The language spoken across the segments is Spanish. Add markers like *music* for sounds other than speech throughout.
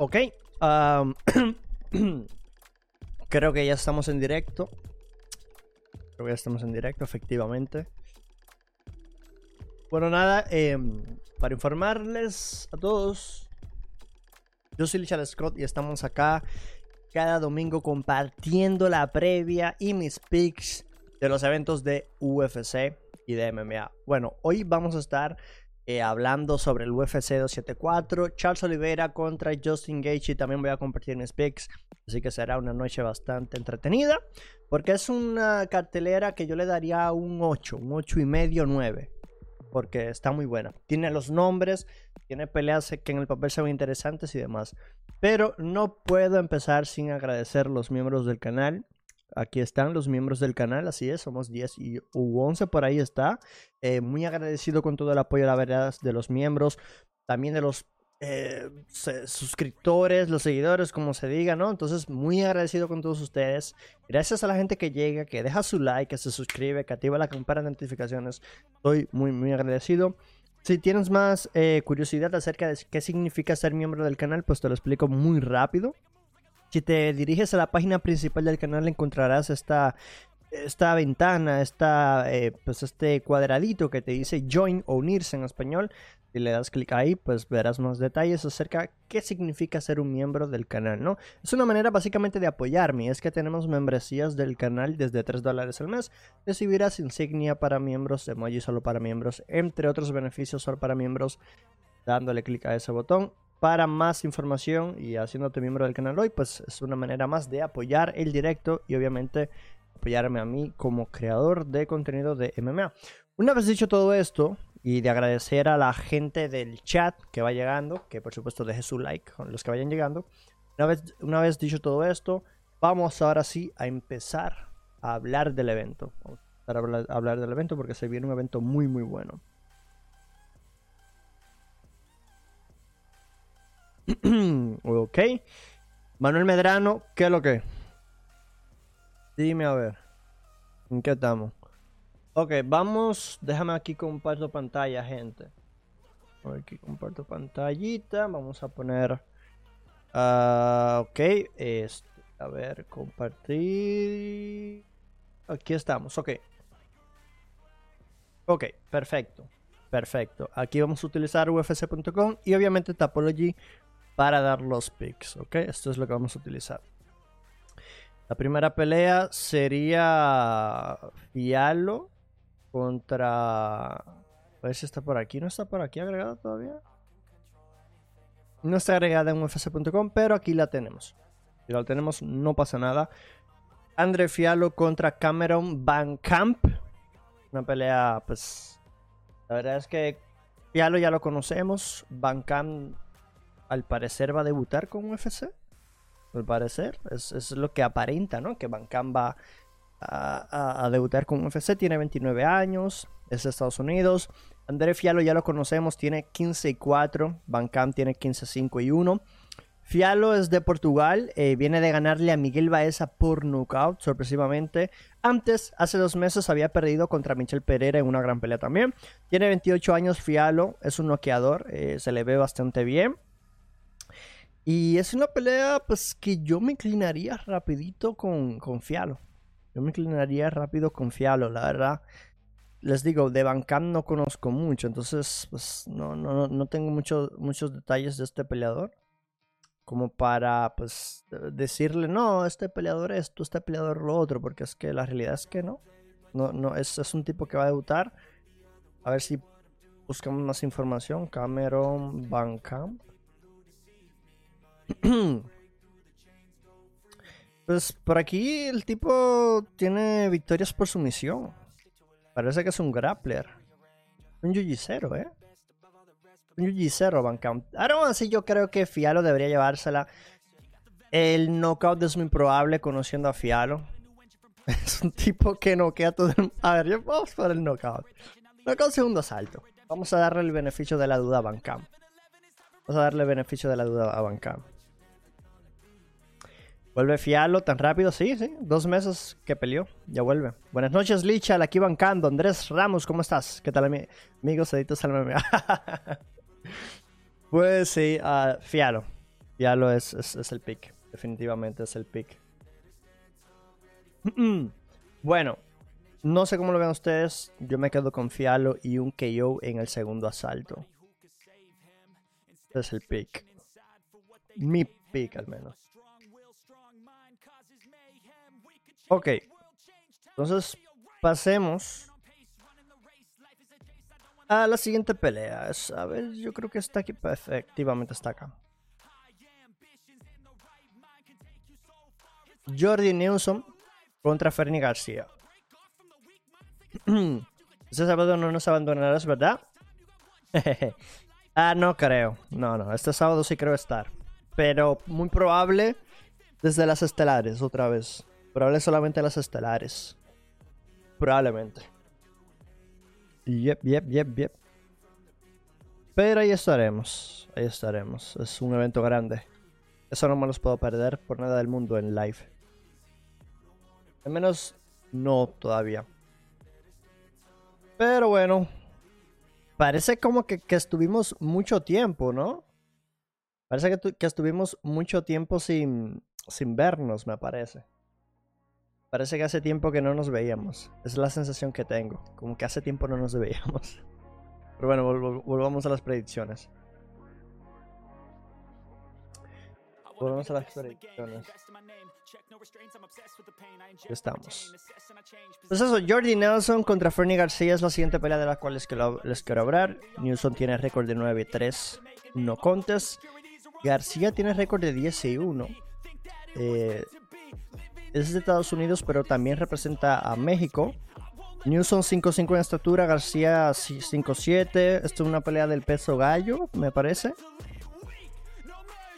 Ok. *clears throat* creo que ya estamos en directo. Creo que ya estamos en directo, efectivamente. Bueno, nada, em, para informarles a todos, yo soy Richard Scott y estamos acá cada domingo compartiendo la previa y mis picks de los eventos de UFC y de MMA. Bueno, hoy vamos a estar eh, hablando sobre el UFC 274, Charles Oliveira contra Justin Gaethje también voy a compartir mis picks, así que será una noche bastante entretenida, porque es una cartelera que yo le daría un 8, un 8 y medio, 9, porque está muy buena. Tiene los nombres, tiene peleas que en el papel se ven interesantes y demás. Pero no puedo empezar sin agradecer a los miembros del canal. Aquí están los miembros del canal, así es, somos 10 y 11 por ahí está. Eh, muy agradecido con todo el apoyo, la verdad, de los miembros, también de los eh, suscriptores, los seguidores, como se diga, ¿no? Entonces, muy agradecido con todos ustedes. Gracias a la gente que llega, que deja su like, que se suscribe, que activa la campana de notificaciones. Estoy muy, muy agradecido. Si tienes más eh, curiosidad acerca de qué significa ser miembro del canal, pues te lo explico muy rápido. Si te diriges a la página principal del canal encontrarás esta, esta ventana, esta, eh, pues este cuadradito que te dice join o unirse en español. Si le das clic ahí, pues verás más detalles acerca qué significa ser un miembro del canal, ¿no? Es una manera básicamente de apoyarme. Es que tenemos membresías del canal desde 3 dólares al mes. Recibirás insignia para miembros, emoji solo para miembros, entre otros beneficios solo para miembros, dándole clic a ese botón para más información y haciéndote miembro del canal hoy, pues es una manera más de apoyar el directo y obviamente apoyarme a mí como creador de contenido de MMA. Una vez dicho todo esto y de agradecer a la gente del chat que va llegando, que por supuesto deje su like con los que vayan llegando. Una vez, una vez dicho todo esto, vamos ahora sí a empezar a hablar del evento. Vamos a hablar, a hablar del evento porque se viene un evento muy muy bueno. *clears throat* ok. Manuel Medrano, ¿qué es lo que? Dime a ver. ¿En qué estamos? Ok, vamos. Déjame aquí comparto pantalla, gente. Aquí comparto pantallita. Vamos a poner. ah ok. Este, a ver, compartir. Aquí estamos, ok. Ok, perfecto. Perfecto. Aquí vamos a utilizar ufc.com y obviamente Tapology para dar los picks, ¿ok? Esto es lo que vamos a utilizar. La primera pelea sería Fialo contra... A ver si está por aquí. ¿No está por aquí agregada todavía? No está agregada en ufc.com, pero aquí la tenemos. Si la tenemos, no pasa nada. André Fialo contra Cameron Van Camp. Una pelea, pues... La verdad es que Fialo ya lo conocemos. Van Camp al parecer va a debutar con UFC. Al parecer, es, lo que aparenta, ¿no? Que Van va a, debutar con UFC. Tiene 29 años, es de Estados Unidos. André Fialo ya lo conocemos, tiene 15 y 4. Van tiene 15, 5 y 1. Fialo es de Portugal, eh, viene de ganarle a Miguel Baeza por knockout, sorpresivamente. Antes, hace dos meses, había perdido contra Michel Pereira en una gran pelea también. Tiene 28 años, Fialo, es un noqueador, eh, se le ve bastante bien. Y es una pelea, pues, que yo me inclinaría rapidito con, con Fialo. Yo me inclinaría rápido con Fialo, la verdad. Les digo, de Bancam no conozco mucho, entonces, pues, no, no, no tengo mucho, muchos detalles de este peleador. Como para, pues, decirle, no, este peleador esto, este peleador lo otro, porque es que la realidad es que no. No, no, es, es un tipo que va a debutar. A ver si buscamos más información. Cameron Bancam. *clears throat* pues por aquí el tipo tiene victorias por sumisión. Parece que es un grappler. Un jiu ¿eh? Un jiu-jitsu, Bancam. Ahora así yo creo que Fialo debería llevársela. El knockout es muy probable conociendo a Fialo. *laughs* Es un tipo que noquea todo el... A ver, vamos por el knockout. Knockout segundo asalto. Vamos a darle el beneficio de la duda a Bancam. Vamos a darle el beneficio de la duda a Bancam. ¿Vuelve Fialo tan rápido? Sí, sí. Dos meses que peleó. Ya vuelve. Buenas noches, Licha. Aquí bancando. Andrés Ramos, ¿cómo estás? ¿Qué tal, amigos? Editos al pues sí, uh, Fialo. Fialo es, es, el pick. Definitivamente es el pick. bueno, no sé cómo lo ven ustedes. Yo me quedo con Fialo y un KO en el segundo asalto. Es el pick. Mi pick al menos. Ok. Entonces, pasemos a la siguiente pelea. A ver, yo creo que está aquí. Efectivamente está acá. Jordi Newsom contra Fernie García. *clears throat* Este sábado no nos abandonarás, ¿verdad? *laughs* ah, no creo. No, no. Este sábado sí creo estar. Pero muy probable desde las estelares otra vez. Probable solamente las estelares. Probablemente. Yep, yep, yep, yep. Pero ahí estaremos. Ahí estaremos. Es un evento grande. Eso no me los puedo perder por nada del mundo en live. Al menos no todavía. Pero bueno. Parece como que, estuvimos mucho tiempo, ¿no? Parece que, que estuvimos mucho tiempo sin, sin vernos, me parece. Parece que hace tiempo que no nos veíamos. Es la sensación que tengo. Como que hace tiempo no nos veíamos. *laughs* Pero bueno, volvamos a las predicciones. Volvamos a las predicciones. Estamos. Pues eso, Jordi Nelson contra Fernie García es la siguiente pelea de la cual les quiero, les quiero hablar. Nelson tiene récord de 9-3, no contes. García tiene récord de 10 1. Eh, es de Estados Unidos, pero también representa a México. Newson 5'5 en estatura, García 5'7. Esto es una pelea del peso gallo, me parece.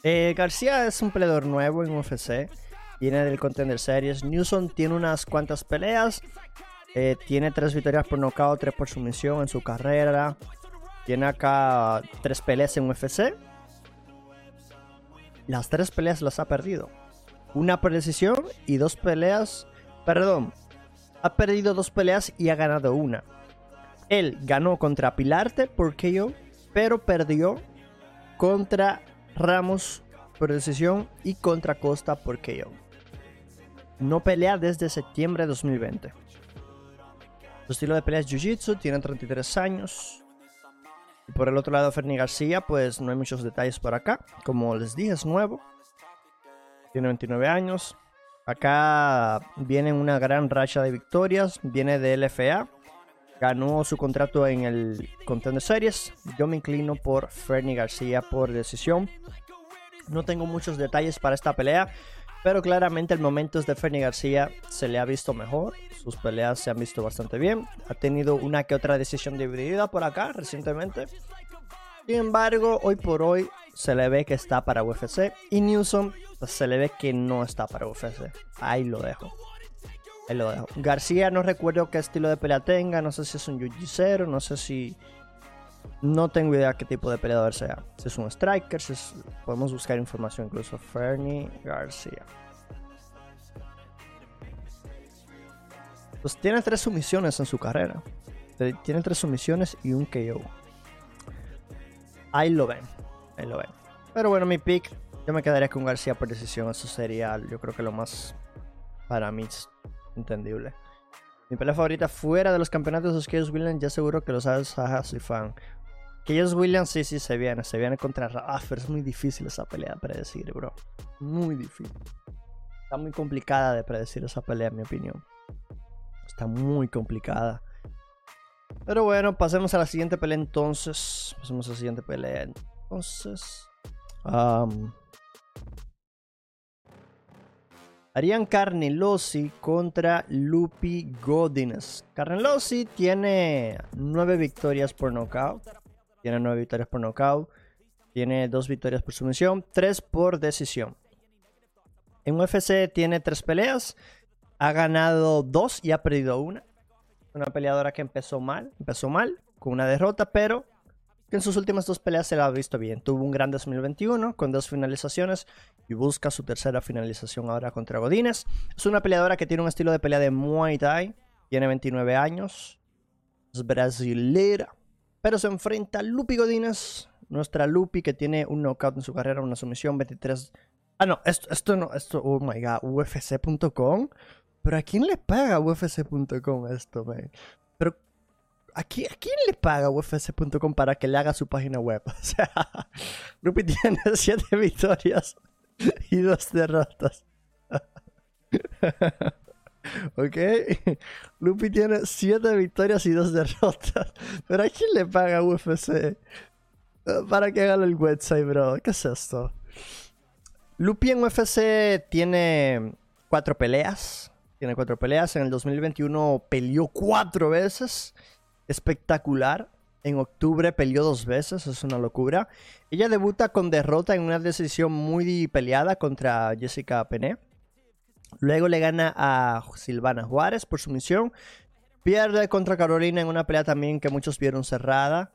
Eh, García es un peleador nuevo en UFC. Viene del Contender Series. Newson tiene unas cuantas peleas. Eh, tiene tres victorias por nocaut, tres por sumisión en su carrera. Tiene acá tres peleas en UFC. Las tres peleas las ha perdido. Una decisión y dos peleas. Perdón, ha perdido dos peleas y ha ganado una. Él ganó contra Pilarte por KO, pero perdió contra Ramos por decisión y contra Costa por KO. No pelea desde septiembre de 2020. Su estilo de pelea es Jiu-Jitsu, tiene 33 años. Y por el otro lado, Ferni García, pues no hay muchos detalles por acá. Como les dije, es nuevo. Tiene 29 años. Acá viene una gran racha de victorias. Viene de LFA. Ganó su contrato en el Contender Series. Yo me inclino por Fernie García por decisión. No tengo muchos detalles para esta pelea. Pero claramente el momento de Fernie García se le ha visto mejor. Sus peleas se han visto bastante bien. Ha tenido una que otra decisión dividida por acá recientemente. Sin embargo, hoy por hoy se le ve que está para UFC. Y Newsom pues, se le ve que no está para UFC. Ahí lo dejo. Ahí lo dejo. García no recuerdo qué estilo de pelea tenga. No sé si es un jiu no sé si... No tengo idea qué tipo de peleador sea. Si es un striker, podemos buscar información incluso. Fernie García. Pues tiene tres sumisiones en su carrera. Tiene tres sumisiones y un KO. Ahí lo ven. Ahí lo ven. Pero bueno, mi pick, yo me quedaría con García por decisión. Eso sería, yo creo que lo más para mí entendible. Mi pelea favorita fuera de los campeonatos de Chaos Williams, ya seguro que lo sabes, soy fan. Williams sí, sí se viene, se viene contra Raffer. Es muy difícil esa pelea de predecir, bro. Muy difícil. Está muy complicada de predecir esa pelea, en mi opinión. Está muy complicada. Pero bueno, pasemos a la siguiente pelea entonces. Pasemos a la siguiente pelea entonces. Um, Arián Carnelosi contra Lupi Godinez. Carnelosi tiene nueve victorias por nocaut. Tiene nueve victorias por nocaut. Tiene dos victorias por sumisión, tres por decisión. En UFC tiene tres peleas. Ha ganado dos y ha perdido una. Una peleadora que empezó mal, empezó mal, con una derrota, pero en sus últimas dos peleas se la ha visto bien. Tuvo un gran 2021 con dos finalizaciones y busca su tercera finalización ahora contra Godínez. Es una peleadora que tiene un estilo de pelea de Muay Thai, tiene 29 años, es brasilera, pero se enfrenta a Lupi Godínez. nuestra Lupi que tiene un knockout en su carrera, una sumisión 23. Ah, no, esto, esto no, esto, oh my god, UFC.com. Pero ¿a quién le paga UFC.com esto, man? Pero ¿a quién, ¿a quién le paga UFC.com para que le haga su página web? *laughs* O sea, *laughs* Lupi tiene *laughs* 7 victorias y 2 derrotas. ¿Ok? Lupi tiene 7 victorias y 2 derrotas. Pero ¿a quién le paga UFC? Eh, para que haga el website, bro. ¿Qué es esto? Lupi en UFC tiene 4 peleas. Tiene 4 peleas. En el 2021 peleó 4 veces. Espectacular. En octubre peleó dos veces, es una locura. Ella debuta con derrota en una decisión muy peleada contra Jessica Pene. Luego le gana a Silvana Juárez por su misión. Pierde contra Carolina en una pelea también que muchos vieron cerrada.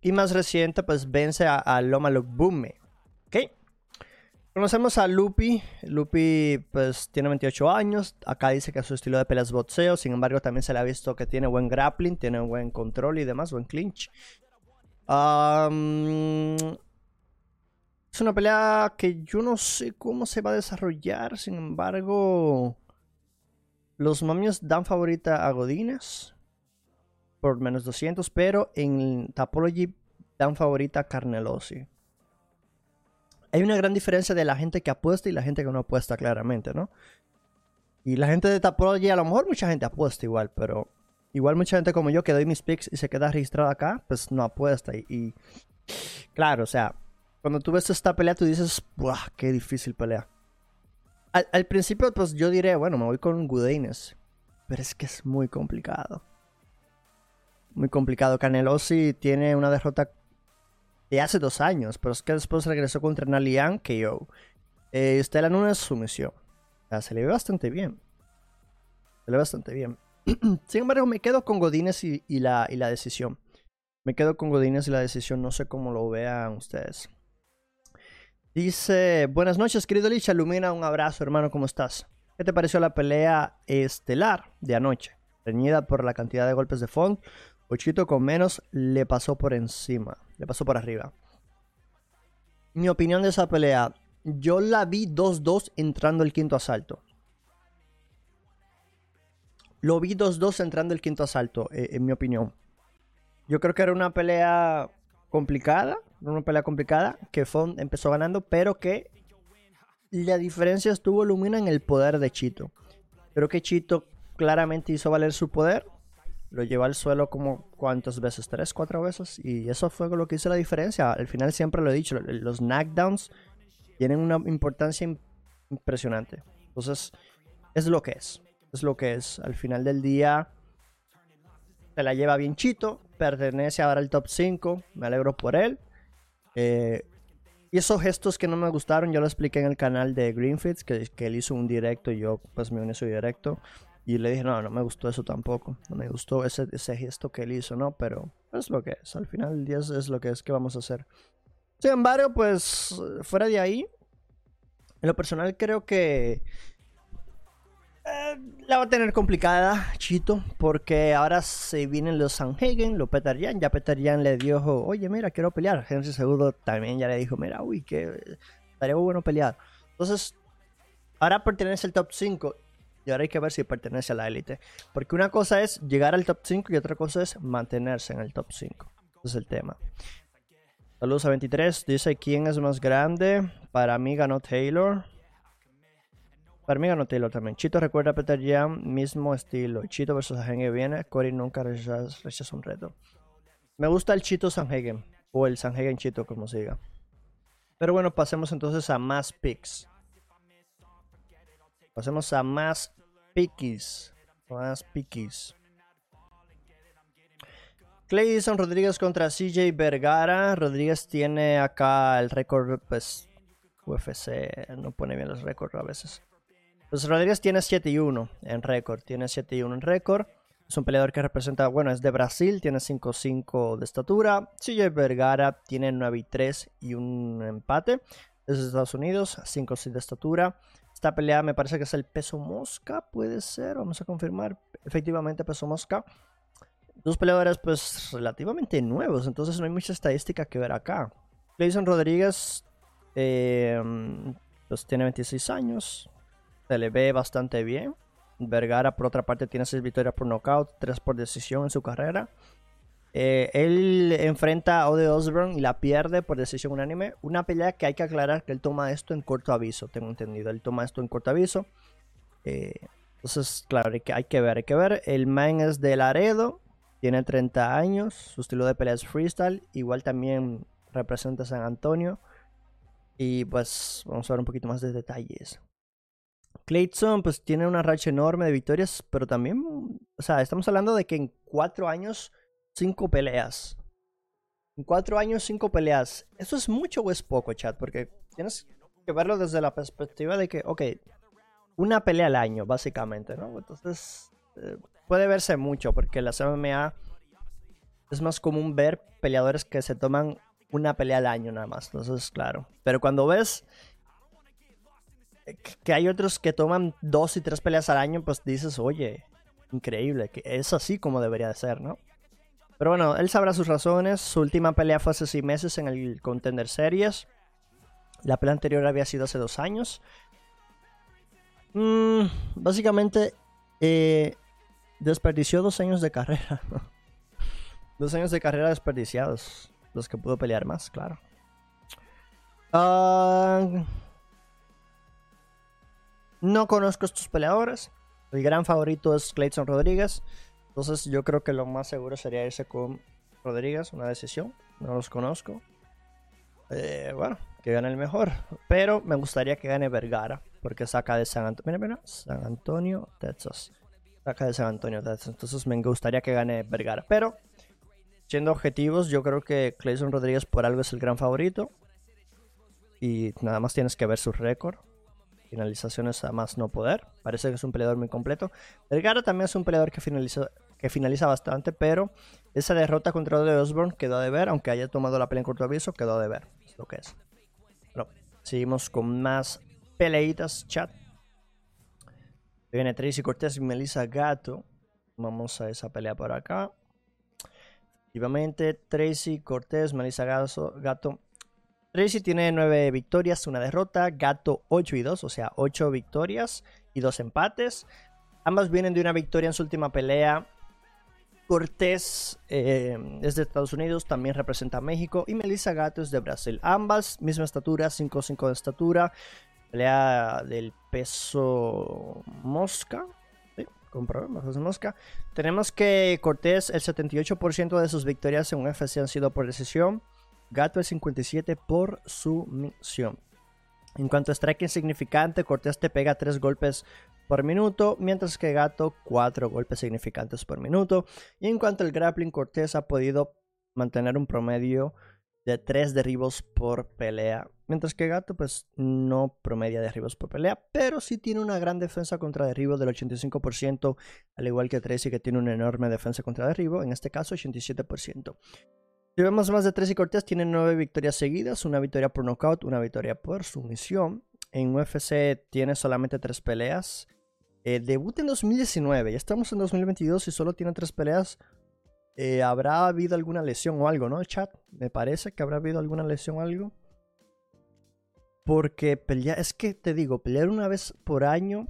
Y más reciente, pues vence a, Loma Lokbume. Conocemos a Lupi. Lupi, pues tiene 28 años. Acá dice que su estilo de pelea es boxeo. Sin embargo, también se le ha visto que tiene buen grappling, tiene buen control y demás, buen clinch. Es una pelea que yo no sé cómo se va a desarrollar. Sin embargo, los mamios dan favorita a Godines por menos 200, pero en Tapology dan favorita a Carnelosi. Hay una gran diferencia de la gente que apuesta y la gente que no apuesta, claramente, ¿no? Y la gente de Tapology, a lo mejor mucha gente apuesta igual, pero igual mucha gente como yo que doy mis picks y se queda registrada acá, pues no apuesta. y claro, o sea, cuando tú ves esta pelea, tú dices, ¡buah! ¡Qué difícil pelea! Al, principio, pues yo diré, bueno, me voy con Gudeines. Pero es que es muy complicado. Muy complicado. Canelosi tiene una derrota de hace dos años, pero es que después regresó contra Nalian KO. Eh, Estela Nunes sumisión. O se le ve bastante bien. Se le ve bastante bien. *clears throat* Sin embargo, me quedo con Godínez y, la, y la decisión. Me quedo con Godínez y la decisión. No sé cómo lo vean ustedes. Dice, buenas noches querido Licha, Lumina, un abrazo hermano, ¿cómo estás? ¿Qué te pareció la pelea estelar de anoche? Reñida por la cantidad de golpes de fond, Ochito con menos le pasó por encima, le pasó por arriba. Mi opinión de esa pelea, yo la vi 2-2 entrando el quinto asalto. Lo vi 2-2 entrando el quinto asalto, eh, en mi opinión. Yo creo que era una pelea complicada, una pelea complicada, que Font empezó ganando, pero que la diferencia estuvo Lumina en el poder de Chito. Creo que Chito claramente hizo valer su poder, lo llevó al suelo como cuántas veces, tres, cuatro veces, y eso fue lo que hizo la diferencia. Al final siempre lo he dicho, los knockdowns tienen una importancia impresionante. Entonces, es lo que es, es lo que es. Al final del día, se la lleva bien Chito, pertenece ahora al top 5, me alegro por él. Eh, y esos gestos que no me gustaron, yo lo expliqué en el canal de Greenfields, que, que él hizo un directo y yo pues me uní a su directo. Y le dije, no, no me gustó eso tampoco. No me gustó ese, ese gesto que él hizo, ¿no? Pero es lo que es. Al final el día es lo que es que vamos a hacer. Sin embargo, pues fuera de ahí, en lo personal creo que eh, la va a tener complicada, Chito, porque ahora se vienen los Sanhagen, los Peter Jan. Ya Peter le dijo, oye, mira, quiero pelear. Henry Seguro también ya le dijo, mira, uy, que estaría bueno pelear. Entonces, ahora pertenece al top 5 y ahora hay que ver si pertenece a la élite. Porque una cosa es llegar al top 5 y otra cosa es mantenerse en el top 5. Ese es el tema. Saludos a 23. Dice, ¿quién es más grande? Para mí ganó Taylor. Para mí ganó Taylor también. Chito recuerda a Peter Jan, mismo estilo. Chito versus Sanhagen viene. Cory nunca rechaza, un reto. Me gusta el Chito Sanhagen. O el Sanhagen Chito, como se diga. Pero bueno, pasemos entonces a más picks. Pasemos a más pickies. Más pickies. Clayson Rodríguez contra CJ Vergara. Rodríguez tiene acá el récord, pues UFC no pone bien los récords a veces. Pues Rodríguez tiene 7 y 1 en récord. Tiene 7 y 1 en récord. Es un peleador que representa, bueno, es de Brasil, tiene 5-5 de estatura. CJ Vergara tiene 9 y 3 y un empate. Es de Estados Unidos, 5-6 de estatura. Esta pelea me parece que es el peso mosca, puede ser. Vamos a confirmar. Efectivamente, peso mosca. Dos peleadores pues relativamente nuevos, entonces no hay mucha estadística que ver acá. Clayson Rodríguez eh, pues tiene 26 años, se le ve bastante bien. Vergara por otra parte tiene 6 victorias por knockout, 3 por decisión en su carrera. Eh, él enfrenta a Ode Osborne y la pierde por decisión unánime. Una pelea que hay que aclarar que él toma esto en corto aviso, tengo entendido. Él toma esto en corto aviso. Eh, entonces, claro, hay que, ver, hay que ver. El man es de Laredo, tiene 30 años, su estilo de pelea es freestyle. Igual también representa San Antonio. Y pues vamos a ver un poquito más de detalles. Clayton pues tiene una racha enorme de victorias, pero también, o sea, estamos hablando de que en 4 años cinco peleas. En cuatro años, cinco peleas. ¿Eso es mucho o es poco, chat? Porque tienes que verlo desde la perspectiva de que, ok, una pelea al año, básicamente, ¿no? Entonces, eh, puede verse mucho, porque la MMA es más común ver peleadores que se toman una pelea al año nada más. Entonces, claro. Pero cuando ves que hay otros que toman dos y tres peleas al año, pues dices, oye, increíble, que es así como debería de ser, ¿no? Pero bueno, él sabrá sus razones. Su última pelea fue hace seis meses en el Contender Series. La pelea anterior había sido hace dos años. Mm, básicamente, eh, desperdició dos años de carrera. *laughs* dos años de carrera desperdiciados. Los que pudo pelear más, claro. Ah, no conozco estos peleadores. El gran favorito es Clayton Rodríguez. Entonces yo creo que lo más seguro sería irse con Rodríguez, una decisión. No los conozco. Eh, bueno, que gane el mejor. Pero me gustaría que gane Vergara. Porque saca de San Antonio. Mira, mira. San Antonio, Texas. Saca de San Antonio, Texas. Entonces me gustaría que gane Vergara. Pero, siendo objetivos, yo creo que Clayson Rodríguez por algo es el gran favorito. Y nada más tienes que ver su récord finalizaciones a más no poder. Parece que es un peleador muy completo. Vergara también es un peleador que finaliza, que finaliza bastante, pero esa derrota contra de Osborne quedó de ver, aunque haya tomado la pelea en corto aviso, quedó de ver. Lo que es. Seguimos con más peleitas, chat. Viene Tracy Cortés y Melissa Gato. Vamos a esa pelea por acá. Efectivamente, Tracy Cortés, Melissa Gato Tracy tiene 9 victorias, una derrota. Gato 8 y 2, o sea, 8 victorias y 2 empates. Ambas vienen de una victoria en su última pelea. Cortés eh, es de Estados Unidos, también representa a México. Y Melissa Gato es de Brasil. Ambas, misma estatura, 5'5 de estatura. Pelea del peso mosca. Sí, de mosca. Tenemos que Cortés, el 78% de sus victorias en UFC han sido por decisión. Gato es 57 por su misión. En cuanto a strike insignificante, Cortés te pega 3 golpes por minuto, mientras que Gato 4 golpes significantes por minuto. Y en cuanto al grappling, Cortés ha podido mantener un promedio de 3 derribos por pelea. Mientras que Gato pues no promedia derribos por pelea, pero sí tiene una gran defensa contra derribo del 85%, al igual que Tracy que tiene una enorme defensa contra derribo, en este caso 87%. Si vemos más de Tracy Cortés, tiene nueve victorias seguidas, una victoria por knockout, una victoria por sumisión. En UFC tiene solamente tres peleas. Eh, en 2019, ya estamos en 2022 y solo tiene tres peleas. Eh, ¿Habrá habido alguna lesión o algo, no? Chat, me parece que habrá habido alguna lesión o algo. Porque pelear, es que te digo, pelear una vez por año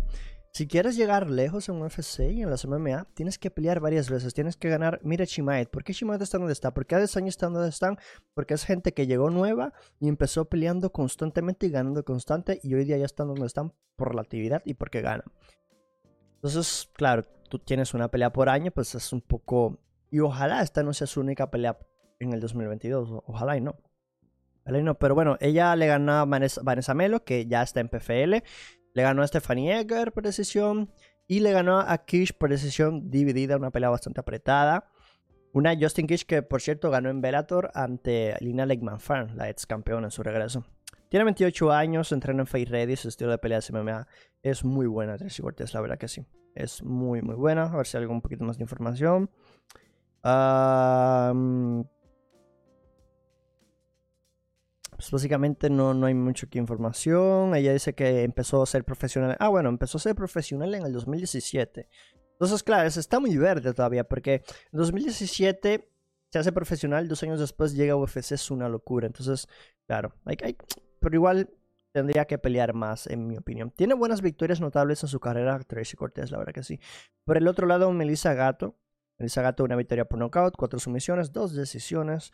si quieres llegar lejos en UFC y en las MMA, tienes que pelear varias veces. Tienes que ganar. Mira Chimaed. ¿Por qué Chimaed está donde está? ¿Por qué Adesanya está donde están? Porque es gente que llegó nueva y empezó peleando constantemente y ganando constante. Y hoy día ya están donde están por la actividad y porque ganan. Entonces, claro, tú tienes una pelea por año, pues es un poco. Y ojalá esta no sea su única pelea en el 2022. Ojalá y no. Ojalá y no. Pero bueno, ella le ganó a Vanessa Melo, que ya está en PFL. Le ganó a Stephanie Egger por decisión. Y le ganó a Kish por decisión dividida, una pelea bastante apretada. Una Justin Kish que, por cierto, ganó en Bellator ante Lina Legman Farn, la ex campeona en su regreso. Tiene 28 años, entrena en Face Ready, su estilo de pelea de MMA es muy buena, Tracy Cortez, la verdad que sí. Es muy, muy buena. A ver si hay algo un poquito más de información. Pues, básicamente no, no hay mucho información. Ella dice que empezó a ser profesional. Ah, bueno, empezó a ser profesional en el 2017. Entonces, claro, está muy verde todavía, porque en 2017 se hace profesional, dos años después llega a UFC, es una locura. Entonces, claro, pero igual tendría que pelear más, en mi opinión. Tiene buenas victorias notables en su carrera, Tracy Cortés, la verdad que sí. Por el otro lado, Melissa Gato. Melissa Gato, una victoria por knockout, cuatro sumisiones, dos decisiones.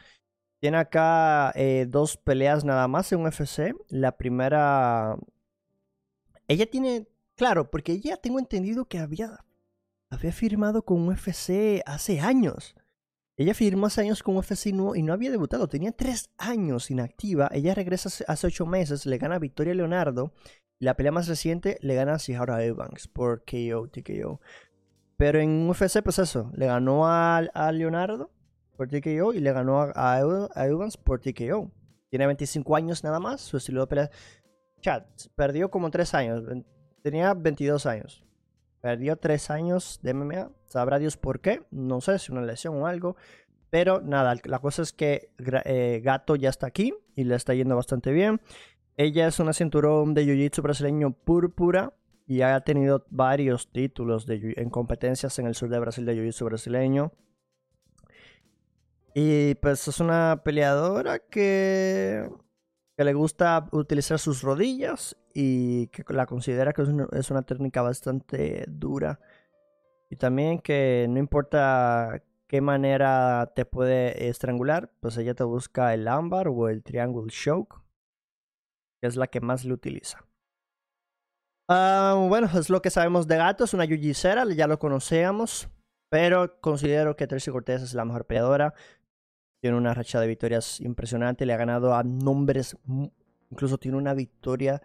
Tiene acá eh, dos peleas nada más en UFC. La primera. Ella tiene. Claro, porque ella tengo entendido que había, había firmado con UFC hace años. Ella firmó hace años con UFC y no, y no había debutado. Tenía tres años inactiva. Ella regresa hace ocho meses, le gana a Victoria Leonardo. La pelea más reciente le gana a Sihara Evans por KO, TKO. Pero en UFC, pues eso, le ganó a, a Leonardo por TKO y le ganó a, Evans por TKO. Tiene 25 años nada más, su estilo de pelea. Chat, perdió como 3 años. Tenía 22 años. Perdió 3 años de MMA. Sabrá Dios por qué. No sé si una lesión o algo. Pero nada, la cosa es que eh, Gato ya está aquí y le está yendo bastante bien. Ella es una cinturón de Jiu-Jitsu brasileño púrpura y ha tenido varios títulos de, en competencias en el sur de Brasil de Jiu-Jitsu brasileño. Y pues es una peleadora que, le gusta utilizar sus rodillas y que la considera que es una, técnica bastante dura. Y también que no importa qué manera te puede estrangular, pues ella te busca el ámbar o el triangle choke, que es la que más le utiliza. Ah, bueno, es lo que sabemos de Gato, es una yujicera, ya lo conocíamos, pero considero que Tracy Cortez es la mejor peleadora. Tiene una racha de victorias impresionante. Le ha ganado a nombres. Incluso tiene una victoria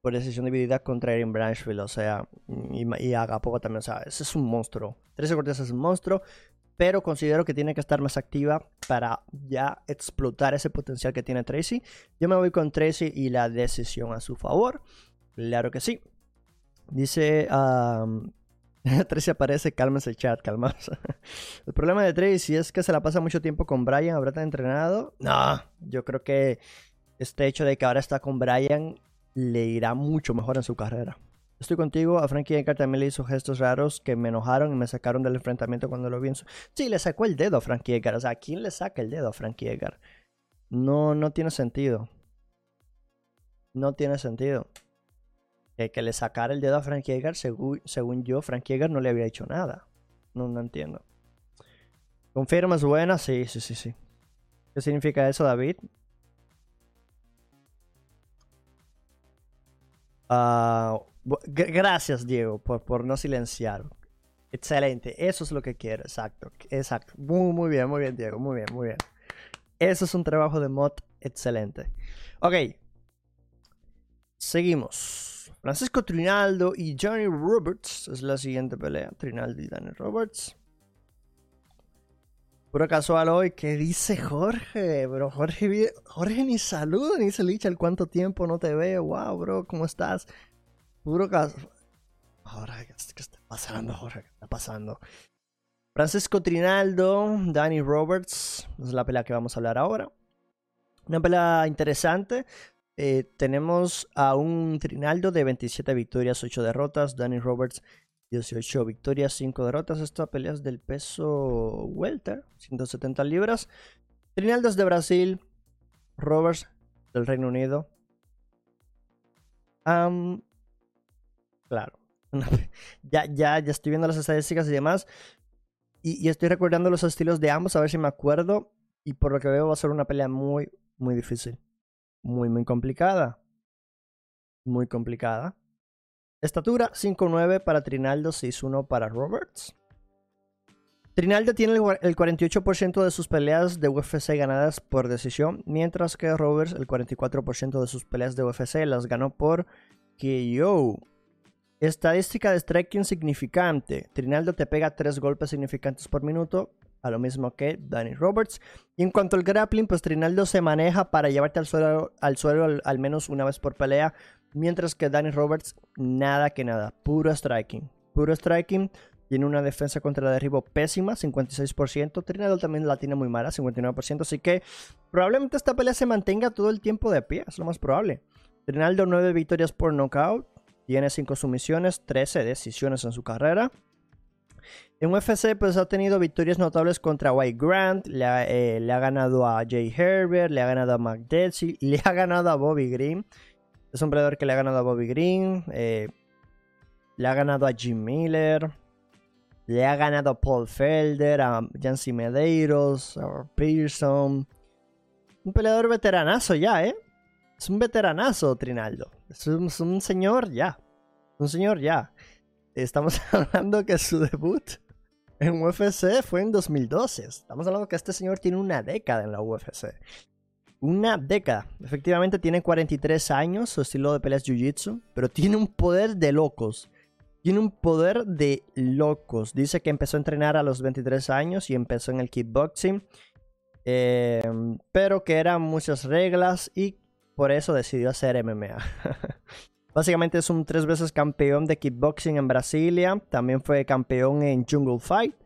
por decisión dividida contra Erin Branchville. O sea, y, y también. O sea, ese es un monstruo. Tracy Cortez es un monstruo. Pero considero que tiene que estar más activa para ya explotar ese potencial que tiene Tracy. Yo me voy con Tracy y la decisión a su favor. Claro que sí. Dice *laughs* Tracy aparece, cálmese el chat, calmas. *laughs* el problema de Tracy es que se la pasa mucho tiempo con Brian, ¿habrá entrenado? No, yo creo que este hecho de que ahora está con Brian le irá mucho mejor en su carrera. Estoy contigo, a Frankie Edgar también le hizo gestos raros que me enojaron y me sacaron del enfrentamiento cuando lo vi en su... Sí, le sacó el dedo a Frankie Edgar, o sea, ¿quién le saca el dedo a Frankie Edgar? No, no tiene sentido. No tiene sentido que le sacara el dedo a Frank Yeager, según, según yo, Frank Yeager no le había hecho nada. No, no entiendo. ¿Confirmas buena? Sí, sí, sí, sí. ¿Qué significa eso, David? Ah, gracias, Diego, por, por no silenciar. Excelente, eso es lo que quiero, exacto, exacto. Muy, muy bien, muy bien, Diego, muy bien, muy bien. Eso es un trabajo de mod excelente. Ok, seguimos. Francisco Trinaldo y Johnny Roberts es la siguiente pelea. Trinaldo y Danny Roberts. Puro casual hoy. ¿Qué dice Jorge? Bro, Jorge, Jorge ni saluda ni se licha el cuánto tiempo no te veo. Wow, bro, ¿cómo estás? Puro casual. Jorge, ¿qué está pasando, Jorge? ¿Qué está pasando? Francisco Trinaldo, Danny Roberts. Es la pelea que vamos a hablar ahora. Una pelea interesante. Eh, tenemos a un Trinaldo de 27 victorias, 8 derrotas. Danny Roberts, 18 victorias, 5 derrotas. Esta pelea es del peso welter, 170 libras. Trinaldo es de Brasil. Roberts del Reino Unido. claro. ya, ya, ya estoy viendo las estadísticas y demás. Y, estoy recordando los estilos de ambos, a ver si me acuerdo. Y por lo que veo va a ser una pelea muy, muy difícil muy, muy complicada. Muy complicada. Estatura 5'9 para Trinaldo, 6'1 para Roberts. Trinaldo tiene el 48% de sus peleas de UFC ganadas por decisión, mientras que Roberts el 44% de sus peleas de UFC las ganó por KO. Estadística de striking significante. Trinaldo te pega 3 golpes significantes por minuto, a lo mismo que Danny Roberts. Y en cuanto al grappling, pues Trinaldo se maneja para llevarte al suelo, al, suelo al, menos una vez por pelea, mientras que Danny Roberts nada que nada, puro striking, puro striking. Tiene una defensa contra derribo pésima, 56%. Trinaldo también la tiene muy mala, 59%. Así que probablemente esta pelea se mantenga todo el tiempo de pie, es lo más probable. Trinaldo 9 victorias por knockout, tiene 5 sumisiones, 13 decisiones en su carrera. En UFC pues ha tenido victorias notables contra White Grant, le ha, eh, le ha ganado a Jay Herbert, le ha ganado a McDessie, *laughs* le ha ganado a Bobby Green. Es un peleador que le ha ganado a Bobby Green, eh, le ha ganado a Jim Miller, le ha ganado a Paul Felder, a Jancy Medeiros, a Pearson. Un peleador veteranazo ya, ¿eh? Es un veteranazo, Trinaldo. Es es un señor ya. Un señor ya. Estamos *laughs* hablando que su debut en UFC fue en 2012. Estamos hablando que este señor tiene una década en la UFC. Una década. Efectivamente tiene 43 años, su estilo de pelea es Jiu-Jitsu, pero tiene un poder de locos. Tiene un poder de locos. Dice que empezó a entrenar a los 23 años y empezó en el kickboxing. eh, pero que eran muchas reglas y por eso decidió hacer MMA. *laughs* Básicamente es un tres veces campeón de kickboxing en Brasilia. También fue campeón en Jungle Fight.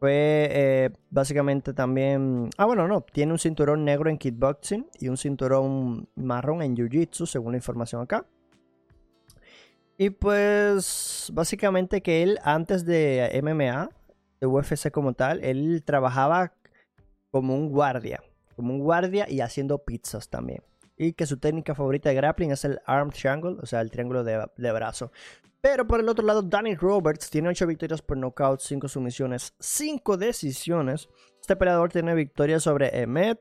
Fue eh, básicamente también... Ah, bueno, no. Tiene un cinturón negro en kickboxing y un cinturón marrón en Jiu-Jitsu, según la información acá. Y pues básicamente que él antes de MMA, de UFC como tal, él trabajaba como un guardia. Como un guardia y haciendo pizzas también. Y que su técnica favorita de grappling es el arm triangle, o sea, el triángulo de, de brazo. Pero por el otro lado, Danny Roberts tiene 8 victorias por nocaut, 5 sumisiones, 5 decisiones. Este peleador tiene victorias sobre Emmet,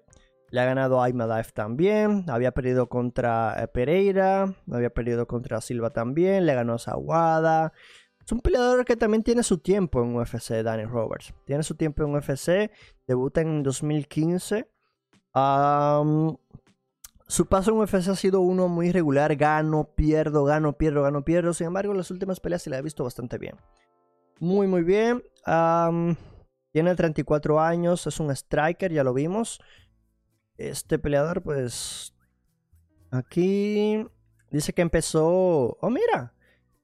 le ha ganado a Imadaev también, había perdido contra eh, Pereira, había perdido contra Silva también, le ganó a Zawada. Es un peleador que también tiene su tiempo en UFC, Danny Roberts. Tiene su tiempo en UFC, debuta en 2015. Um, su paso en UFC ha sido uno muy regular, gano, pierdo, gano, pierdo, gano, pierdo. Sin embargo, en las últimas peleas se le ha visto bastante bien. Muy, muy bien. Um, tiene 34 años, es un striker, ya lo vimos. Este peleador, pues... Aquí dice que empezó... Oh, mira.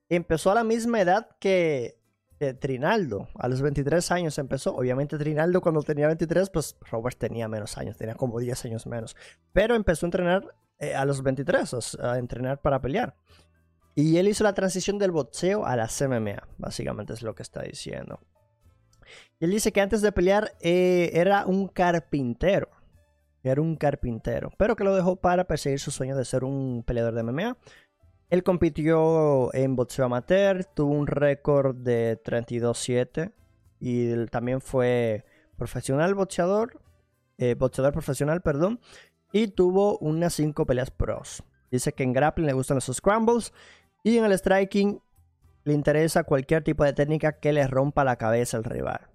Empezó a la misma edad que, que Trinaldo. A los 23 años empezó. Obviamente Trinaldo cuando tenía 23, pues Robert tenía menos años. Tenía como 10 años menos. Pero empezó a entrenar eh, a los 23, o sea, a entrenar para pelear. Y él hizo la transición del boxeo a las MMA. Básicamente es lo que está diciendo. Y él dice que antes de pelear eh, era un carpintero. Era un carpintero. Pero que lo dejó para perseguir su sueño de ser un peleador de MMA. Él compitió en boxeo amateur, tuvo un récord de 32-7 y también fue profesional boxeador, eh, profesional, perdón, y tuvo unas 5 peleas pros. Dice que en grappling le gustan los scrambles y en el striking le interesa cualquier tipo de técnica que le rompa la cabeza al rival.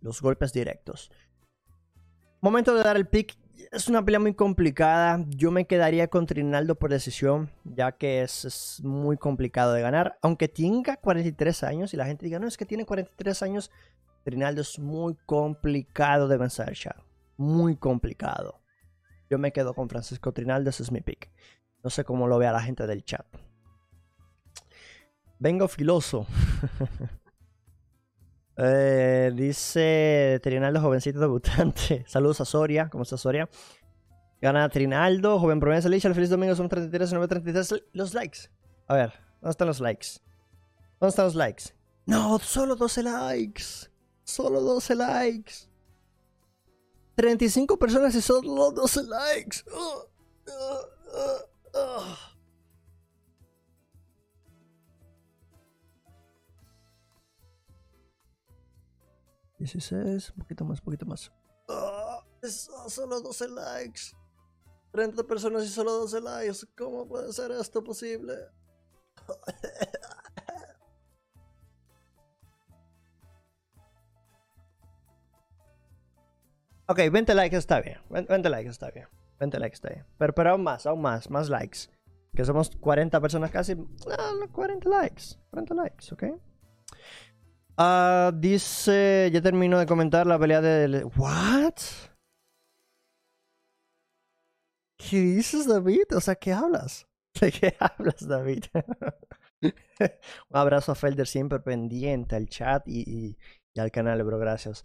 Los golpes directos. Momento de dar el pick. Es una pelea muy complicada. Yo me quedaría con Trinaldo por decisión, ya que es, muy complicado de ganar. Aunque tenga 43 años y la gente diga, no, es que tiene 43 años, Trinaldo es muy complicado de vencer, chat. Muy complicado. Yo me quedo con Francisco Trinaldo, ese es mi pick. No sé cómo lo vea la gente del chat. Vengo filoso. *laughs* Eh, dice Trinaldo, jovencito debutante. *laughs* Saludos a Soria. ¿Cómo está Soria? Gana Trinaldo, joven promesa. Licha, el feliz domingo son 33, 933. Los likes. A ver, ¿dónde están los likes? ¿Dónde están los likes? No, solo 12 likes. Solo 12 likes. 35 personas y solo 12 likes. Uh, uh, uh, 16, un poquito más, un poquito más. Oh, solo 12 likes. 30 personas y solo 12 likes. ¿Cómo puede ser esto posible? *laughs* ok, 20 likes está bien. 20 likes está bien. 20 likes está bien. Pero, pero aún más, aún más, más likes. Que somos 40 personas casi. No, 40 likes. 40 likes, ok. Uh, dice, ya termino de comentar la pelea de... ¿What? ¿Qué dices, David? O sea, ¿qué hablas? *laughs* ¿De qué hablas, David? *laughs* Un abrazo a Felder siempre pendiente al chat y, y, al canal, bro, gracias.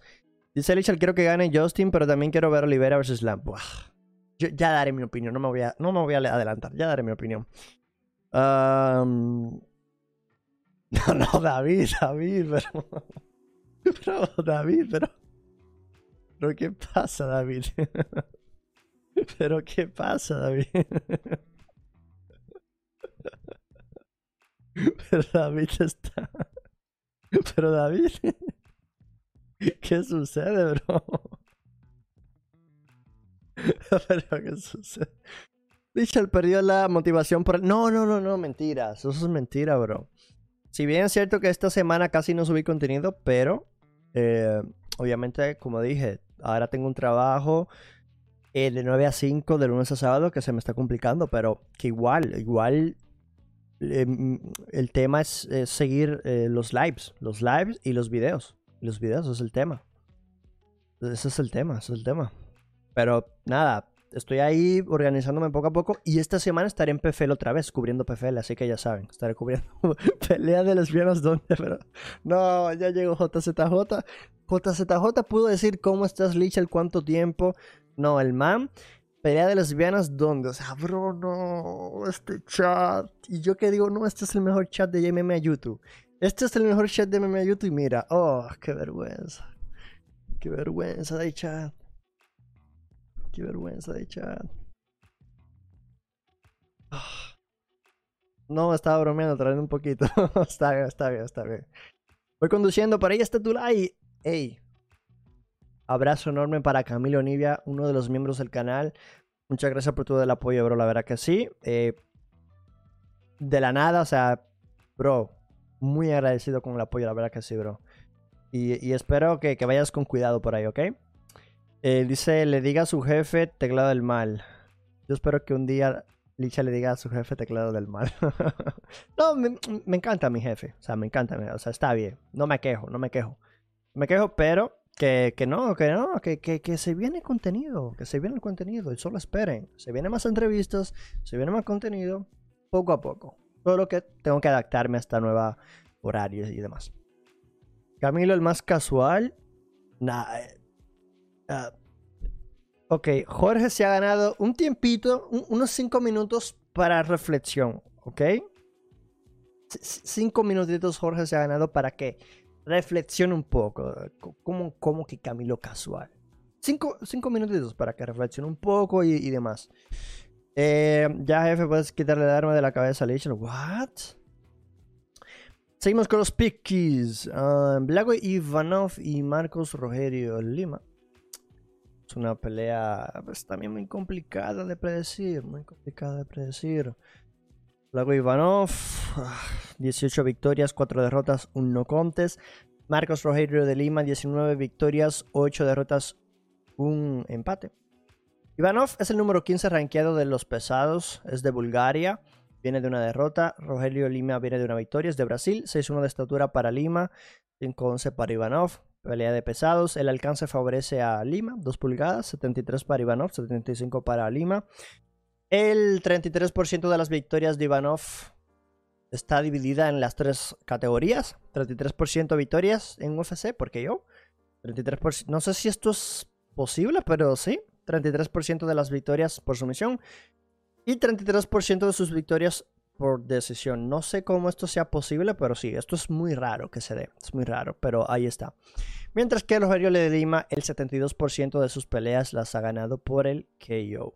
Dice Richard, quiero que gane Justin, pero también quiero ver Olivera vs. Lamb. Ya daré mi opinión, no me voy a, no me voy a adelantar, ya daré mi opinión. Um, *laughs* no, no, David, David, pero... *laughs* Pero, David, pero. ¿Pero qué pasa, David? *laughs* ¿Pero qué pasa, David? Pero David está. Pero David. ¿Qué sucede, bro? Pero ¿qué sucede? Mitchell perdió la motivación por... No, no, no, no, mentiras. Eso es mentira, bro. Si bien es cierto que esta semana casi no subí contenido, pero eh, obviamente, como dije, ahora tengo un trabajo eh, de 9 a 5 de lunes a sábado que se me está complicando, pero que igual, igual em, el tema es, seguir eh, los lives, los lives y los videos. Los videos, es el tema. Ese es el tema, ese es el tema. Pero nada, estoy ahí organizándome poco a poco y esta semana estaré en PFL otra vez, cubriendo PFL, así que ya saben, estaré cubriendo *laughs* pelea de lesbianas donde, pero no, ya llegó JZJ. JZJ pudo decir cómo estás, Lichel, cuánto tiempo. No, el man, pelea de lesbianas donde, o sea, bro, no, este chat. Y yo que digo, no, este es el mejor chat de MMA YouTube. Este es el mejor chat de MMA YouTube y mira, oh, qué vergüenza. Qué vergüenza de chat. Qué vergüenza de chat. No, estaba bromeando, trayendo un poquito. *laughs* está bien, está bien, está bien. Voy conduciendo, por ahí está tu like. Ey. Abrazo enorme para Camilo Nivia, uno de los miembros del canal. Muchas gracias por todo el apoyo, bro. La verdad que sí. Eh, de la nada, o sea, bro. Muy agradecido con el apoyo, la verdad que sí, bro. Y, espero que vayas con cuidado por ahí, ¿ok? Eh, dice, le diga a su jefe teclado del mal. Yo espero que un día Licha le diga a su jefe teclado del mal. *laughs* no, me, encanta mi jefe. O sea, me encanta. O sea, está bien. No me quejo, no me quejo. Me quejo, pero que, que no, que no, que, que, que, se viene contenido. Que se viene el contenido. Y solo esperen. Se vienen más entrevistas, se viene más contenido. Poco a poco. Todo lo que tengo que adaptarme a esta nueva horario y demás. Camilo, el más casual. Nah, eh, Ah, ok, Jorge se ha ganado un tiempito, unos cinco minutos para reflexión, ¿ok? cinco minutitos Jorge se ha ganado para que reflexione un poco. Como, como que Camilo casual. Cinco, minutitos para que reflexione un poco y, demás. Eh, ya, jefe, puedes quitarle el arma de la cabeza a What? Seguimos con los pickies. Uh, Blago Ivanov y Marcos Rogerio Lima una pelea pues, también muy complicada de predecir, muy complicada de predecir. Luego Ivanov, 18 ah, victorias, 4 derrotas, 1 no contest. Marcos Rogerio de Lima, 19 victorias, 8 derrotas, 1 empate. Ivanov es el número 15 rankeado de los pesados, es de Bulgaria, viene de una derrota. Rogelio Lima viene de una victoria, es de Brasil, 6-1 de estatura para Lima, 5-11 para Ivanov. Pelea de pesados, el alcance favorece a Lima, 2 pulgadas, 73 para Ivanov, 75 para Lima. El 33% de las victorias de Ivanov está dividida en las tres categorías. 33% victorias en UFC, porque yo. 33%, no sé si esto es posible, pero sí. 33% de las victorias por sumisión. Y 33% de sus victorias por decisión. No sé cómo esto sea posible, pero sí, esto es muy raro que se dé. Es muy raro, pero ahí está. Mientras que Rogerio de Lima, el 72% de sus peleas las ha ganado por el KO.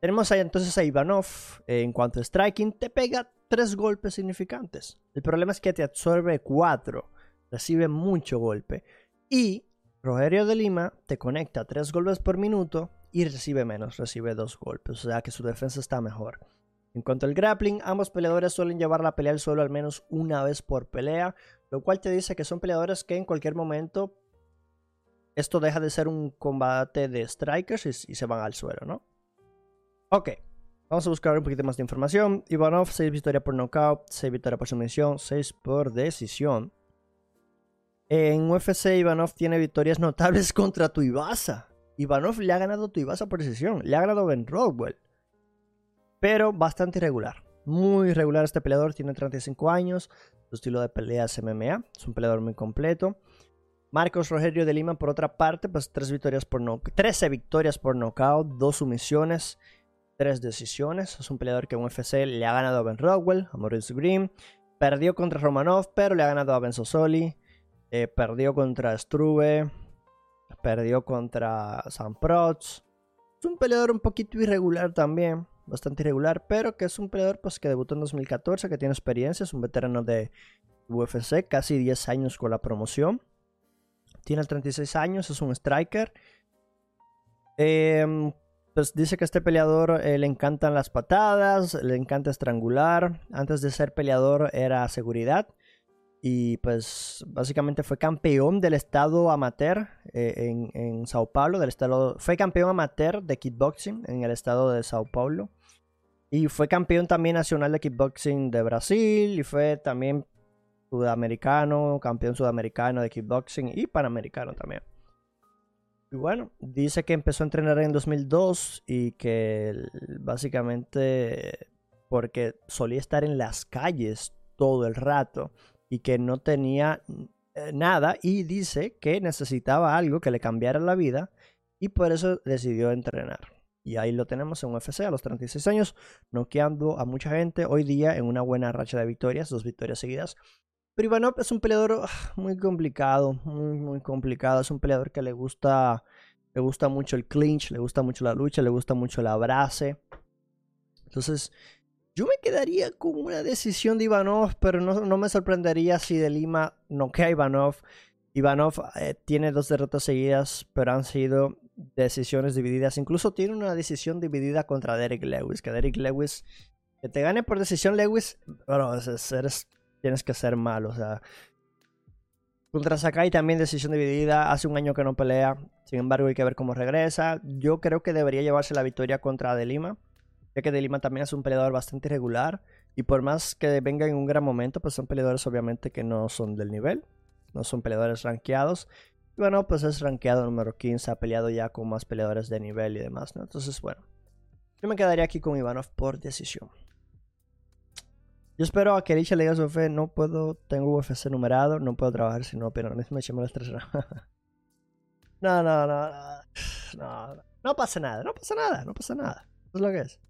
Tenemos ahí entonces a Ivanov. Eh, en cuanto a striking, te pega tres golpes significantes. El problema es que te absorbe cuatro. Recibe mucho golpe. Y Rogerio de Lima te conecta tres golpes por minuto y recibe menos, recibe dos golpes. O sea que su defensa está mejor. En cuanto al grappling, ambos peleadores suelen llevar la pelea al suelo al menos una vez por pelea, lo cual te dice que son peleadores que en cualquier momento esto deja de ser un combate de strikers y, se van al suelo, ¿no? Ok, vamos a buscar un poquito más de información. Ivanov, 6 victorias por knockout, 6 victorias por sumisión, 6 por decisión. En UFC, Ivanov tiene victorias notables *laughs* contra Tuivasa. Ivanov le ha ganado a Tuivasa por decisión, le ha ganado a Ben Rodwell pero bastante irregular. Muy irregular este peleador, tiene 35 años, su estilo de pelea es MMA, es un peleador muy completo. Marcos Rogerio de Lima, por otra parte, pues 3 victorias por no 13 victorias por nocaut, 2 sumisiones, 3 decisiones. Es un peleador que en UFC le ha ganado a Ben Rockwell, a Maurice Green. Perdió contra Romanov, pero le ha ganado a Ben Sosoli. Eh, perdió contra Struve. Perdió contra San Prots. Es un peleador un poquito irregular también. Bastante irregular. Pero que es un peleador pues, que debutó en 2014. Que tiene experiencia. Es un veterano de UFC. Casi 10 años con la promoción. Tiene 36 años. Es un striker. Eh, pues dice que este peleador eh, le encantan las patadas, le encanta estrangular. Antes de ser peleador era seguridad. Y pues básicamente fue campeón del estado amateur eh, en, en, Sao Paulo. Del estado, fue campeón amateur de kickboxing en el estado de Sao Paulo. Y fue campeón también nacional de kickboxing de Brasil. Y fue también sudamericano, campeón sudamericano de kickboxing y panamericano también. Y bueno, dice que empezó a entrenar en 2002 y que básicamente porque solía estar en las calles todo el rato y que no tenía eh, nada y dice que necesitaba algo que le cambiara la vida y por eso decidió entrenar. Y ahí lo tenemos en UFC a los 36 años, noqueando a mucha gente hoy día en una buena racha de victorias, dos victorias seguidas. Pero Ivanov es un peleador ah, muy complicado, muy, muy complicado. Es un peleador que le gusta, le gusta mucho el clinch, le gusta mucho la lucha, le gusta mucho el abrace. Entonces, yo me quedaría con una decisión de Ivanov, pero no, me sorprendería si de Lima noquea a Ivanov. Ivanov eh, tiene dos derrotas seguidas, pero han sido decisiones divididas. Incluso tiene una decisión dividida contra Derek Lewis. Que Derek Lewis, que te gane por decisión Lewis, bueno, eres tienes que ser malo. Contra Sakai también decisión dividida. Hace un año que no pelea. Sin embargo, hay que ver cómo regresa. Yo creo que debería llevarse la victoria contra Delima. Ya que Delima también es un peleador bastante irregular. Y por más que venga en un gran momento, pues son peleadores obviamente que no son del nivel. No son peleadores rankeados. Bueno, pues es rankeado número 15. Ha peleado ya con más peleadores de nivel y demás, ¿no? Entonces, bueno. Yo me quedaría aquí con Ivanov por decisión. Yo espero a que Alicia le diga su fe, no puedo, tengo UFC numerado, no puedo trabajar si no, pero *laughs* no me echemos las tres no, no, no, no, no pasa nada, no pasa nada, no pasa nada. Es lo que es.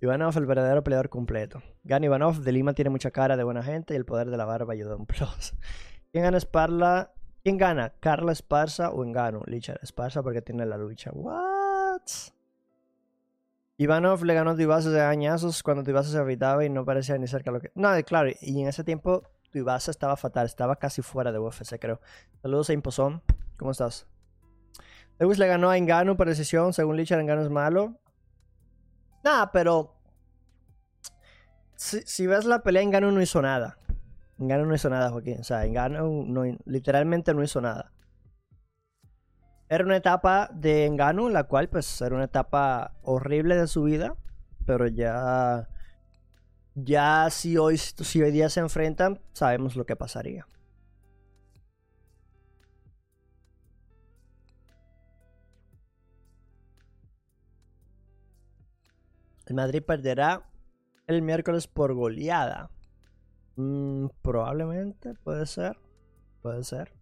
Ivanov, el verdadero peleador completo. Gana Ivanov, de Lima tiene mucha cara de buena gente y el poder de la barba ayuda un plus. *laughs* ¿Quién gana Esparla? ¿Quién gana? ¿Carla Esparza o Engano? Licha Esparza porque tiene la lucha. What? Ivanov le ganó a de añazos cuando Tuivasa se habitaba y no parecía ni cerca lo que... No, claro, y en ese tiempo Tuivasa estaba fatal, estaba casi fuera de UFC, creo. Saludos a Imposón, ¿cómo estás? Lewis le ganó a Engano por decisión, según Lichar, Engano es malo. Nada, pero... Si, ves la pelea, Engano no hizo nada. Engano no hizo nada, Joaquín. O sea, Engano no, literalmente no hizo nada. Era una etapa de Engano, la cual pues era una etapa horrible de su vida, pero ya ya si hoy, si hoy día se enfrentan, sabemos lo que pasaría. El Madrid perderá el miércoles por goleada. Mm, probablemente, puede ser. Puede ser.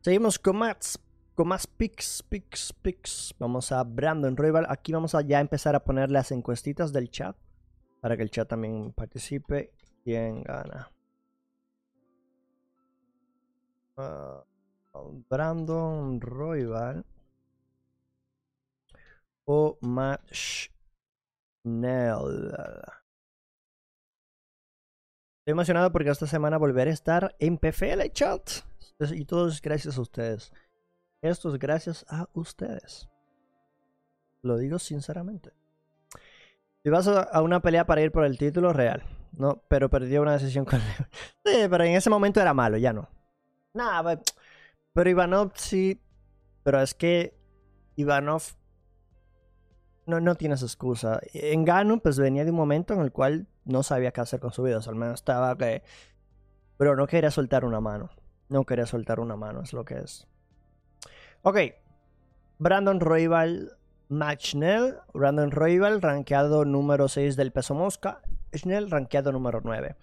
Seguimos con más, con más picks, picks, picks. Vamos a Brandon Rival. Aquí vamos a ya empezar a poner las encuestitas del chat. Para que el chat también participe. ¿Quién gana? Ah, Brandon Royal o Matt Schnell. Estoy emocionado porque esta semana volveré a estar en PFL chat. Y todo es gracias a ustedes. Esto es gracias a ustedes. Lo digo sinceramente. Si vas a una pelea para ir por el título, real. No, pero perdió una decisión con *laughs* Sí, pero en ese momento era malo, ya no. Nada, pero Ivanov sí. Pero es que Ivanov no, no tienes excusa. En Gano, pues venía de un momento en el cual no sabía qué hacer con su vida. Al menos estaba que. Pero no quería soltar una mano. No quería soltar una mano, es lo que es. Ok. Brandon Royal Max Schnell. Brandon Royal, rankeado número 6 del peso mosca. Schnell, rankeado número 9.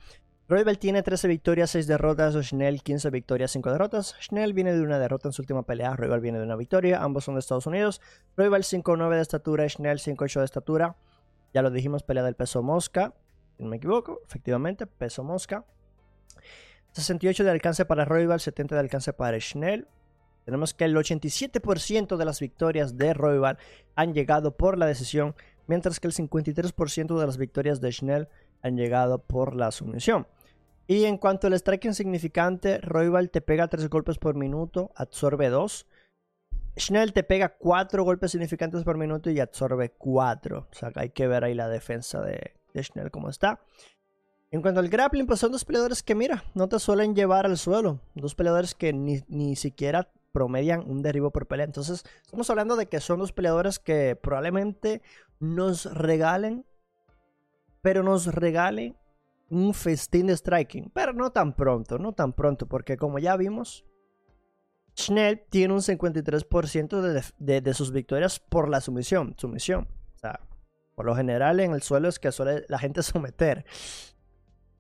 Royal tiene 13 victorias, 6 derrotas. Schnell, 15 victorias, 5 derrotas. Schnell viene de una derrota en su última pelea. Royal viene de una victoria. Ambos son de Estados Unidos. Royal 5'9 de estatura. Schnell 5'8 de estatura. Ya lo dijimos, pelea del peso mosca. Si no me equivoco, efectivamente, peso mosca. 68 de alcance para Royal, 70 de alcance para Schnell. Tenemos que el 87% de las victorias de Royal han llegado por la decisión, mientras que el 53% de las victorias de Schnell han llegado por la sumisión. Y en cuanto al strike insignificante, Royal te pega 3 golpes por minuto, absorbe 2. Schnell te pega 4 golpes significantes por minuto y absorbe 4. O sea, hay que ver ahí la defensa de, de Schnell cómo está. En cuanto al grappling, pues son dos peleadores que, mira, no te suelen llevar al suelo. Dos peleadores que ni, ni siquiera promedian un derribo por pelea. Entonces, estamos hablando de que son dos peleadores que probablemente nos regalen, pero nos regalen un festín de striking. Pero no tan pronto, no tan pronto, porque como ya vimos, Schnell tiene un 53% de, de, de, sus victorias por la sumisión. Sumisión. O sea, por lo general en el suelo es que suele la gente *laughs* someter.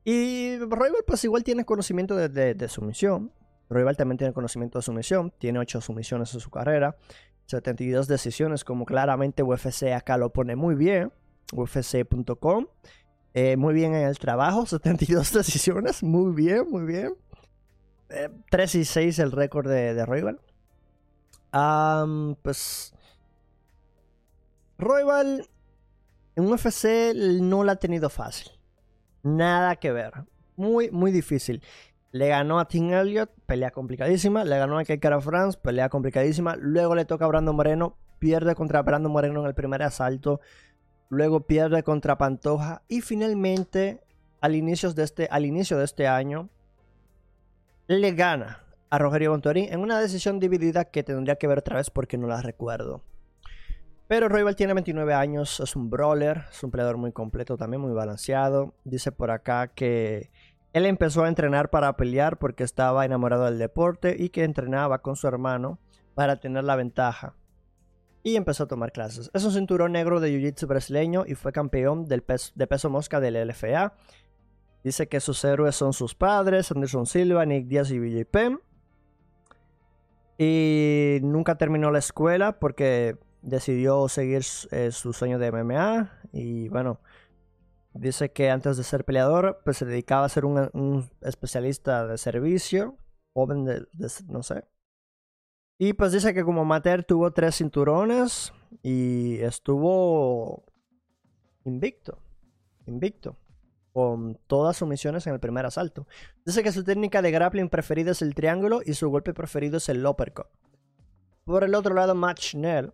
Y Royal pues igual tiene conocimiento de, de sumisión. Royal también tiene conocimiento de sumisión. Tiene 8 sumisiones en su carrera. 72 decisiones, como claramente UFC acá lo pone muy bien. UFC.com. Eh, muy bien en el trabajo. 72 *laughs* decisiones. Muy bien, muy bien. Eh, 3 y 6 el récord de, de pues... Royal en UFC no la ha tenido fácil. Nada que ver. Muy, muy difícil. Le ganó a Tim Elliott, pelea complicadísima. Le ganó a Keikara France, pelea complicadísima. Luego le toca a Brando Moreno, pierde contra Brando Moreno en el primer asalto. Luego pierde contra Pantoja. Y finalmente, al inicio de este, al inicio de este año, le gana a Rogerio Bontorín en una decisión dividida que tendría que ver otra vez porque no la recuerdo. Pero Royal tiene 29 años, es un brawler, es un peleador muy completo, también muy balanceado. Dice por acá que él empezó a entrenar para pelear porque estaba enamorado del deporte y que entrenaba con su hermano para tener la ventaja. Y empezó a tomar clases. Es un cinturón negro de Jiu-Jitsu brasileño y fue campeón del peso, de peso mosca del LFA. Dice que sus héroes son sus padres, Anderson Silva, Nick Diaz y BJ Penn. Y nunca terminó la escuela porque decidió seguir eh, su sueño de MMA y bueno, dice que antes de ser peleador pues se dedicaba a ser un, especialista de servicio, joven de, de, no sé. Y pues dice que como amateur tuvo tres cinturones y estuvo invicto, invicto, con todas sus misiones en el primer asalto. Dice que su técnica de grappling preferida es el triángulo y su golpe preferido es el uppercut. Por el otro lado, Matt Schnell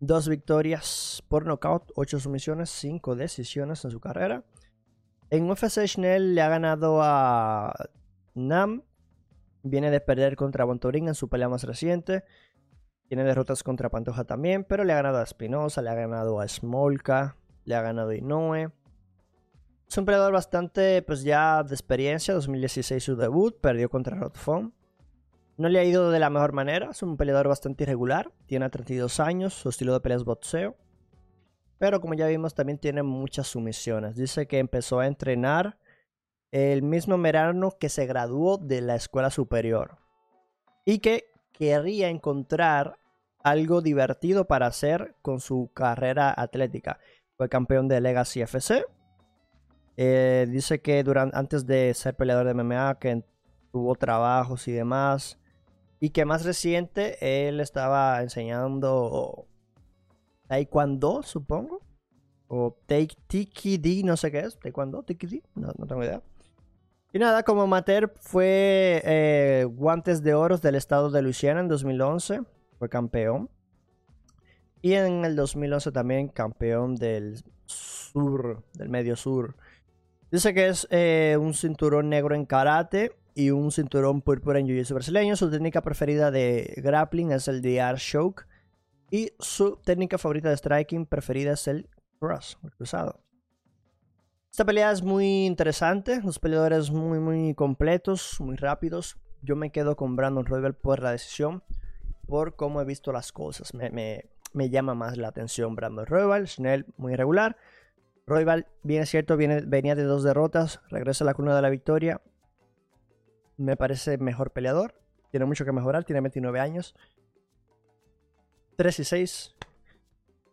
Dos victorias por nocaut, ocho sumisiones, cinco decisiones en su carrera. En UFC Schnell le ha ganado a Nam. Viene de perder contra Bontorin en su pelea más reciente. Tiene derrotas contra Pantoja también, pero le ha ganado a Espinosa, le ha ganado a Smolka, le ha ganado a Inoue. Es un peleador bastante, pues ya de experiencia. 2016 su debut, perdió contra Rodfon. No le ha ido de la mejor manera, es un peleador bastante irregular, tiene 32 años, su estilo de pelea es boxeo. Pero como ya vimos también tiene muchas sumisiones. Dice que empezó a entrenar el mismo verano que se graduó de la escuela superior. Y que querría encontrar algo divertido para hacer con su carrera atlética. Fue campeón de Legacy FC. Eh, dice que durante, antes de ser peleador de MMA, que tuvo trabajos y demás. Y que más reciente, él estaba enseñando Taekwondo, supongo. O Tiki no sé qué es. Taekwondo, Tiki no, no tengo idea. Y nada, como amateur fue eh, guantes de oro del estado de Luisiana en 2011. Fue campeón. Y en el 2011 también campeón del sur, del medio sur. Dice que es eh, un cinturón negro en karate y un cinturón púrpura en jiu-jitsu brasileño. Su técnica preferida de grappling es el DR choke y su técnica favorita de striking preferida es el cross, cruzado. Esta pelea es muy interesante, los peleadores muy muy completos, muy rápidos. Yo me quedo con Brandon Royal por la decisión, por cómo he visto las cosas. Me, me, me llama más la atención Brandon Royal, Snell muy irregular. Royal, bien es cierto, viene, venía de dos derrotas, regresa a la cuna de la victoria, me parece mejor peleador. Tiene mucho que mejorar, tiene 29 años. 3 y 6.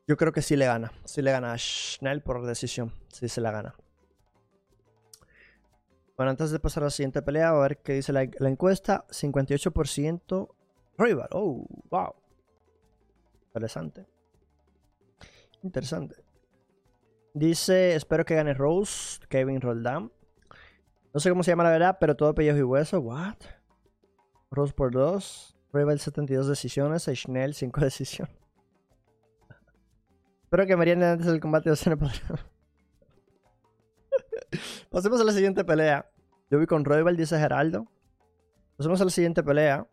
Yo creo que sí le gana. Sí le gana a Schnell por decisión. Sí se la gana. Bueno, antes de pasar a la siguiente pelea, a ver qué dice la, encuesta. 58% Rival. Oh, wow. Interesante. Interesante. Dice, espero que gane Rose, Kevin Roldán. No sé cómo se llama la verdad, pero todo pellejo y hueso. What? Rose por 2. Rival 72 decisiones. Schnell 5 *laughs* decisiones. espero que Mariana antes del combate de Ocena *laughs* Pasemos a la siguiente pelea. Yo vi con Rival, dice Geraldo. Pasemos a la siguiente pelea.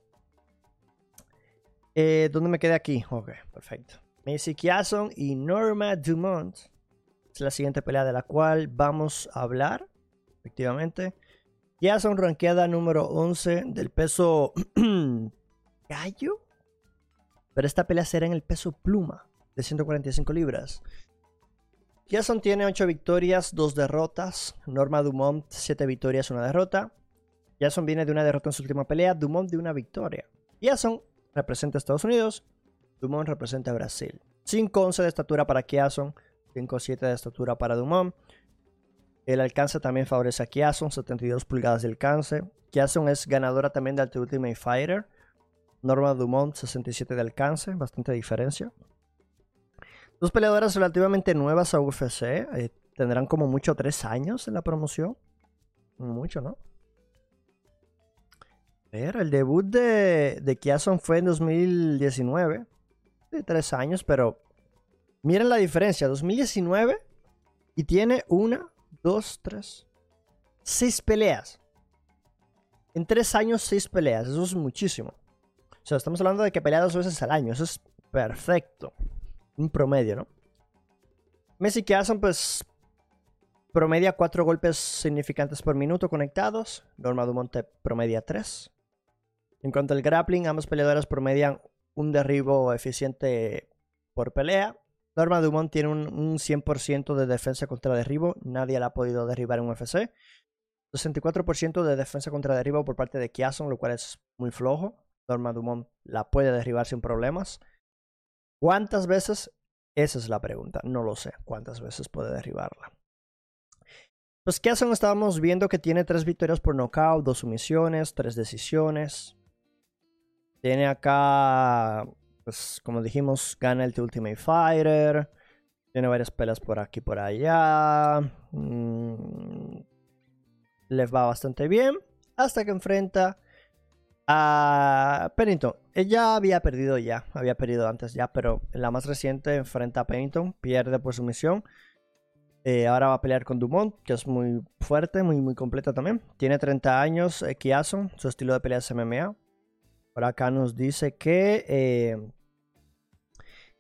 Eh, ¿Dónde me quedé aquí? Ok, perfecto. Macy Kiason y Norma Dumont. Es la siguiente pelea de la cual vamos a hablar. Efectivamente. Kiason ranqueada número 11 del peso *clears throat* gallo. Pero esta pelea será en el peso pluma de 145 libras. Jason tiene 8 victorias, 2 derrotas. Norma Dumont, 7 victorias, 1 derrota. Jason viene de una derrota en su última pelea. Dumont de una victoria. Jason representa a Estados Unidos. Dumont representa a Brasil. 5'11 de estatura para Kiason. 5'7 de estatura para Dumont. El alcance también favorece a Kiason. 72 pulgadas de alcance. Kiason es ganadora también del Ultimate Fighter. Norma Dumont, 67 de alcance. Bastante diferencia. Dos peleadoras relativamente nuevas a UFC. Eh, tendrán como mucho tres años en la promoción. Mucho, ¿no? Pero el debut de, de Kiason fue en 2019. De tres años, pero miren la diferencia. 2019 y tiene una, dos, tres, seis peleas. En tres años, seis peleas. Eso es muchísimo. O sea, estamos hablando de que pelea dos veces al año. Eso es perfecto un promedio, ¿no? Messi que hacen, pues, promedia cuatro golpes significantes por minuto conectados. Norma Dumont promedia tres. En cuanto al grappling, ambas peleadoras promedian un derribo eficiente por pelea. Norma Dumont tiene un, 100% de defensa contra derribo. Nadie la ha podido derribar en UFC. 64% de defensa contra derribo por parte de Kiason, lo cual es muy flojo. Norma Dumont la puede derribar sin problemas. ¿Cuántas veces? Esa es la pregunta. No lo sé. ¿Cuántas veces puede derribarla? Pues Kiason estábamos viendo que tiene tres victorias por nocaut, dos sumisiones, tres decisiones. Tiene acá, pues como dijimos, gana el Ultimate Fighter. Tiene varias peleas por aquí por allá. Mm, les va bastante bien. Hasta que enfrenta a Pennington. Ella había perdido ya, había perdido antes ya, pero la más reciente enfrenta a Pennington, pierde por sumisión. Eh, ahora va a pelear con Dumont, que es muy fuerte, muy, muy completa también. Tiene 30 años, eh, su estilo de pelea es MMA. Por acá nos dice que eh,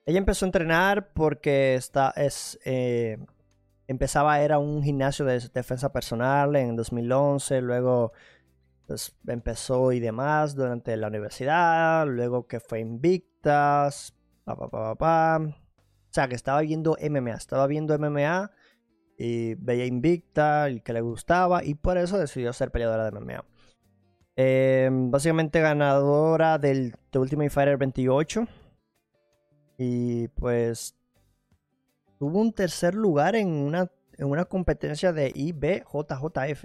ella empezó a entrenar porque está, es, eh, empezaba, era un gimnasio de defensa personal en 2011, luego pues empezó y demás durante la universidad, luego que fue Invictas, pa, pa, pa, pa, O sea, que estaba viendo MMA, estaba viendo MMA y veía Invicta, y que le gustaba, y por eso decidió ser peleadora de MMA. Em, básicamente ganadora del The Ultimate Fighter 28. Y pues tuvo un tercer lugar en una, en una competencia de IBJJF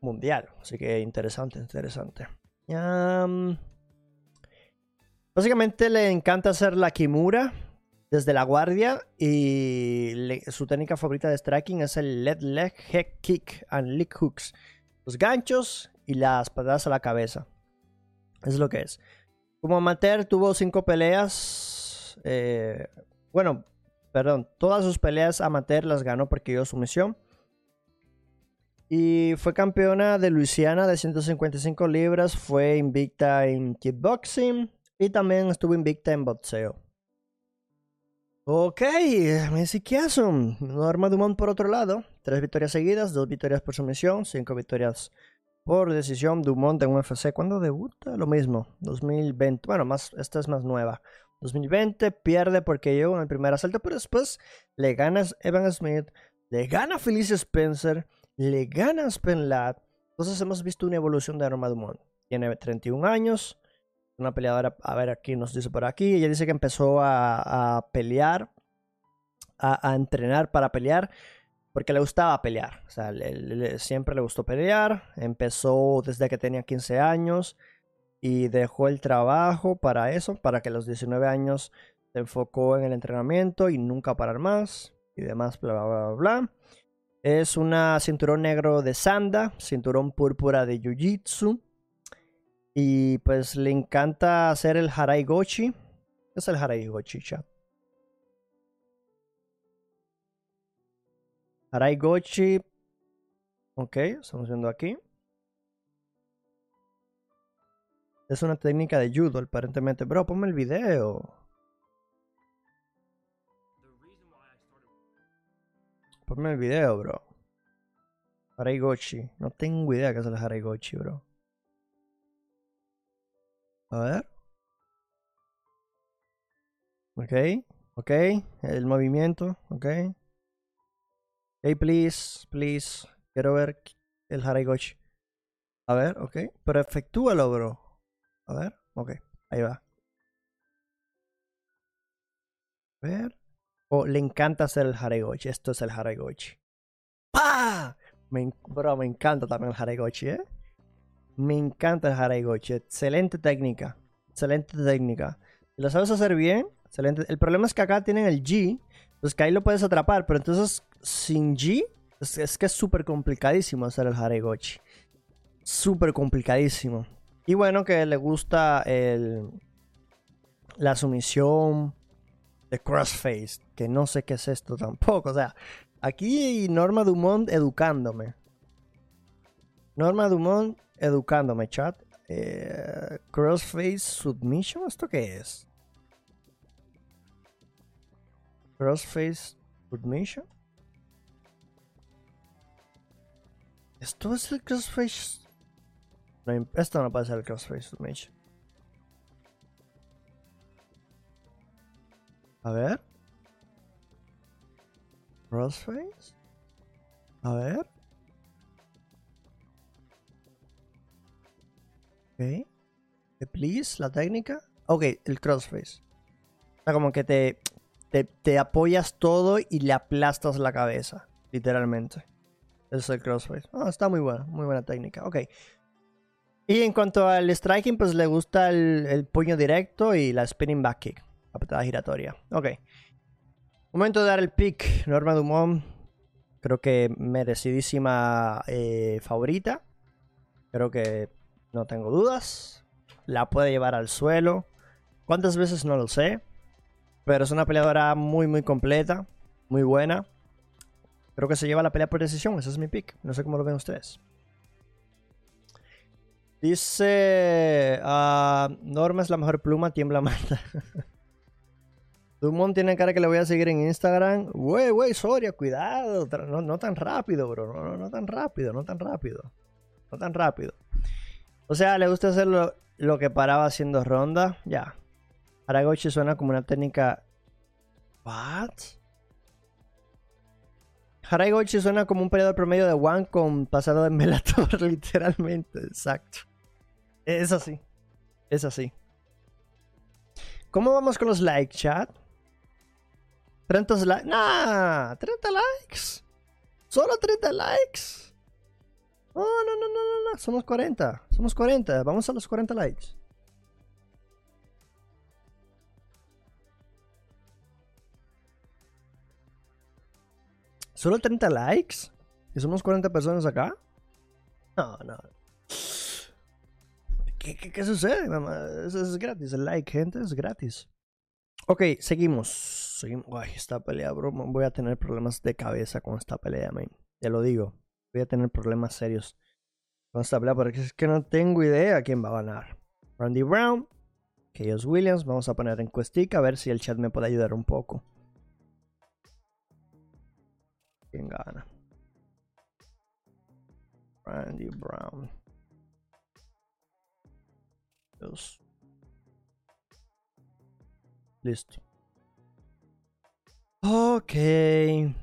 mundial. Así que interesante, interesante. básicamente le encanta hacer la Kimura desde la guardia y su técnica favorita de striking es el Led Leg Head Kick and Lick Hooks. Los ganchos y las patadas a la cabeza. Es lo que es. Como amateur tuvo cinco peleas. Eh, bueno, perdón, todas sus peleas amateur las ganó porque dio su misión. Y fue campeona de Luisiana de 155 libras, fue invicta en kickboxing y también estuvo invicta en boxeo. Ok, Messi Kiasum. Norma Dumont por otro lado. Tres victorias seguidas, dos victorias por sumisión, cinco victorias por decisión. Dumont en UFC. ¿Cuándo debuta? Lo mismo, 2020. Bueno, más, esta es más nueva. 2020 pierde porque llegó en el primer asalto, pero después le gana Evan Smith, le gana Felicia Spencer le gana a Spenlat. Entonces hemos visto una evolución de Norma Dumont. Tiene 31 años, una peleadora, a ver aquí nos dice por aquí, ella dice que empezó a, pelear, a, entrenar para pelear porque le gustaba pelear. O sea, siempre le gustó pelear. Empezó desde que tenía 15 años y dejó el trabajo para eso, para que a los 19 años se enfocó en el entrenamiento y nunca parar más y demás, bla, bla, bla, bla. Es una cinturón negro de Sanda, cinturón púrpura de Jiu-Jitsu. Y pues le encanta hacer el Harai Gochi. ¿Qué es el Harai Gochi, chat? Harai Gochi. Ok, estamos viendo aquí. Es una técnica de judo, aparentemente. Bro, ponme el video. Ponme el video, bro. Haraigochi. No tengo idea qué es el Haraigochi, bro. A ver. Ok. Ok. El movimiento. Ok. Hey, please. Please. Quiero ver el Haraigochi. A ver, ok. Pero efectúalo, bro. A ver. Ok. Ahí va. A ver. Oh, le encanta hacer el Haregochi. Esto es el Haregochi. ¡Pah! Me, bro, me encanta también el Haregochi, ¿eh? Me encanta el Haregochi. Excelente técnica. Excelente técnica. Si lo sabes hacer bien, excelente. El problema es que acá tienen el G. Pues que ahí lo puedes atrapar. Pero entonces, sin G, es, que es súper complicadísimo hacer el Haregochi. Súper complicadísimo. Y bueno, que le gusta el, la sumisión de crossface, que no sé qué es esto tampoco. O sea, aquí Norma Dumont educándome. Norma Dumont educándome, chat. Eh, crossface submission, ¿esto qué es? Crossface submission. ¿Esto es el crossface? Esto no puede ser el crossface submission. A ver. Crossface. A ver. Ok. Please, la técnica. Ok, el crossface. O como que te, te, apoyas todo y le aplastas la cabeza. Literalmente. Ese es el crossface. Ah, está muy buena, muy buena técnica. Ok. Y en cuanto al striking, pues le gusta el, puño directo y la spinning back kick. La patada giratoria. Ok. Momento de dar el pick. Norma Dumont. Creo que merecidísima eh, favorita. Creo que no tengo dudas. La puede llevar al suelo. ¿Cuántas veces? No lo sé. Pero es una peleadora muy, muy completa. Muy buena. Creo que se lleva la pelea por decisión. Ese es mi pick. No sé cómo lo ven ustedes. Dice... Ah, Norma es la mejor pluma, tiembla mata. *laughs* Dumont tiene cara que le voy a seguir en Instagram. Wey, wey, Soria, cuidado. No, tan rápido, bro. No, no, tan rápido, no tan rápido. No tan rápido. O sea, le gusta hacer lo, que paraba haciendo ronda. Ya. Aragochi suena como una técnica. ¿What? Haragochi suena como un periodo promedio de One con pasado de Melator, *laughs* literalmente. Exacto. Es así. Es así. ¿Cómo vamos con los likes, chat? 30 likes. Nah, 30 likes. Solo 30 likes. Oh, no, no, no, no, no. Somos 40. Somos 40. Vamos a los 40 likes. ¿Solo 30 likes? ¿Y somos 40 personas acá? No, no. ¿Qué, qué, sucede, mamá? es gratis. El like, gente, es gratis. Ok, seguimos. seguimos. esta pelea, bro. Voy a tener problemas de cabeza con esta pelea, man. Te lo digo. Voy a tener problemas serios con esta pelea porque es que no tengo idea quién va a ganar. Randy Brown, Chaos Williams. Vamos a poner en cuestica a ver si el chat me puede ayudar un poco. ¿Quién gana? Randy Brown. Dios. Listo. Ok.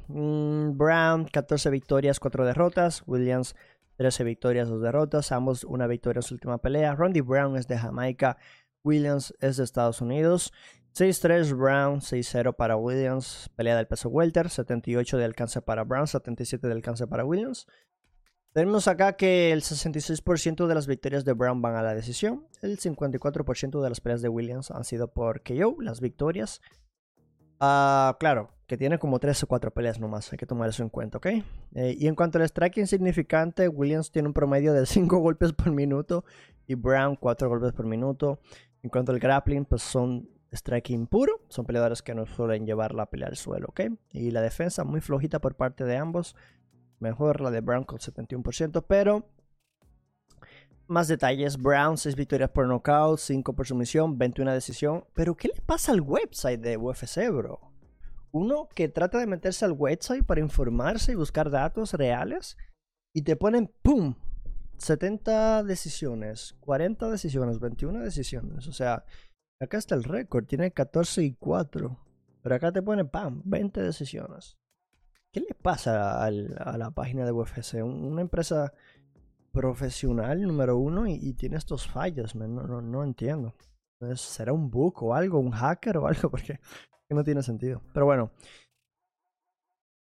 Mm, Brown, 14 victorias, 4 derrotas. Williams, 13 victorias, 2 derrotas. Ambos una victoria en su última pelea. Rondy Brown es de Jamaica. Williams es de Estados Unidos. 6-3 Brown, 6-0 para Williams, pelea del peso welter, 78 de alcance para Brown, 77 de alcance para Williams. Tenemos acá que el 66% de las victorias de Brown van a la decisión, el 54% de las peleas de Williams han sido por KO, las victorias. Ah, claro, que tiene como 3 o 4 peleas nomás, hay que tomar eso en cuenta, ¿ok? Eh, y en cuanto al striking significante, Williams tiene un promedio de *laughs* 5 golpes por minuto y Brown 4 golpes por minuto. En cuanto al grappling, pues son striking puro, son peleadores que no suelen llevar la pelea al suelo, ¿ok? Y la defensa muy flojita por parte de ambos. Mejor la de Brown con 71%, pero más detalles. Brown, 6 victorias por knockout, 5 por sumisión, 21 decisión. Pero ¿qué le pasa al website de UFC, bro? Uno que trata de meterse al website para informarse y buscar datos reales y te ponen ¡pum! 70 decisiones, 40 decisiones, 21 decisiones. O sea, acá está el récord, tiene 14 y 4. Pero acá te pone ¡pam! 20 decisiones. ¿Qué le pasa a la página de UFC? Una empresa profesional número uno y, tiene estos fallos, No, entiendo. ¿Será un bug o algo? ¿Un hacker o algo? *laughs* Porque no tiene sentido. Pero bueno.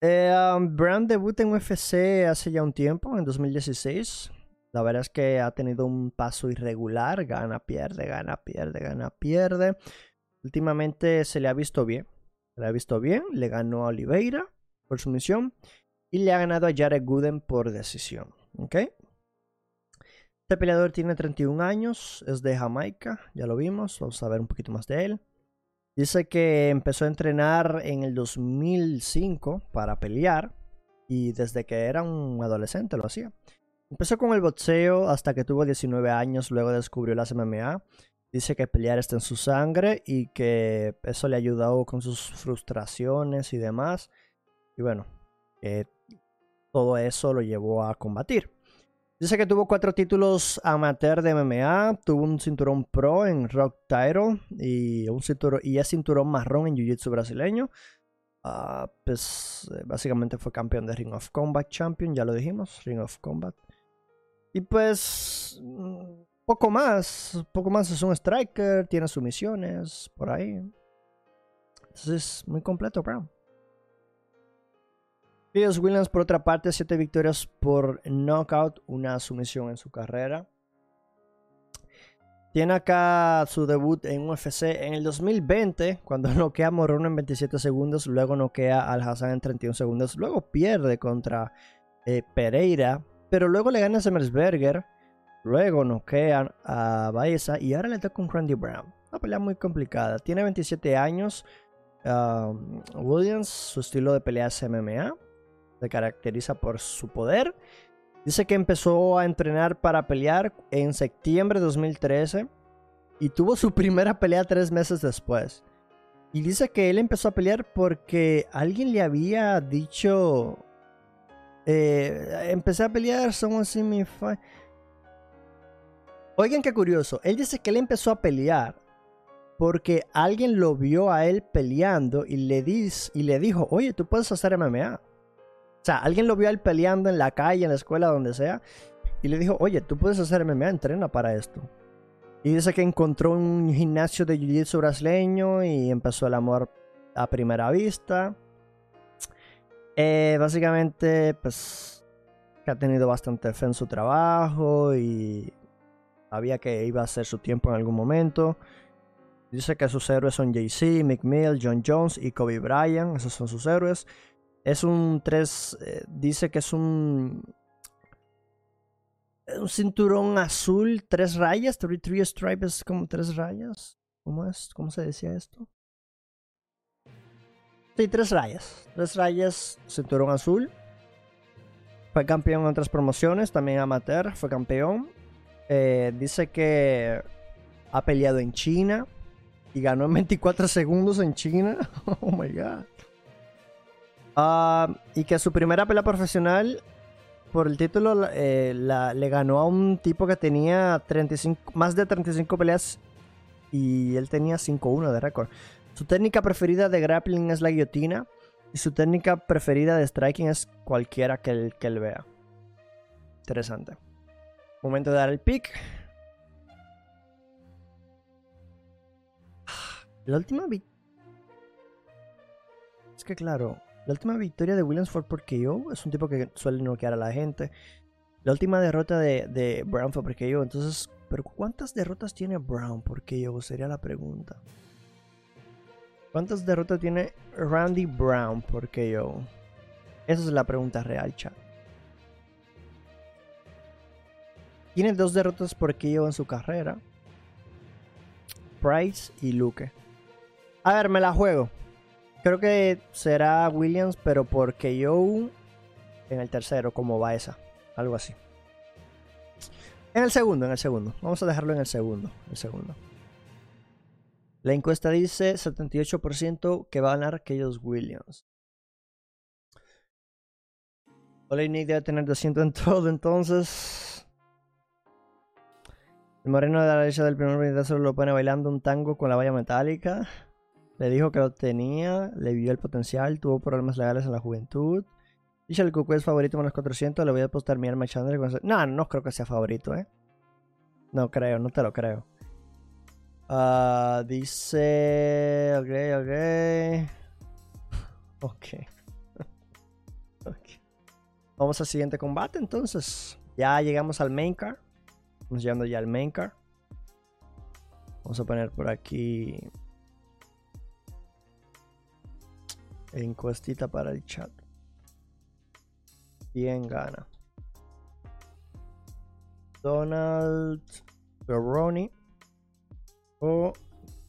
Eh, um, Brand debuta en UFC hace ya un tiempo, en 2016. La verdad es que ha tenido un paso irregular. Gana, pierde, gana, pierde, gana, pierde. Últimamente se le ha visto bien. Se le ha visto bien. Le ganó a Oliveira por sumisión. Y le ha ganado a Jared Gooden por decisión. ¿Ok? Este peleador tiene 31 años, es de Jamaica, ya lo vimos, vamos a ver un poquito más de él. Dice que empezó a entrenar en el 2005 para pelear y desde que era un adolescente lo hacía. Empezó con el boxeo hasta que tuvo 19 años, luego descubrió las MMA. Dice que pelear está en su sangre y que eso le ayudó con sus frustraciones y demás. Y bueno, todo eso lo llevó a combatir. Dice que tuvo cuatro títulos amateur de MMA, tuvo un cinturón pro en Rock Title y, un cinturón, y es cinturón marrón en Jiu-Jitsu brasileño. Ah, pues eh, básicamente fue campeón de Ring of Combat Champion, ya lo dijimos, Ring of Combat. Y pues mm, poco más, poco más es un striker, tiene sumisiones por ahí. Entonces, muy completo, Brown. Williams, por otra parte, 7 victorias por knockout, una sumisión en su carrera. Tiene acá su debut en UFC en el 2020, cuando *laughs* noquea a Moreno en 27 segundos, luego noquea al Hassan en 31 segundos, luego pierde contra eh, Pereira, pero luego le gana a Semmersberger, luego noquea a Baeza y ahora le toca un Randy Brown. Una pelea muy complicada. Tiene 27 años. Um, Williams, su estilo de pelea es MMA se caracteriza por su poder. Dice que empezó a entrenar para pelear en septiembre de 2013 y tuvo su primera pelea tres meses después. Y dice que él empezó a pelear porque alguien le había dicho... Eh, empecé a pelear, someone see me fight. Oigan qué curioso, él dice que él empezó a pelear porque alguien lo vio a él peleando y le, y le dijo, oye, tú puedes hacer MMA. O sea, alguien lo vio a él peleando en la calle, en la escuela, donde sea, y le dijo, oye, tú puedes hacer MMA, entrena para esto. Y dice que encontró un gimnasio de jiu-jitsu brasileño y empezó el amor a primera vista. Eh, básicamente, pues, que ha tenido bastante fe en su trabajo y sabía que iba a ser su tiempo en algún momento. Dice que sus héroes son JC, McMill, John Jones y Kobe Bryant. Esos son sus héroes. Es un 3. Eh, dice que es un. Un cinturón azul, tres rayas. Three, stripes como tres rayas. ¿Cómo es? ¿Cómo se decía esto? Sí, tres rayas. Tres rayas, cinturón azul. Fue campeón en otras promociones, también amateur, fue campeón. Eh, dice que ha peleado en China y ganó en 24 segundos en China. *laughs* Oh my god. Ah, y que su primera pelea profesional por el título eh, le ganó a un tipo que tenía 35, más de 35 peleas y él tenía 5-1 de récord. Su técnica preferida de grappling es la guillotina y su técnica preferida de striking es cualquiera que él, que él vea. Interesante. Momento de dar el pick. La última victoria. Es que claro, la última victoria de Williams fue porque yo es un tipo que suele noquear a la gente. La última derrota de, Brown fue porque yo. Entonces, ¿pero cuántas derrotas tiene Brown? Porque yo sería la pregunta. ¿Cuántas derrotas tiene Randy Brown? Porque yo. Esa es la pregunta real, chat. Tiene dos derrotas por KO en su carrera. Price y Luke. A ver, me la juego. Creo que será Williams, pero por KO en el tercero, como va esa. Algo así. En el segundo, en el segundo. Vamos a dejarlo en el segundo. El segundo. La encuesta dice 78% que va a ganar aquellos Williams. Nick debe tener 200 en *laughs* todo, entonces. El moreno de la derecha del primer solo lo pone bailando un tango con la valla metálica. Le dijo que lo tenía, le vio el potencial, tuvo problemas legales en la juventud. Dice el Cucu es favorito menos 400, le voy a postar mi arma Chandler. No, no creo que sea favorito, ¿eh? No creo, no te lo creo. Uh, dice... Ok, ok. *laughs* *laughs* ok. Vamos al siguiente combate entonces. Ya llegamos al main car. Estamos llegando ya al main car. Vamos a poner por aquí encuestita para el chat. ¿Quién gana? Donald Cerrone o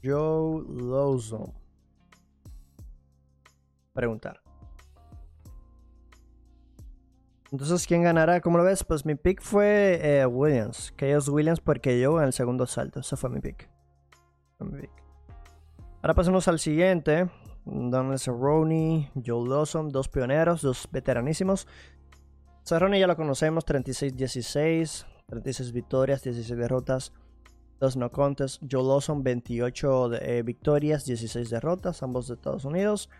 Joe Lawson. Preguntar. Entonces, ¿quién ganará? ¿Cómo lo ves? Pues mi pick fue eh, Williams. Que ellos Williams porque yo en el segundo salto. Ese fue mi pick. Ahora pasamos al siguiente. Donald Cerrone, Joe Lawson, dos pioneros, dos veteranísimos. Cerrone ya lo conocemos, 36-16, 36 victorias, 16 derrotas, 2 no contests. Joe Lawson, 28 eh, victorias, 16 derrotas, ambos de Estados Unidos.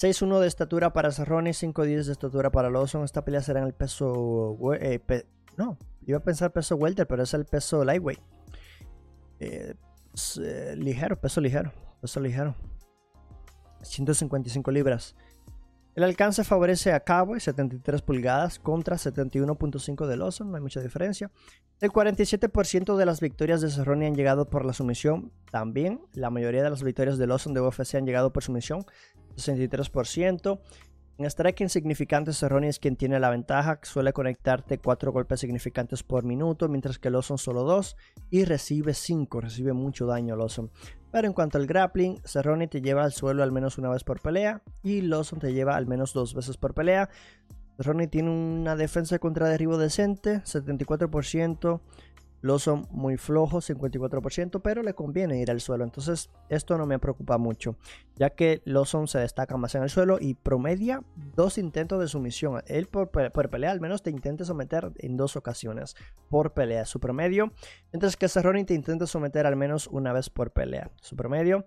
6-1 de estatura para Cerrone, 5-10 de estatura para Lawson. Esta pelea será en el peso. Eh, no, iba a pensar peso welter, pero es el peso lightweight. Eh, eh, ligero, peso ligero, peso ligero. 155 libras. El alcance favorece a Cowboy, 73 pulgadas contra 71.5 de Lawson, no hay mucha diferencia. El 47% de las victorias de Cerrone han llegado por la sumisión. También la mayoría de las victorias de Lawson de UFC han llegado por sumisión. 63%. En strike insignificante, Cerrone es quien tiene la ventaja, suele conectarte 4 golpes significantes por minuto, mientras que Lawson solo 2 y recibe 5, recibe mucho daño Lawson. Pero en cuanto al grappling, Cerrone te lleva al suelo al menos una vez por pelea y Lawson te lleva al menos dos veces por pelea. Cerrone tiene una defensa contra derribo decente, 74%, Lawson muy flojo, 54%, pero le conviene ir al suelo. Entonces, esto no me preocupa mucho, ya que Lawson se destaca más en el suelo y promedia dos intentos de sumisión. Él por, pelea al menos te intenta someter en dos ocasiones por pelea, su promedio. Mientras que Cerrone te intenta someter al menos una vez por pelea, su promedio.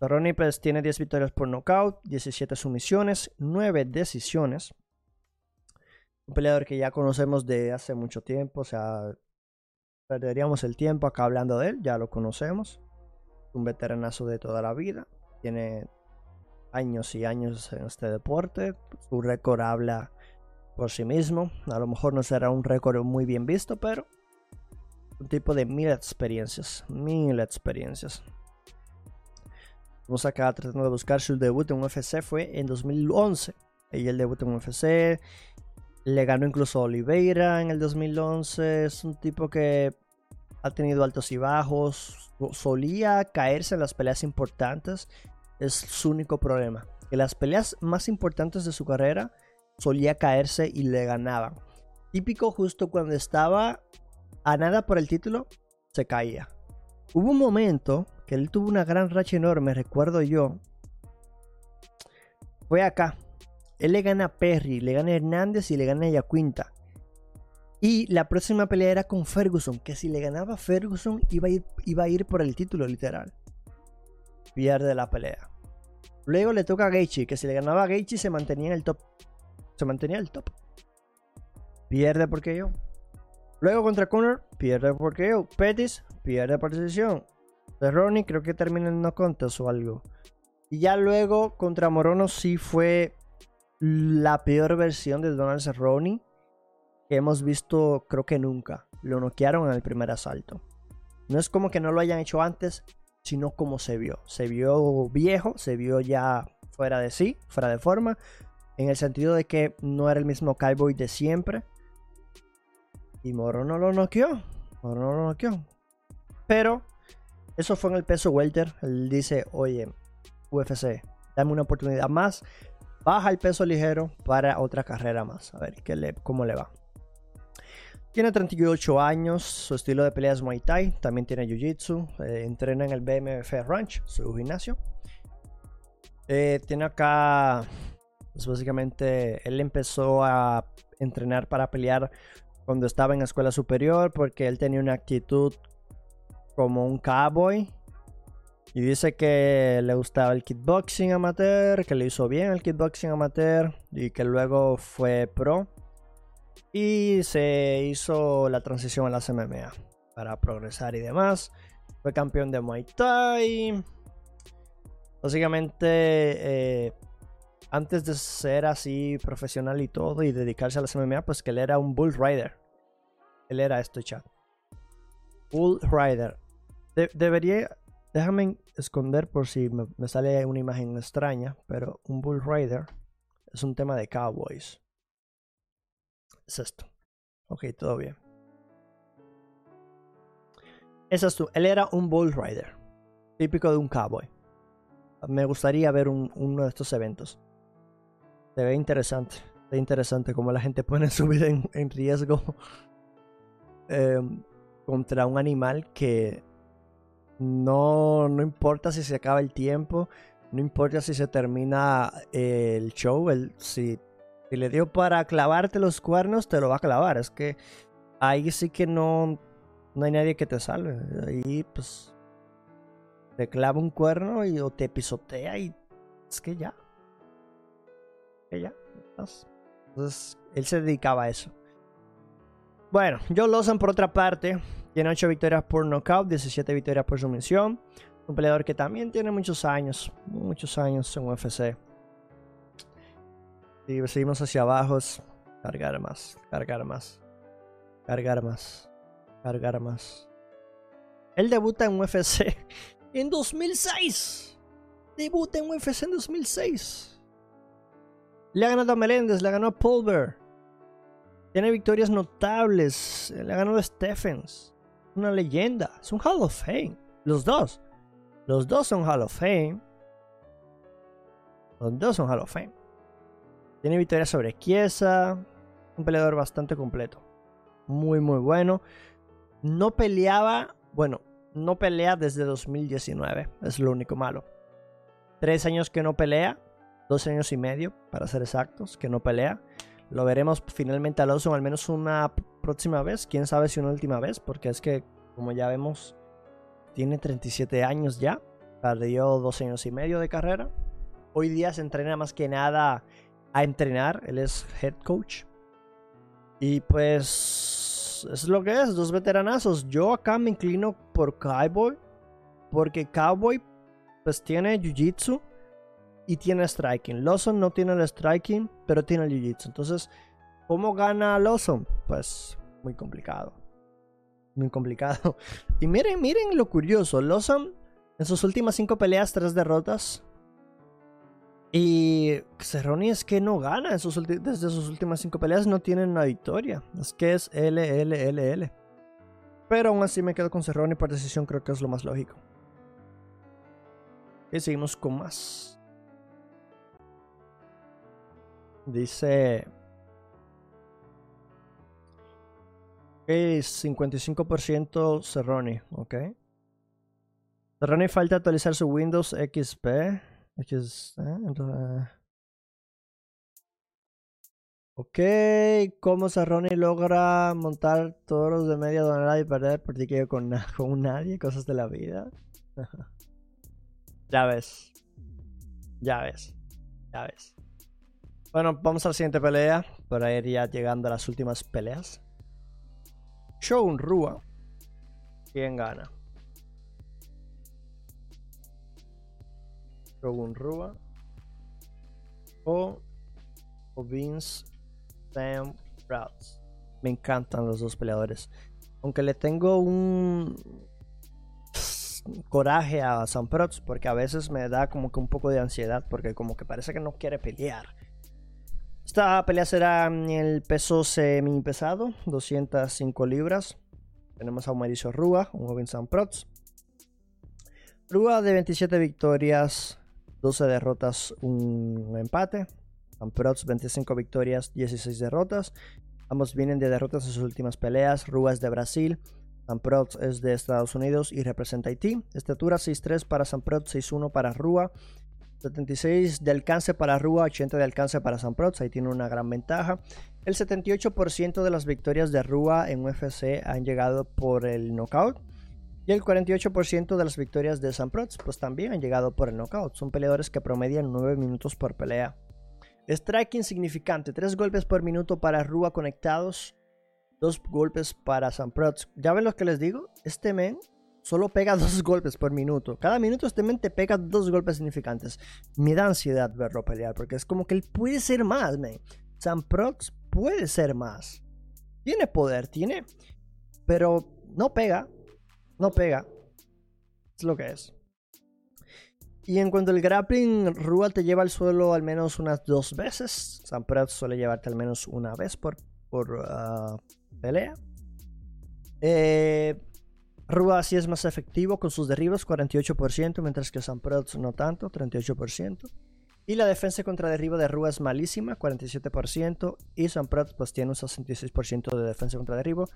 Cerrone pues, tiene 10 victorias por knockout, 17 sumisiones, 9 decisiones. Un peleador que ya conocemos de hace mucho tiempo, o sea, perderíamos el tiempo acá hablando de él, ya lo conocemos. Un veteranazo de toda la vida, tiene años y años en este deporte, su récord habla por sí mismo, a lo mejor no será un récord muy bien visto, pero un tipo de mil experiencias, mil experiencias. Vamos acá tratando de buscar su debut en UFC, fue en 2011. Y el debut en UFC le ganó incluso Oliveira en el 2011. Es un tipo que ha tenido altos y bajos. Solía caerse en las peleas importantes. Es su único problema. En las peleas más importantes de su carrera solía caerse y le ganaban. Típico justo cuando estaba a nada por el título, se caía. Hubo un momento que él tuvo una gran racha enorme, recuerdo yo. Fue acá, él le gana a Perry, le gana a Hernández y le gana a Yacuinta. Y la próxima pelea era con Ferguson, que si le ganaba a Ferguson iba a ir, iba a ir por el título literal. Pierde la pelea. Luego le toca a Gaethje, que si le ganaba a Gaethje se mantenía en el top. Se mantenía en el top. Pierde porque yo. Luego contra Conor, pierde porque yo. Pettis, pierde por decisión. Cerrone creo que termina en no contest o algo. Y ya luego contra Morono sí fue la peor versión de Donald Cerrone que hemos visto creo que nunca. Lo noquearon en el primer asalto. No es como que no lo hayan hecho antes, sino como se vio. Se vio viejo, se vio ya fuera de sí, fuera de forma, en el sentido de que no era el mismo Cowboy de siempre. Y Moro no lo noqueó. Moro no lo noqueó. Pero eso fue en el peso welter. Dice, oye, UFC, dame una oportunidad más. Baja el peso ligero para otra carrera más. A ver qué le, cómo le va. Tiene 38 años, su estilo de pelea es Muay Thai, también tiene Jiu-Jitsu, eh, entrena en el BMF Ranch, su gimnasio. Eh, tiene acá, pues básicamente, él empezó a entrenar para pelear cuando estaba en la escuela superior porque él tenía una actitud como un cowboy. Y dice que le gustaba el kickboxing amateur, que le hizo bien el kickboxing amateur y que luego fue pro. Y se hizo la transición a las MMA para progresar y demás. Fue campeón de Muay Thai. Básicamente, eh, antes de ser así profesional y todo y dedicarse a las MMA, pues que él era un Bull Rider. Él era esto, chat. Bull Rider. debería, déjame esconder por si me, sale una imagen extraña, pero un Bull Rider es un tema de cowboys es esto. Ok, todo bien. Esa es tú. Él era un bull rider. Típico de un cowboy. Me gustaría ver uno de estos eventos. Se ve interesante. Se ve interesante cómo la gente *laughs* pone su vida en, riesgo *laughs* em, contra un animal que no, no importa si se acaba el tiempo, no importa si se termina el show, el, si si le dio para clavarte los cuernos, te lo va a clavar. Es que ahí sí que no, no hay nadie que te salve. Ahí pues te clava un cuerno y o te pisotea y es que ya. Que ya. Entonces él se dedicaba a eso. Bueno, Joe Lawson por otra parte tiene 8 victorias por knockout, 17 victorias por sumisión. Un peleador que también tiene muchos años, muchos años en UFC. Y seguimos hacia abajo. cargar más, cargar más, cargar más, cargar más. Él debuta en UFC *laughs* en 2006. Debuta en UFC en 2006. Le ha ganado a Meléndez, le ganado a Pulver. Tiene victorias notables. Le ha ganado a Stephens. Una leyenda. Es un Hall of Fame. Los dos. Los dos son Hall of Fame. Los dos son Hall of Fame. Tiene victoria sobre Chiesa. Un peleador bastante completo. Muy, muy bueno. No peleaba. Bueno, no pelea desde 2019. Es lo único malo. Tres años que no pelea. Dos años y medio, para ser exactos, que no pelea. Lo veremos finalmente a Lawson al menos una próxima vez. Quién sabe si una última vez. Porque es que, como ya vemos, tiene 37 años ya. Perdió dos años y medio de carrera. Hoy día se entrena más que nada a entrenar. Él es head coach. Y pues es lo que es, dos veteranazos. Yo acá me inclino por Cowboy. Porque Cowboy pues tiene Jiu-Jitsu y tiene striking. Lawson no tiene el striking, pero tiene el Jiu-Jitsu. Entonces, ¿cómo gana Lawson? Pues muy complicado. Muy complicado. *laughs* Y miren, miren lo curioso. Lawson en sus últimas cinco peleas, tres derrotas. Y Cerrone es que no gana desde sus últimas cinco peleas, no tiene una victoria. Es que es L, L, L, L. Pero aún así me quedo con Cerrone por decisión, creo que es lo más lógico. Y seguimos con más. Dice. 55% Cerrone, ok. Cerrone falta actualizar su Windows XP. ¿eh? Ok, ¿cómo Sarroni logra montar toros de media tonelada y perder partido con, con nadie? Cosas de la vida. *laughs* ya ves. Ya ves. Ya ves. Bueno, vamos a la siguiente pelea. Para ir ya llegando a las últimas peleas. Shogun Rua, ¿quién gana? Shogun Rua o, o Vince Sam Routes. Me encantan los dos peleadores. Aunque le tengo un coraje a Sam Prots porque a veces me da como que un poco de ansiedad porque como que parece que no quiere pelear. Esta pelea será en el peso semi pesado, 205 libras. Tenemos a Mauricio Rúa, un joven Sam Prots. Rúa de 27 victorias, 12 derrotas, un empate. Sam Prots 25 victorias, 16 derrotas. Ambos vienen de derrotas en sus últimas peleas. Rúa es de Brasil, Sam Prots es de Estados Unidos y representa Haití. Estatura 6'3 para Sam Prots, 6'1 para Rúa. 76 de alcance para Rúa, 80 de alcance para Prots. Ahí tiene una gran ventaja. El 78% de las victorias de Rúa en UFC han llegado por el knockout. Y el 48% de las victorias de Prots pues también han llegado por el knockout. Son peleadores que promedian 9 minutos por pelea. Strike insignificante, 3 golpes por minuto para Rúa conectados, 2 golpes para Prots. ¿Ya ven lo que les digo? Este men solo pega *laughs* 2 golpes por minuto. Cada minuto este te pega 2 golpes significantes. Me da ansiedad verlo pelear porque es como que él puede ser más, men. Sam Prots puede ser más. Tiene poder, tiene. Pero no pega. No pega. Es lo que es. Y en cuanto al grappling, Rua te lleva al suelo al menos unas dos veces. Sam Prots suele llevarte al menos una vez por, por uh, pelea. Eh, Rua sí es más efectivo con sus derribos, 48%, mientras que Sam Prots no tanto, 38%. Y la defensa contra derribo de Rua es malísima, 47%. Y Sam Prots pues tiene un 66% de defensa contra derribo.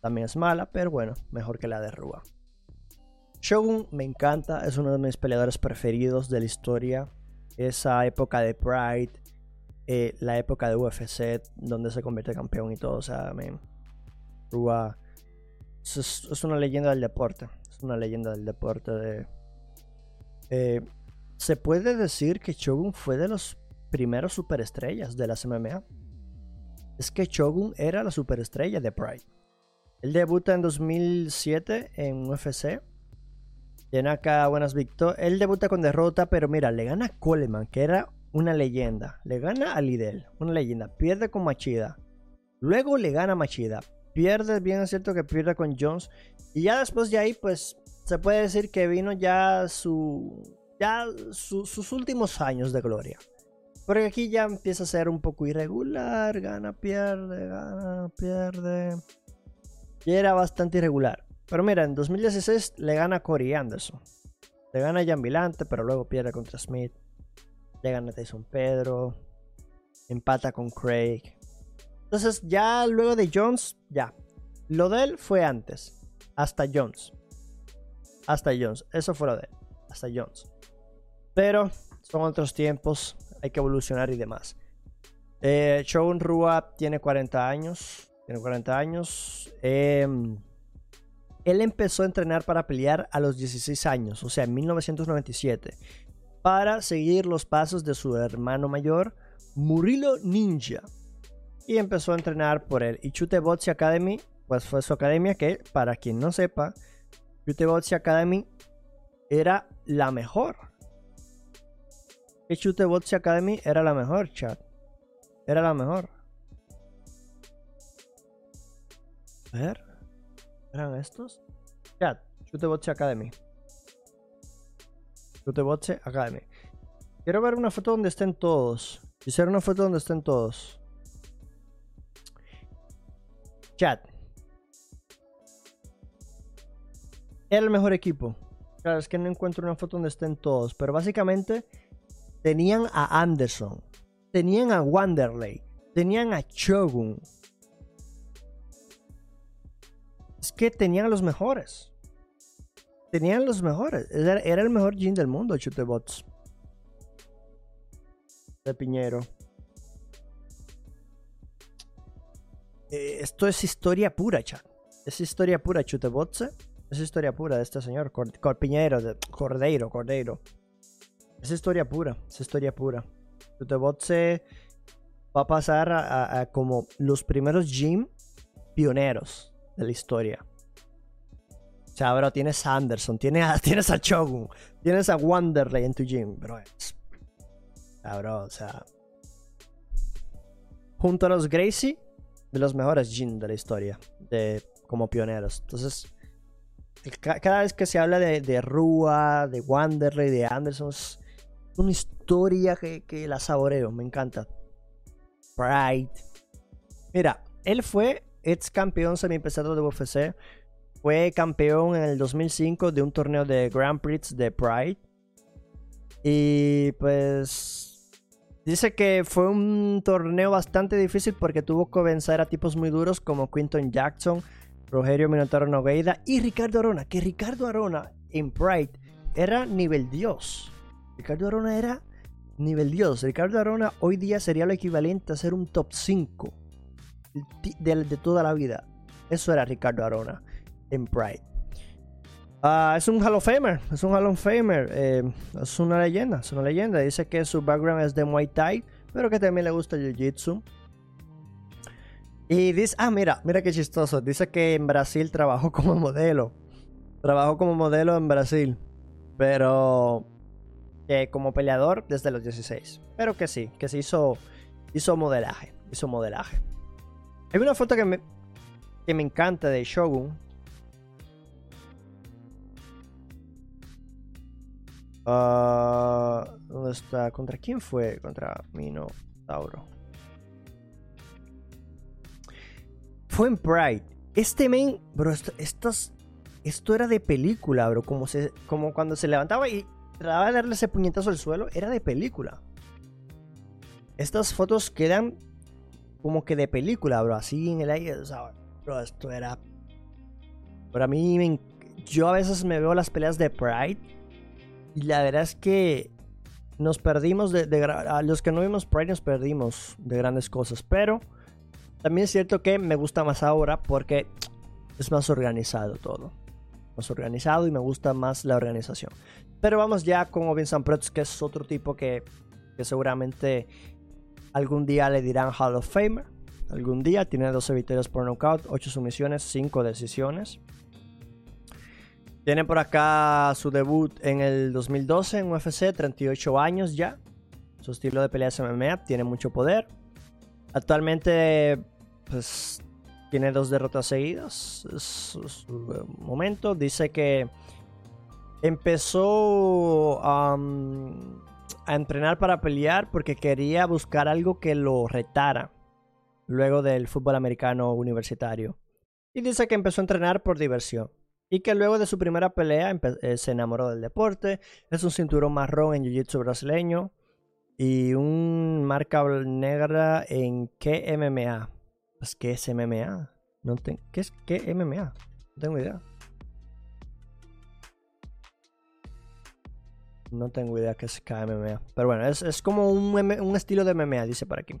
También es mala, pero bueno, mejor que la de Rua. Shogun me encanta, es uno de mis peleadores preferidos de la historia. Esa época de Pride, eh, la época de UFC, donde se convierte campeón y todo. O sea, me, Rua es, una leyenda del deporte. Es una leyenda del deporte. De, eh, se puede decir que Shogun fue de los primeros superestrellas de las MMA. Es que Shogun era la superestrella de Pride. Él debuta en 2007 en UFC. Tiene acá buenas victorias. Él debuta con derrota, pero mira, le gana a Coleman, que era una leyenda. Le gana a Lidl, una leyenda. Pierde con Machida. Luego le gana Machida. Pierde, bien es cierto que pierde con Jones. Y ya después de ahí, pues se puede decir que vino ya su ya su, sus últimos años de gloria. Porque aquí ya empieza a ser un poco irregular, gana, pierde, gana, pierde. Y era bastante irregular. Pero mira, en 2016 le gana a Corey Anderson. Le gana a Jan Vilante, pero luego pierde contra Smith. Le gana Tyson Pedro. Empata con Craig. Entonces ya luego de Jones, ya. Lo de él fue antes. Hasta Jones. Hasta Jones. Eso fue lo de él. Hasta Jones. Pero son otros tiempos, hay que evolucionar y demás. Eh, Rua tiene 40 años. Tiene 40 años. Eh, él empezó a entrenar para pelear a los 16 años, o sea, en 1997, para seguir los pasos de su hermano mayor, Murilo Ninja. Y empezó a entrenar por el Ichute Botsi Academy, pues fue su academia que, para quien no sepa, Ichute Botsi Academy era la mejor Chute Botsi Academy era la mejor, chat. Era la mejor. A ver. ¿Eran estos? Chat. Chute Botsi Academy. Chute Botsi Academy. Quiero ver una foto donde estén todos. Quisiera una foto donde estén todos. Era el mejor equipo. Claro, es que no encuentro una foto donde estén todos. Pero básicamente tenían a Anderson, tenían a Wanderley, tenían a Shogun. Es que tenían los mejores. Tenían los mejores. Era, el mejor jean del mundo, Chutebots. De Piñero. Eh, esto es historia pura, chat. Es historia pura, Chutebots. Es historia pura de este señor. Cor, Piñero, de Cordeiro, Cordeiro. Es historia pura, es historia pura. Tutebot se va a pasar a, como los primeros gym pioneros de la historia. O sea, bro, tienes a Anderson, *laughs* tienes a, tienes a Chogun, tienes a Wanderley en tu gym, bro. Es, bro, o sea. Junto a los Gracie, de los mejores gym de la historia, de, como pioneros. Entonces, cada vez que se habla de, de Rua, de Wanderley, de Anderson, es una historia que, que la saboreo, me encanta. Pride. Mira, él fue ex campeón semipesado de UFC. Fue campeón en el 2005 de un torneo de Grand Prix de Pride. Y pues Dice que fue un torneo bastante difícil porque tuvo que vencer a tipos muy duros como Quinton Jackson, Rogerio Minotauro Nogueida y Ricardo Arona. Que Ricardo Arona en Pride era nivel Dios. Ricardo Arona era nivel Dios. Ricardo Arona hoy día sería lo equivalente a ser un top 5 de, toda la vida. Eso era Ricardo Arona en Pride. Ah, es un Hall of Famer, es un Hall eh, es una leyenda, es una leyenda. Dice que su background es de Muay Thai, pero que también le gusta Jiu Jitsu. Y dice, ah, mira, mira qué chistoso. Dice que en Brasil trabajó *laughs* como modelo. Trabajó como modelo en Brasil. Pero como peleador desde los 16. Pero que sí, que se hizo, hizo modelaje. Hizo modelaje. Hay una foto que me, que me encanta de Shogun. Uh, ¿Dónde está? ¿Contra quién fue? Contra Minotauro. Fue en Pride. Este men, bro, esto, esto era de película, bro. Como, se, como cuando se levantaba y trataba de darle ese puñetazo al suelo, era de película. Estas fotos quedan como que de película, bro, así en el aire. O sea, bro, esto era. Para mí, yo a veces me veo las peleas de Pride. Y la verdad es que nos perdimos de, A los que no vimos Pride nos perdimos de grandes cosas. Pero también es cierto que me gusta más ahora porque es más organizado todo. Más organizado y me gusta más la organización. Pero vamos ya con Ovin Protz, que es otro tipo que, que seguramente Algún día le dirán Hall of Famer. Algún día tiene 12 victorias por knockout, 8 sumisiones, 5 decisiones. Tiene por acá su debut en el 2012 en UFC, 38 años ya. Su estilo de pelea es MMA, tiene mucho poder. Actualmente, pues, tiene dos derrotas seguidas. Es su momento. Dice que empezó a entrenar para pelear porque quería buscar algo que lo retara luego del fútbol americano universitario. Y dice que empezó a entrenar por diversión. Y que luego de su primera pelea eh, se enamoró del deporte. Es un cinturón marrón en Jiu-Jitsu brasileño. Y un marca negra en KMMA. Pues, ¿qué es MMA? No ¿Qué es KMMA? No tengo idea. No tengo idea qué es KMMA. Pero bueno, es, como un, estilo de MMA, dice por aquí.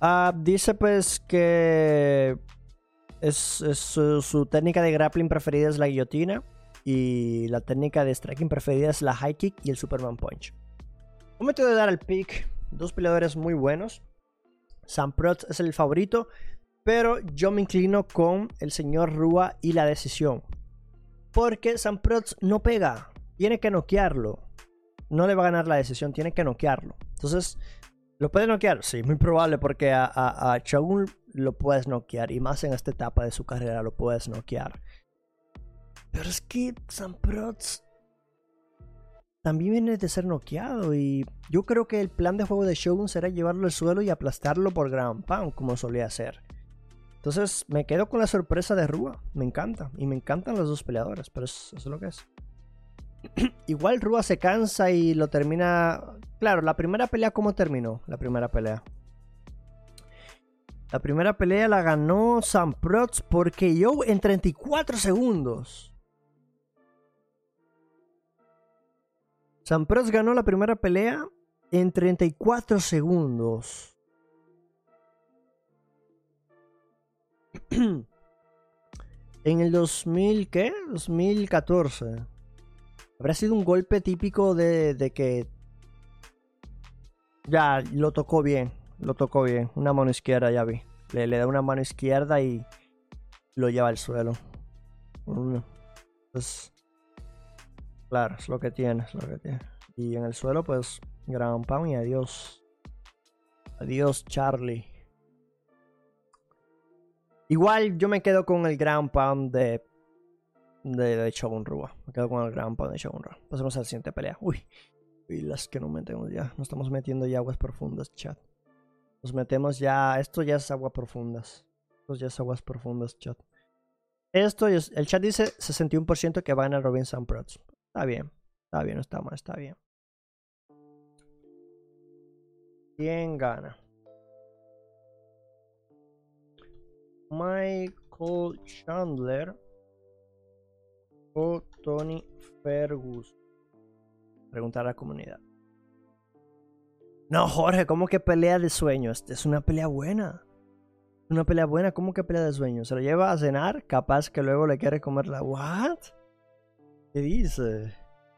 Ah, dice pues que es, su, técnica de grappling preferida es la guillotina. Y la técnica de striking preferida es la high kick y el Superman Punch. Momento de dar el pick. Dos peleadores muy buenos. Sam Protz es el favorito. Pero yo me inclino con el señor Rua y la decisión. Porque Sam Protz no pega. Tiene que noquearlo no le va a ganar la decisión, tiene que noquearlo. Entonces, ¿lo puede noquear? Sí, muy probable porque a, a, lo puedes noquear y más en esta etapa de su carrera lo puedes noquear. Pero es que Sam Protz también viene de ser noqueado y yo creo que el plan de juego de Shogun será llevarlo al suelo y aplastarlo por Grand Pound como solía hacer. Entonces me quedo con la sorpresa de Rua, me encanta y me encantan los dos peleadores, pero eso es lo que es. *clears throat* Igual Rua se cansa y lo termina. Claro, la primera pelea, ¿cómo terminó? La primera pelea. La primera pelea la ganó Sam Protz porque yo en 34 segundos. Sam Protz ganó la primera pelea en 34 segundos. *clears throat* en el 2000, ¿qué? 2014. Habrá sido un golpe típico de, que ya lo tocó bien, lo tocó bien. Una mano izquierda, ya vi. Le, da una mano izquierda y lo lleva al suelo. Pues, claro, es lo que tiene, lo que tiene. Y en el suelo, pues, ground pound y adiós. Adiós, Charlie. Igual yo me quedo con el ground pound de, de, de Shogun. Me quedo con el ground pound de Shogun Rua. Pasemos a la siguiente pelea. Uy, uy, las que no metemos ya. Nos estamos metiendo ya aguas profundas, chat. Nos metemos ya. Esto ya es aguas profundas. Esto ya es aguas profundas, chat. Esto, es, el chat dice 61% que van a Robinson Prods. Está bien, está bien, está mal, está bien. ¿Quién gana? Michael Chandler o Tony Fergus. Preguntar a la comunidad. No, Jorge, ¿cómo que pelea de sueños? Es una pelea buena. Una pelea buena, ¿cómo que pelea de sueños? Se lo lleva a cenar, capaz que luego le quiere comer la. ¿What? ¿Qué dice?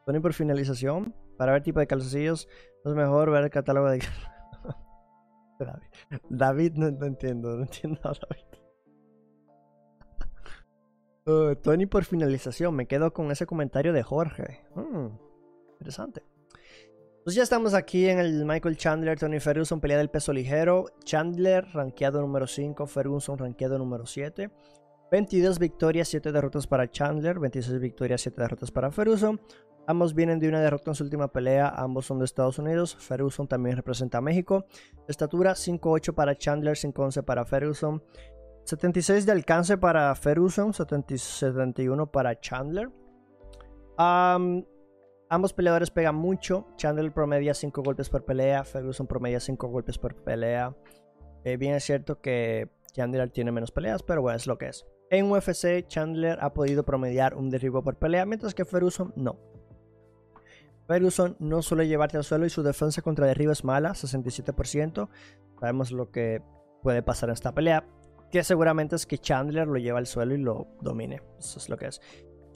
Tony por finalización. Para ver tipo de calzoncillos, es mejor ver el catálogo de. *laughs* David, David no, entiendo, no entiendo David. Uh, *laughs* Tony por finalización, me quedo con ese comentario de Jorge. Hmm, interesante. Pues ya estamos aquí en el Michael Chandler, Tony Ferguson, pelea del peso ligero. Chandler, rankeado número 5, Ferguson, rankeado número 7. 22 victorias, 7 derrotas para Chandler, 26 victorias, 7 derrotas para Ferguson. Ambos vienen de una derrota en su última pelea, ambos son de Estados Unidos. Ferguson también representa a México. Estatura 5'8 para Chandler, 5'11 para Ferguson. 76 de alcance para Ferguson, 71 para Chandler. Ambos peleadores pegan mucho. Chandler promedia 5 golpes por pelea, Ferguson promedia 5 golpes por pelea. Eh, bien es cierto que Chandler tiene menos peleas, pero bueno, es lo que es. En UFC, Chandler ha podido promediar un derribo por pelea, mientras que Ferguson no. Ferguson no suele llevarte al suelo y su defensa contra derribo es mala, 67%. Sabemos lo que puede pasar en esta pelea que seguramente es que Chandler lo lleva al suelo y lo domine. Eso es lo que es.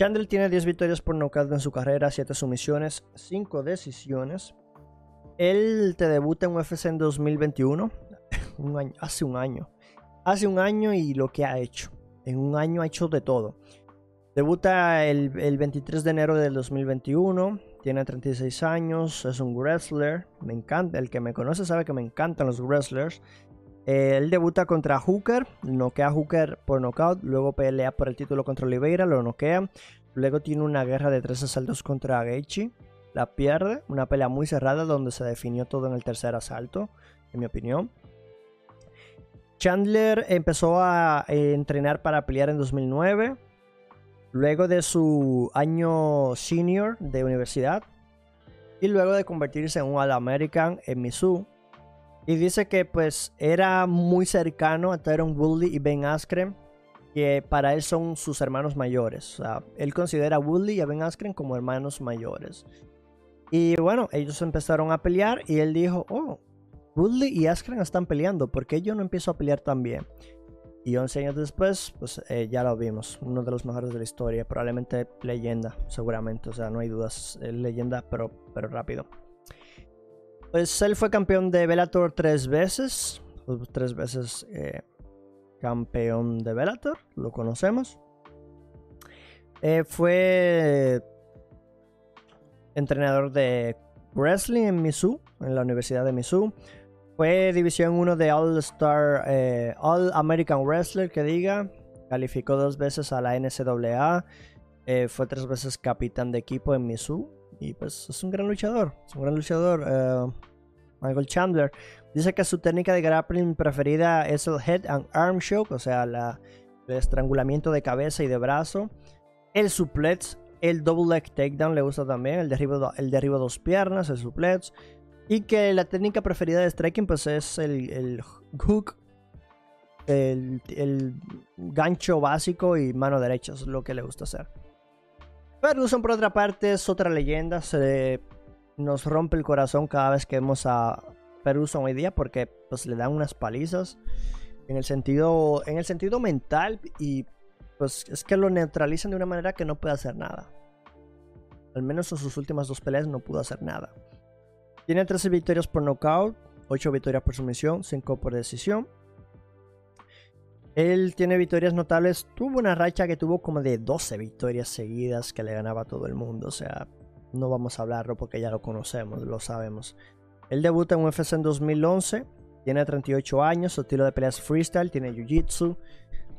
Chandler tiene 10 victorias por knockout en su carrera, 7 sumisiones, 5 decisiones. Él te debuta en UFC en 2021, *laughs* un año, hace un año. Hace un año y lo que ha hecho. En un año ha hecho de todo. Debuta el, el 23 de enero del 2021, tiene 36 años, es un wrestler, me encanta, el que me conoce sabe que me encantan los wrestlers. Eh, él debuta contra Hooker, noquea a Hooker por knockout, luego pelea por el título contra Oliveira, lo noquea. Luego tiene una guerra de tres asaltos contra Gaethje, la pierde, una pelea muy cerrada donde se definió todo en el tercer asalto, en mi opinión. Chandler empezó a eh, entrenar para pelear en 2009, luego de su año senior de universidad y luego de convertirse en un All-American en Mizzou y dice que pues era muy cercano a Tyron Woodley y Ben Askren, que para él son sus hermanos mayores. O sea, él considera a Woodley y a Ben Askren como hermanos mayores. Y bueno, ellos empezaron a pelear y él dijo, oh, Woodley y Askren están peleando, ¿por qué yo no empiezo a pelear también? Y 11 años después, pues eh, ya lo vimos, uno de los mejores de la historia, probablemente leyenda, seguramente, o sea, no hay dudas, leyenda, pero, pero rápido. Pues él fue campeón de Bellator tres veces. Tres veces eh, campeón de Bellator, lo conocemos. Eh, fue entrenador de wrestling en Mizzou, en la Universidad de Mizzou. Fue división 1 de All Star, eh, All American Wrestler, que diga. Calificó dos veces a la NCAA. fue tres veces capitán de equipo en Mizzou. Y pues es un gran luchador. Es un gran luchador. Eh, Michael Chandler. Dice que su técnica de grappling preferida es el head and arm choke, o sea, el estrangulamiento de cabeza y de brazo. El suplex, el double leg takedown le gusta también, el derribo, el derribo dos piernas, el suplex. Y que la técnica preferida de striking pues es el, el hook, el, el, gancho básico y mano derecha, es lo que le gusta hacer. Ferguson, por otra parte, es otra leyenda. Se, nos rompe el corazón cada vez que vemos a Ferguson hoy día porque pues le dan unas palizas en el sentido en el sentido mental y pues es que lo neutralizan de una manera que no puede hacer nada. Al menos en sus últimas dos peleas no pudo hacer nada. Tiene 13 victorias por knockout, 8 victorias por sumisión, 5 por decisión. Él tiene victorias notables. Tuvo una racha que tuvo como de 12 victorias seguidas que le ganaba a todo el mundo. O sea, no vamos a hablarlo porque ya lo conocemos, lo sabemos. Él debuta en UFC en 2011. Tiene 38 años. Su estilo de peleas freestyle. Tiene jiu-jitsu.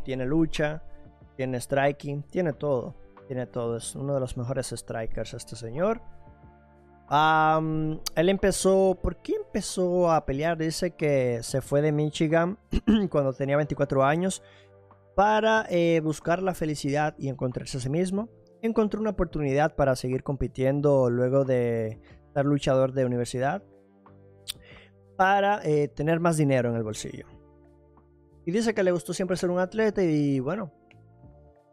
Tiene lucha. Tiene striking. Tiene todo. Tiene todo. Es uno de los mejores strikers este señor. Él empezó. ¿Por qué empezó a pelear? Dice que se fue de Michigan *clears throat* cuando tenía 24 años para eh, buscar la felicidad y encontrarse a sí mismo. Encontró una oportunidad para seguir compitiendo luego de ser luchador de universidad para eh, tener más dinero en el bolsillo. Y dice que le gustó siempre ser un atleta y bueno,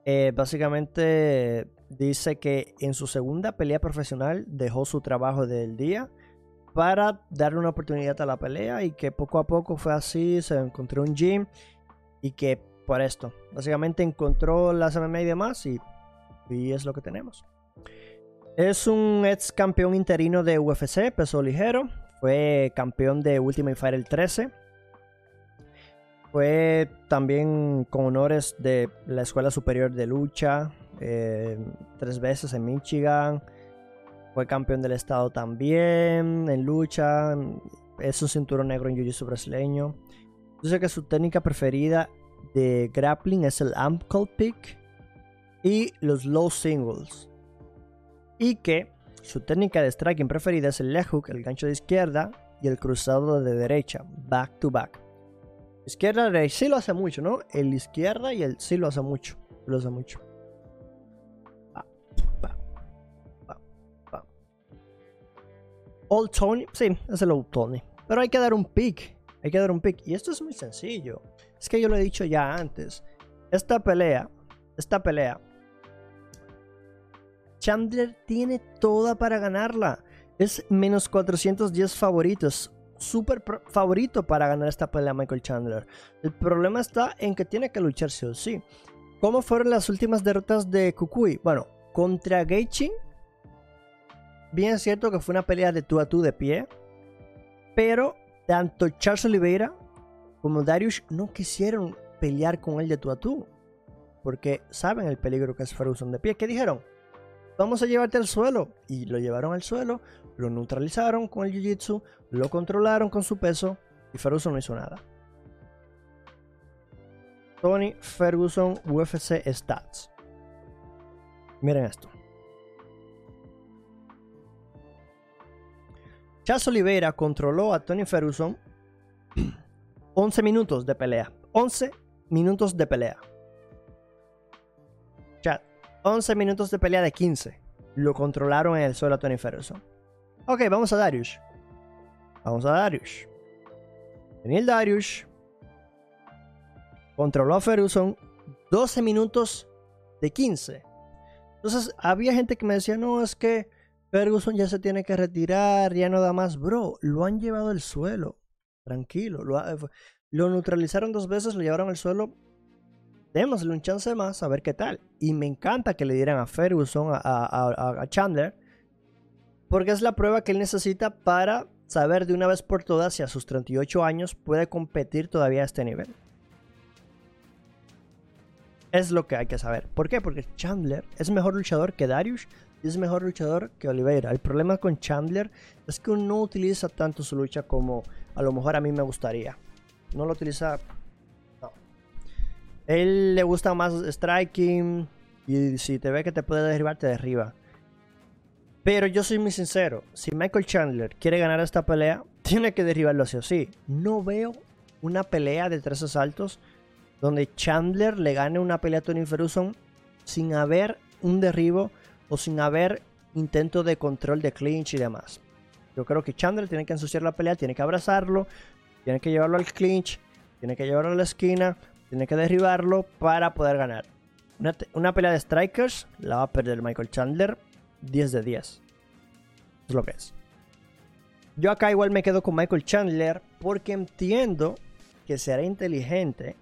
eh, básicamente dice que en su segunda pelea profesional dejó su trabajo del día para darle una oportunidad a la pelea y que poco a poco fue así, se encontró un gym y que por esto, básicamente encontró las MMA y demás y, y es lo que tenemos. Es un ex campeón interino de UFC, peso ligero, fue campeón de Ultimate Fighter 13 fue también con honores de la Escuela Superior de Lucha, eh, tres veces en Michigan. Fue campeón del estado también en lucha. Es un cinturón negro en Jiu-Jitsu brasileño. Dice que su técnica preferida de grappling es el ankle pick y los low singles. Y que su técnica de striking preferida es el leg hook, el gancho de izquierda y el cruzado de derecha, back to back. Izquierda, derecha, sí lo hace mucho, ¿no? El izquierda y el sí lo hace mucho. Lo hace mucho. Old Tony, sí, es el Old Tony. Pero hay que dar un pick. Hay que dar un pick. Y esto es muy sencillo. Es que yo lo he dicho ya antes. Esta pelea, esta pelea, Chandler tiene toda para ganarla. Es menos 410 favoritos súper favorito para ganar esta pelea Michael Chandler. El problema está en que tiene que luchar sí o sí. ¿Cómo fueron las últimas derrotas de Kukui? Bueno, contra Gaethje, bien cierto que fue una pelea de tú a tú de pie, pero tanto Charles Oliveira como Darius no quisieron pelear con él de tú a tú, porque saben el peligro que es Ferguson de pie. ¿Qué dijeron? Vamos a llevarte al suelo. Y lo llevaron al suelo, lo neutralizaron con el jiu-jitsu, lo controlaron con su peso y Ferguson no hizo nada. Tony Ferguson UFC Stats. Miren esto. Chas Oliveira controló a Tony Ferguson *clears throat* 11 minutos de pelea. 11 minutos de pelea. Chat. 11 minutos de pelea de 15. Lo controlaron en el suelo a Tony Ferguson. Ok, vamos a Darius. Vamos a Darius. Daniel Darius controló a Ferguson 12 minutos de 15. Entonces había gente que me decía, no, es que Ferguson ya se tiene que retirar, ya no da más. Bro, lo han llevado al suelo. Tranquilo. Lo, lo neutralizaron dos veces, lo llevaron al suelo. Démosle un chance más a ver qué tal. Y me encanta que le dieran a Ferguson, a Chandler, porque es la prueba que él necesita para saber de una vez por todas si a sus 38 años puede competir todavía a este nivel. Es lo que hay que saber. ¿Por qué? Porque Chandler es mejor luchador que Darius es mejor luchador que Oliveira. El problema con Chandler es que no utiliza tanto su lucha como a lo mejor a mí me gustaría. No lo utiliza. No. Él le gusta más striking y si te ve que te puede derribar, te derriba. Pero yo soy muy sincero, si Michael Chandler quiere ganar esta pelea, *laughs* tiene que derribarlo así o sí. No veo una pelea de tres asaltos donde Chandler le gane una pelea a Tony Ferguson sin haber un derribo o sin haber intento de control de clinch y demás. Yo creo que Chandler tiene que ensuciar la pelea, tiene que abrazarlo, tiene que llevarlo al clinch, tiene que llevarlo a la esquina, tiene que derribarlo para poder ganar. Una, una pelea de strikers la va a perder Michael Chandler 10 de 10. Es lo que es. Yo acá igual me quedo con Michael Chandler porque entiendo que será inteligente,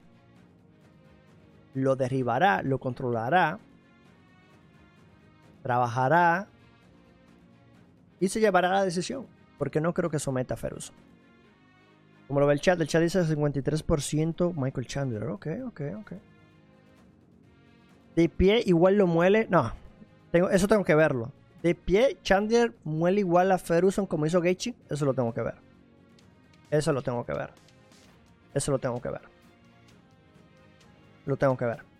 lo derribará, lo controlará, trabajará y se llevará la decisión. Porque no creo que someta a Ferguson. Como lo ve el chat, el chat dice 53% Michael Chandler. Ok, ok, ok. De pie igual lo muele. No, tengo, eso tengo que verlo. De pie, Chandler muele igual a Ferguson como hizo Gaethje. Eso lo tengo que ver. Eso lo tengo que ver. Eso lo tengo que ver. Lo tengo que ver.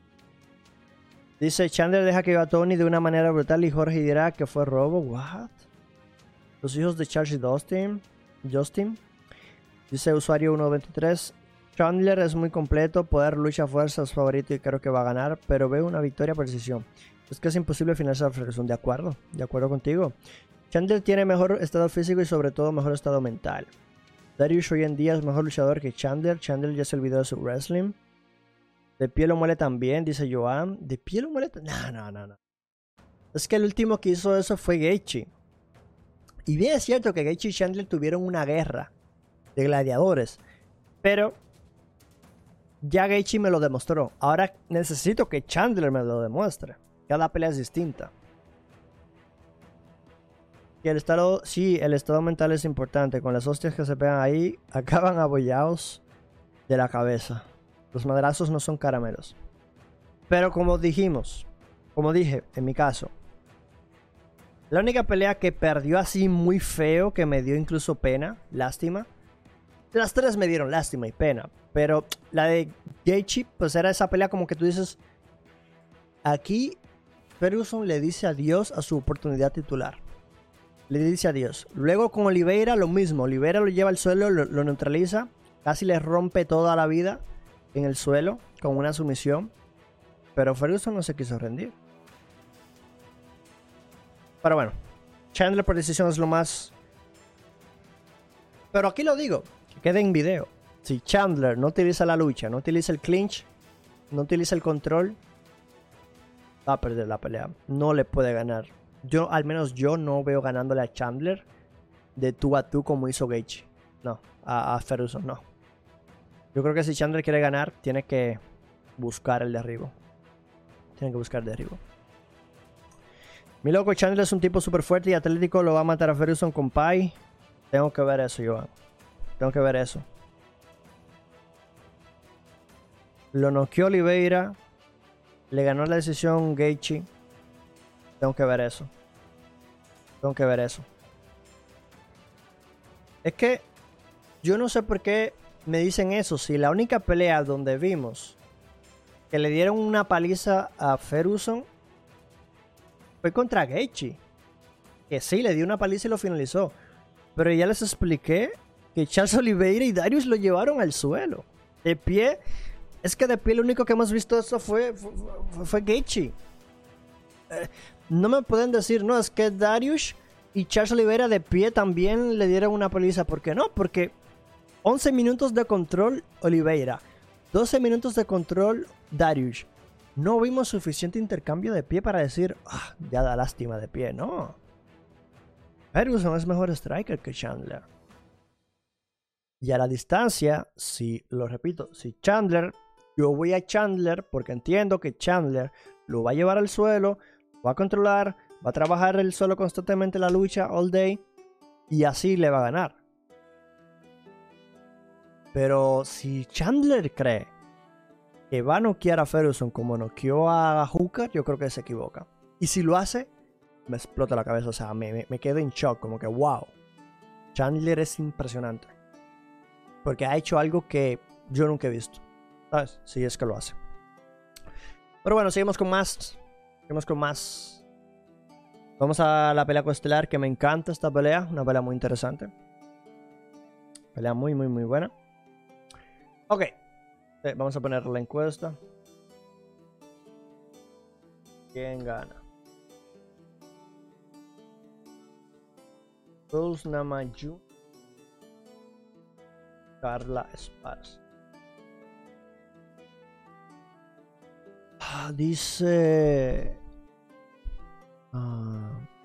Dice, Chandler deja que a Tony de una manera brutal y Jorge dirá que fue robo. What? Los hijos de Charles y Dustin. Justin. Dice usuario 123. Chandler es muy completo, poder, lucha, fuerza es favorito y creo que va a ganar, pero veo una victoria por decisión. Es que es imposible finalizar Ferguson, de acuerdo, de acuerdo contigo. Chandler tiene mejor estado físico y sobre todo mejor estado mental. Darius hoy en día es mejor luchador que Chandler. Chandler ya se olvidó de su wrestling. De pie lo muele también, dice Joan. De pie lo muele No, no, no, no. Es que el último que hizo eso fue Gaethje. Y bien es cierto que Gaethje y Chandler tuvieron una guerra de gladiadores. Pero ya Gaethje me lo demostró. Ahora necesito que Chandler me lo demuestre. Cada pelea es distinta. El estado, sí, el estado mental es importante. Con las hostias que se pegan ahí, *laughs* acaban abollados de la cabeza. Los madrazos no son caramelos. Pero como dijimos, como dije en mi caso, la única pelea que perdió así muy feo, que me dio incluso pena, lástima. Las tres me dieron lástima y pena. Pero la de Gaethje, pues era esa pelea como que tú dices, aquí Ferguson le dice adiós a su oportunidad titular le dice adiós. Luego con Oliveira lo mismo, Oliveira lo lleva al suelo, lo, neutraliza, casi le rompe toda la vida en el suelo con una sumisión, pero Ferguson no se quiso rendir. Pero bueno, Chandler por decisión es lo más... Pero aquí lo digo, que quede en video. Si Chandler no utiliza la lucha, no utiliza el clinch, no utiliza el control, va a perder la pelea. No le puede ganar yo, al menos yo no veo ganándole a Chandler de tú a tú como hizo Gage. No, a, Ferguson no. Yo creo que si Chandler quiere ganar, tiene que buscar el derribo. Tiene que buscar el derribo. Mi loco, Chandler es un tipo súper fuerte y atlético. Lo va a matar a Ferguson con Pai. Tengo que ver eso, Joan. Tengo que ver eso. Lo noqueó Oliveira. Le ganó la decisión Gaethje. Tengo que ver eso. Tengo que ver eso. Es que yo no sé por qué me dicen eso. Si la única pelea donde vimos que le dieron una paliza a Ferguson fue contra Gaethje. Que sí, le dio una paliza y lo finalizó. Pero ya les expliqué que Charles *laughs* Oliveira y Darius lo llevaron al suelo. De pie. Es que de pie lo único que hemos visto eso fue, fue. Eh, no me pueden decir, no, es que Darius y Charles Oliveira de pie también le dieron una paliza. ¿Por qué no? Porque 11 minutos de control Oliveira, 12 minutos de control Darius. No vimos suficiente intercambio de pie para decir, ah, ya da lástima de pie, no. Ferguson es mejor striker que Chandler. Y a la distancia, si lo repito, si Chandler, yo voy a Chandler porque entiendo que Chandler lo va a llevar al suelo, va a controlar, va a trabajar él solo constantemente la lucha all day y así le va a ganar. Pero si Chandler cree que va a noquear a Ferguson como noqueó a Hooker, yo creo que se equivoca. Y si lo hace, me explota la cabeza, o sea, me, quedo en shock, como que wow. Chandler es impresionante. Porque ha hecho algo que yo nunca he visto. ¿Sabes? Si es que lo hace. Pero bueno, seguimos con más Seguimos con más. Vamos a la pelea coestelar, que me encanta esta pelea. Una pelea muy interesante. Pelea muy, muy, muy buena. Ok. vamos a poner la encuesta. ¿Quién gana? Rose Namaju. Carla Esparza. Ah, dice. Ah.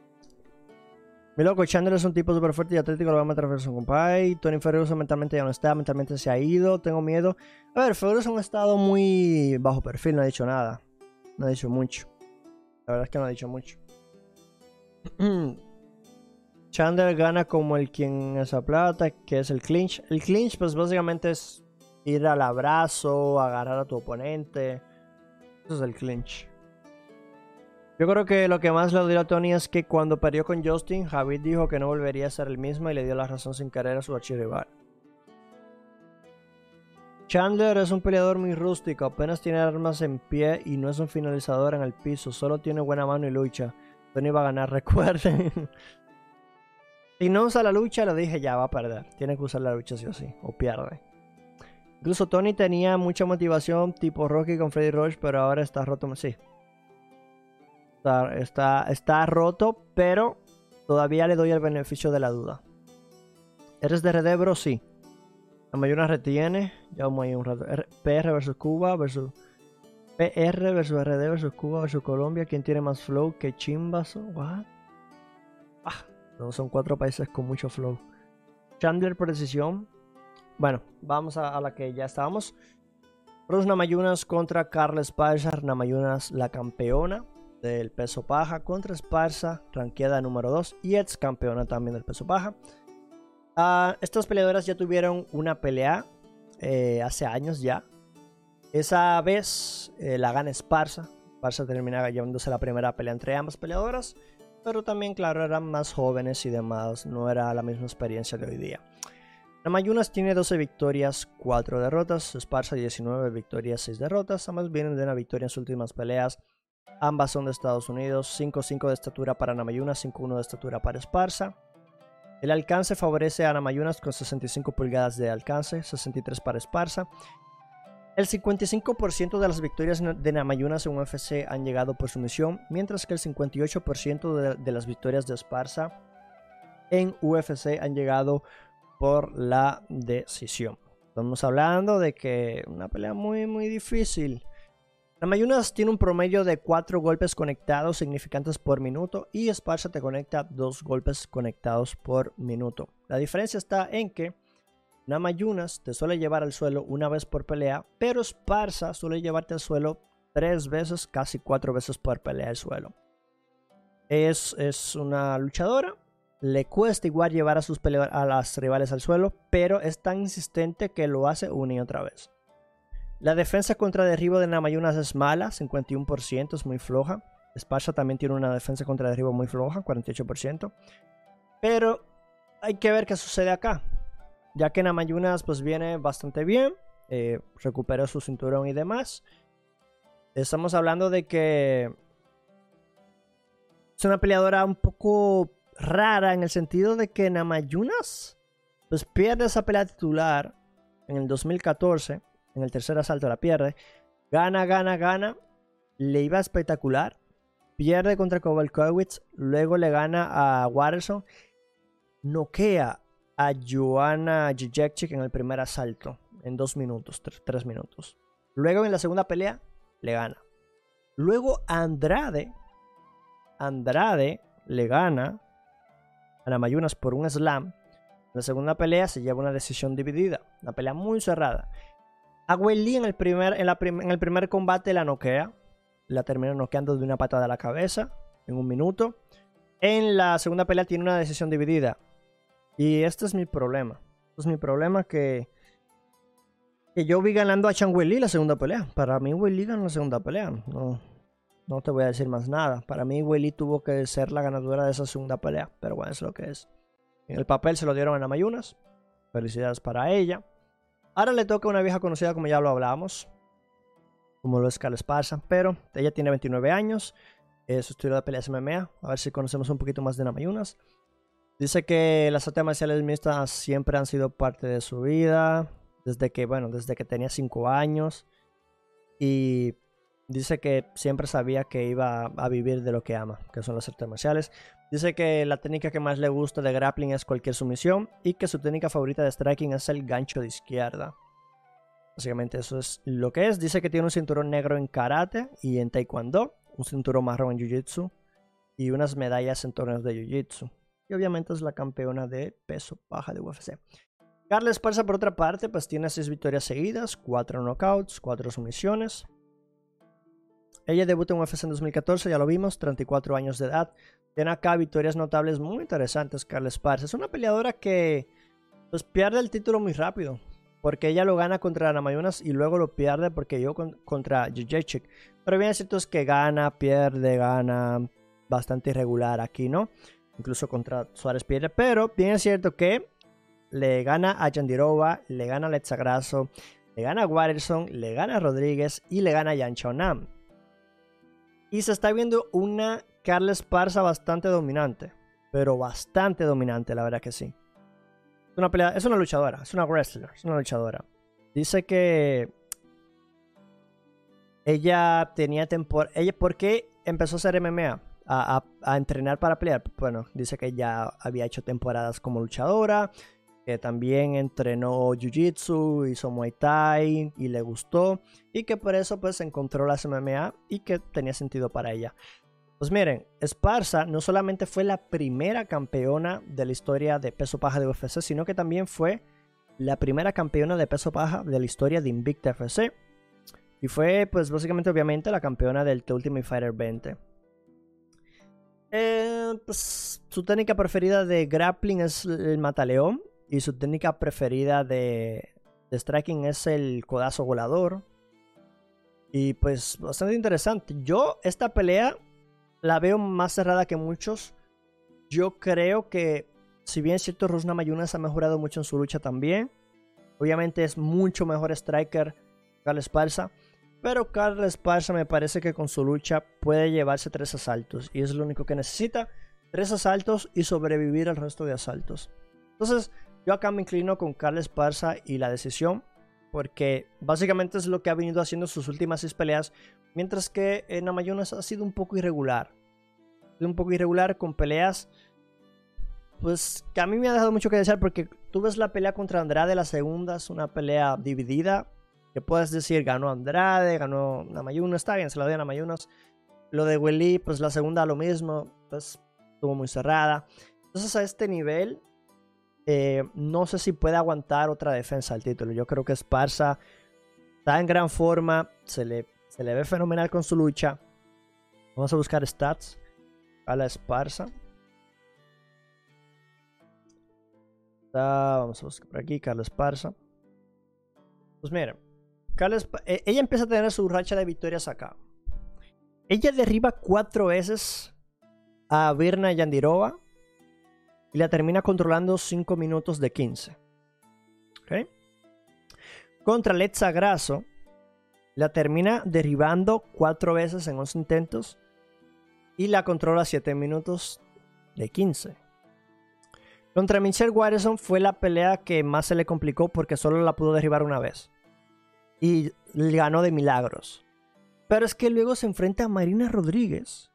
Mi loco, Chandler es un tipo súper fuerte y atlético, lo va a matar a Ferguson, compadre. Tony Ferguson mentalmente ya no está, mentalmente se ha ido, tengo miedo. A ver, Ferguson ha estado muy bajo perfil, no ha dicho nada. No ha dicho mucho. La verdad es que no ha dicho mucho. *clears throat* Chandler gana como el quien esa plata, que es el clinch. El clinch, pues básicamente es ir al abrazo, agarrar a tu oponente. Eso es el clinch. Yo creo que lo que más le dio a Tony es que cuando perdió con Justin, Javid dijo que no volvería a ser el mismo y le dio la razón sin querer a su archirrival. Chandler es un peleador muy rústico, apenas tiene armas en pie y no es un finalizador en el piso, solo tiene buena mano y lucha. Tony va a ganar, *laughs* recuerden. si no usa la lucha, lo dije ya, va a perder. Tiene que usar la lucha sí o sí, o pierde. Incluso Tony tenía mucha motivación tipo Rocky con Freddy Roach, pero ahora está roto. Sí. Está, está, roto, pero todavía le doy el beneficio de la duda. ¿Eres de Redebro? Sí. La mayoría retiene. Ya vamos ahí un rato. PR versus Cuba versus. PR versus RD versus Cuba versus Colombia. ¿Quién tiene más flow que Chimbazo? What? Ah, no, son cuatro países con mucho flow. Chandler por decisión. Bueno, vamos a, la que ya estábamos. Rose Namayunas contra Carla Esparza. Namayunas, la campeona del peso paja. Contra Esparza, ranqueada número 2. Y ex campeona también del peso paja. Ah, estas peleadoras ya tuvieron una pelea eh, hace años ya. Esa vez eh, la gana Esparza. Esparza terminaba llevándose la primera pelea entre ambas peleadoras. Pero también, claro, eran más jóvenes y demás. No era la misma experiencia de hoy día. Namayunas tiene 12 victorias, 4 derrotas. Esparza 19 victorias, 6 derrotas. Ambas vienen de una victoria en sus últimas peleas. Ambas son de Estados Unidos. 5-5 de estatura para Namayunas, 5-1 de estatura para Esparza. El alcance favorece a Namayunas con 65 pulgadas de alcance, 63 para Esparza. El 55% de las victorias de Namayunas en UFC han llegado por sumisión, mientras que el 58% de, las victorias de Esparza en UFC han llegado por la decisión. Estamos hablando de que una pelea muy muy difícil. La Mayunas tiene un promedio de 4 golpes conectados significantes por minuto y Esparza te conecta 2 golpes conectados por minuto. La diferencia está en que Namayunas te suele llevar al suelo una vez por pelea, pero Esparza suele llevarte al suelo 3 veces, casi 4 veces por pelea al suelo. Es, es una luchadora, le cuesta igual llevar a, sus a las rivales al suelo, pero es tan insistente que lo hace una y otra vez. La defensa contra derribo de Namayunas es mala, 51%, es muy floja. Esparza también tiene una defensa contra derribo muy floja, 48%. Pero hay que ver qué sucede acá. Ya que Namayunas pues viene bastante bien, eh, recuperó su cinturón y demás. Estamos hablando de que es una peleadora un poco rara en el sentido de que Namayunas pues pierde esa pelea titular en el 2014 en el tercer asalto la pierde. Gana, gana, gana. Le iba espectacular. Pierde contra Kovalkiewicz. Luego le gana a Watterson. Noquea a Joanna Jijekchik en el primer asalto. En dos minutos, tres, minutos. Luego en la segunda pelea le gana. Luego Andrade. Andrade le gana a Namayunas por un slam. En la segunda pelea se lleva una decisión dividida. Una pelea muy cerrada. A en el primer, en, el primer combate la noquea. La termina noqueando de una patada a la cabeza en un minuto. En la segunda pelea tiene una decisión dividida. Y este es mi problema. Este es mi problema que, que yo vi ganando a Chang Li la segunda pelea. Para mí Weili ganó la segunda pelea. No, no te voy a decir más nada. Para mí Weili tuvo que ser la ganadora de esa segunda pelea. Pero bueno, es lo que es. En el papel se lo dieron a Namayunas. Felicidades para ella. Ahora le toca a una vieja conocida, como ya lo hablábamos, como lo es Carla Esparza, pero ella tiene 29 años, es estudiante de peleas MMA, a ver si conocemos un poquito más de Namayunas. Dice que las artes marciales mixtas siempre han sido parte de su vida, desde que, bueno, desde que tenía 5 años. Y dice que siempre sabía que iba a vivir de lo que ama, que son las artes marciales. Dice que la técnica que más le gusta de grappling es cualquier sumisión y que su técnica favorita de striking es el gancho de izquierda. Básicamente eso es lo que es. Dice que tiene un cinturón negro en karate y en taekwondo, un cinturón marrón en jiu-jitsu y unas medallas en torneos de jiu-jitsu. Y obviamente es la campeona de peso baja de UFC. Carla Esparza, por otra parte, pues tiene 6 victorias seguidas, 4 knockouts, 4 sumisiones. Ella debutó en UFC en 2014, ya lo vimos, 34 años de edad. Tiene acá victorias notables muy interesantes, Carla Esparza. Es una peleadora que pues, pierde el título muy rápido. Porque ella lo gana contra Ana Mayunas y luego lo pierde porque yo contra Jujecic. Pero bien cierto es que gana, pierde, gana. Bastante irregular aquí, ¿no? Incluso contra Suárez pierde. Pero bien es cierto que le gana a Yandirova, le gana a Letzagraso, le gana a Watterson, le gana a Rodríguez y le gana a Yan Chaonam. Y se está viendo una Carla Esparza bastante dominante. Pero bastante dominante, la verdad que sí. Es una, luchadora, es una wrestler, es una luchadora. Dice que ella tenía temporada. Ella, ¿Por qué empezó a hacer MMA? A, a, entrenar para pelear. Bueno, dice que ya había hecho temporadas como luchadora, que también entrenó Jiu-Jitsu, hizo Muay Thai y le gustó, y que por eso pues encontró las MMA y que tenía sentido para ella. Pues miren, Esparza no solamente fue la primera campeona de la historia de peso paja de UFC, sino que también fue la primera campeona de peso paja de la historia de Invicta FC. Y fue, pues básicamente, obviamente, la campeona del The Ultimate Fighter 20. Eh, pues, su técnica preferida de grappling es el mataleón. Y su técnica preferida de, de striking es el codazo volador. Y pues bastante interesante. Yo esta pelea la veo más cerrada que muchos. Yo creo que, si bien es cierto, Rosna Mayunas ha mejorado mucho en su lucha también. Obviamente es mucho mejor striker Carlos Esparza. Pero Carlos Esparza me parece que con su lucha puede llevarse tres asaltos. Y es lo único que necesita. Tres asaltos y sobrevivir al resto de asaltos. Entonces, yo acá me inclino con Carlos Esparza y la decisión. Porque básicamente es lo que ha venido haciendo sus últimas seis peleas. Mientras que en Amayunas ha sido un poco irregular. Un poco irregular con peleas. Pues que a mí me ha dejado mucho que desear porque tú ves la pelea contra Andrade, la segunda es una pelea dividida. Que puedes decir, ganó Andrade, ganó Namayunas, está bien, se la doy a Namayunas. Lo de Willy, pues la segunda lo mismo, pues estuvo muy cerrada. Entonces a este nivel, eh, no sé si puede aguantar otra defensa al título. Yo creo que Esparza está en gran forma, se le se le ve fenomenal con su lucha. Vamos a buscar stats a la Esparza. vamos a buscar por aquí, Carla Esparza. Pues miren, e, ella empieza a tener su racha de victorias acá. Ella derriba cuatro veces a Virna Yandirova y la termina controlando 5 minutos de 15. ¿Okay? Contra Letza Grasso, la termina derribando cuatro veces en 11 intentos y la controla 7 minutos de 15. Contra Michelle Watterson fue la pelea que más se le complicó porque solo la pudo derribar una vez. Y ganó de milagros. Pero es que luego se enfrenta a Marina Rodríguez.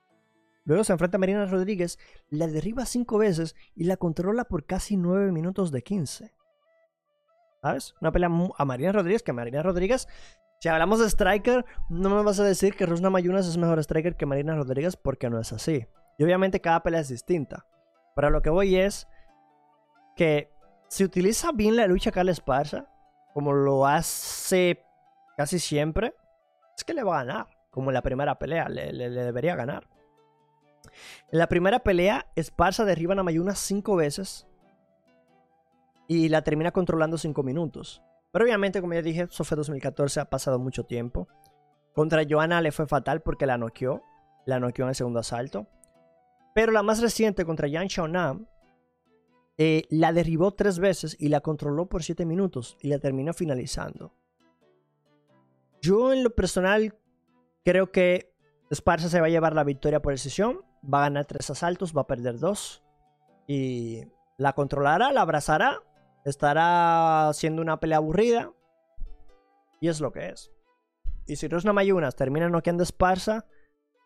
Luego se enfrenta a Marina Rodríguez, la derriba 5 veces y la controla por casi 9 minutos de 15. ¿Sabes? Una pelea a Marina Rodríguez, que Marina Rodríguez si hablamos de striker, no me vas a decir que Rosna Mayunas es mejor striker que Marina Rodríguez porque no es así. Y obviamente cada pelea es distinta. Pero lo que voy es que si utiliza bien la lucha Carla Esparza, como lo hace casi siempre, es que le va a ganar. Como en la primera pelea, le, debería ganar. En la primera pelea, Esparza derriba a Mayunas cinco veces y la termina controlando cinco minutos. Pero obviamente, como ya dije, eso fue 2014, ha pasado mucho tiempo. Contra Joanna le fue fatal porque la noqueó. La noqueó en el segundo asalto. Pero la más reciente contra Yan Xiaonam eh, la derribó tres veces y la controló por siete minutos y la terminó finalizando. Yo en lo personal creo que Esparza se va a llevar la victoria por decisión. Va a ganar tres asaltos, va a perder dos. Y la controlará, la abrazará estará siendo una pelea aburrida. Y es lo que es. Y si Rosna Mayunas termina noqueando Esparza,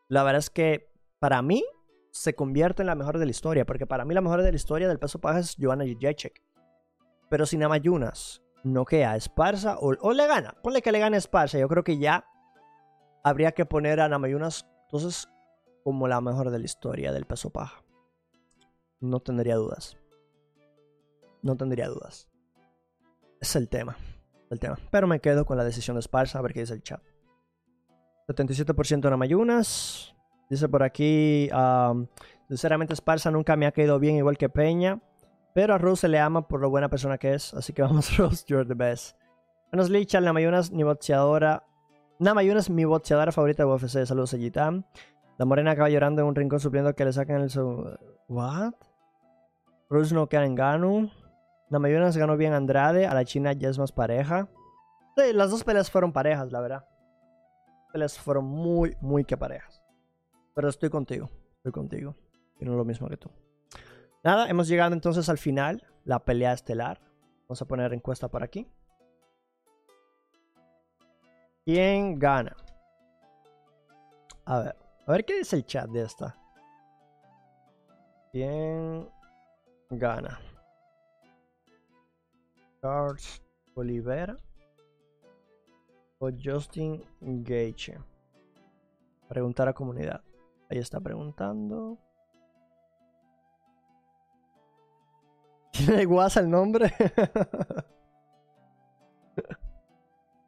la verdad es que para mí se convierte en la mejor de la historia. Porque para mí la mejor de la historia del peso paja es Joanna Jacek. Pero si Namayunas noquea a Esparza o, le gana, ponle que le gane a Esparza, yo creo que ya habría que poner a Namayunas entonces como la mejor de la historia del peso paja. No tendría dudas. No tendría dudas. Es el tema. El tema. Pero me quedo con la decisión de Sparsa a ver qué dice el chat. 77% en Amayunas. Dice por aquí, sinceramente Esparza nunca me ha caído bien igual que Peña. Pero a Rose se le ama por lo buena persona que es. Así que *laughs* vamos, Rose, you're the best. Menos Licha, Namayunas, mi boxeadora. Namayunas, mi boxeadora favorita de UFC. Saludos a. La morena acaba llorando en un rincón supliendo que le saquen el... ¿What? Rose no queda en Ganu. Namayunas ganó bien Andrade. A la China ya es más pareja. Sí, las dos peleas fueron parejas, la verdad. Las peleas fueron muy, muy que parejas. Pero estoy contigo. Estoy contigo. Y no lo mismo que tú. Nada, hemos llegado entonces al final. La pelea estelar. Vamos a poner encuesta por aquí. ¿Quién gana? A ver. A ver qué dice el chat de esta. ¿Quién gana? Charles Olivera o Justin Gage. Preguntar a comunidad. Ahí está preguntando. *laughs* ¿Tiene WhatsApp el nombre? *laughs*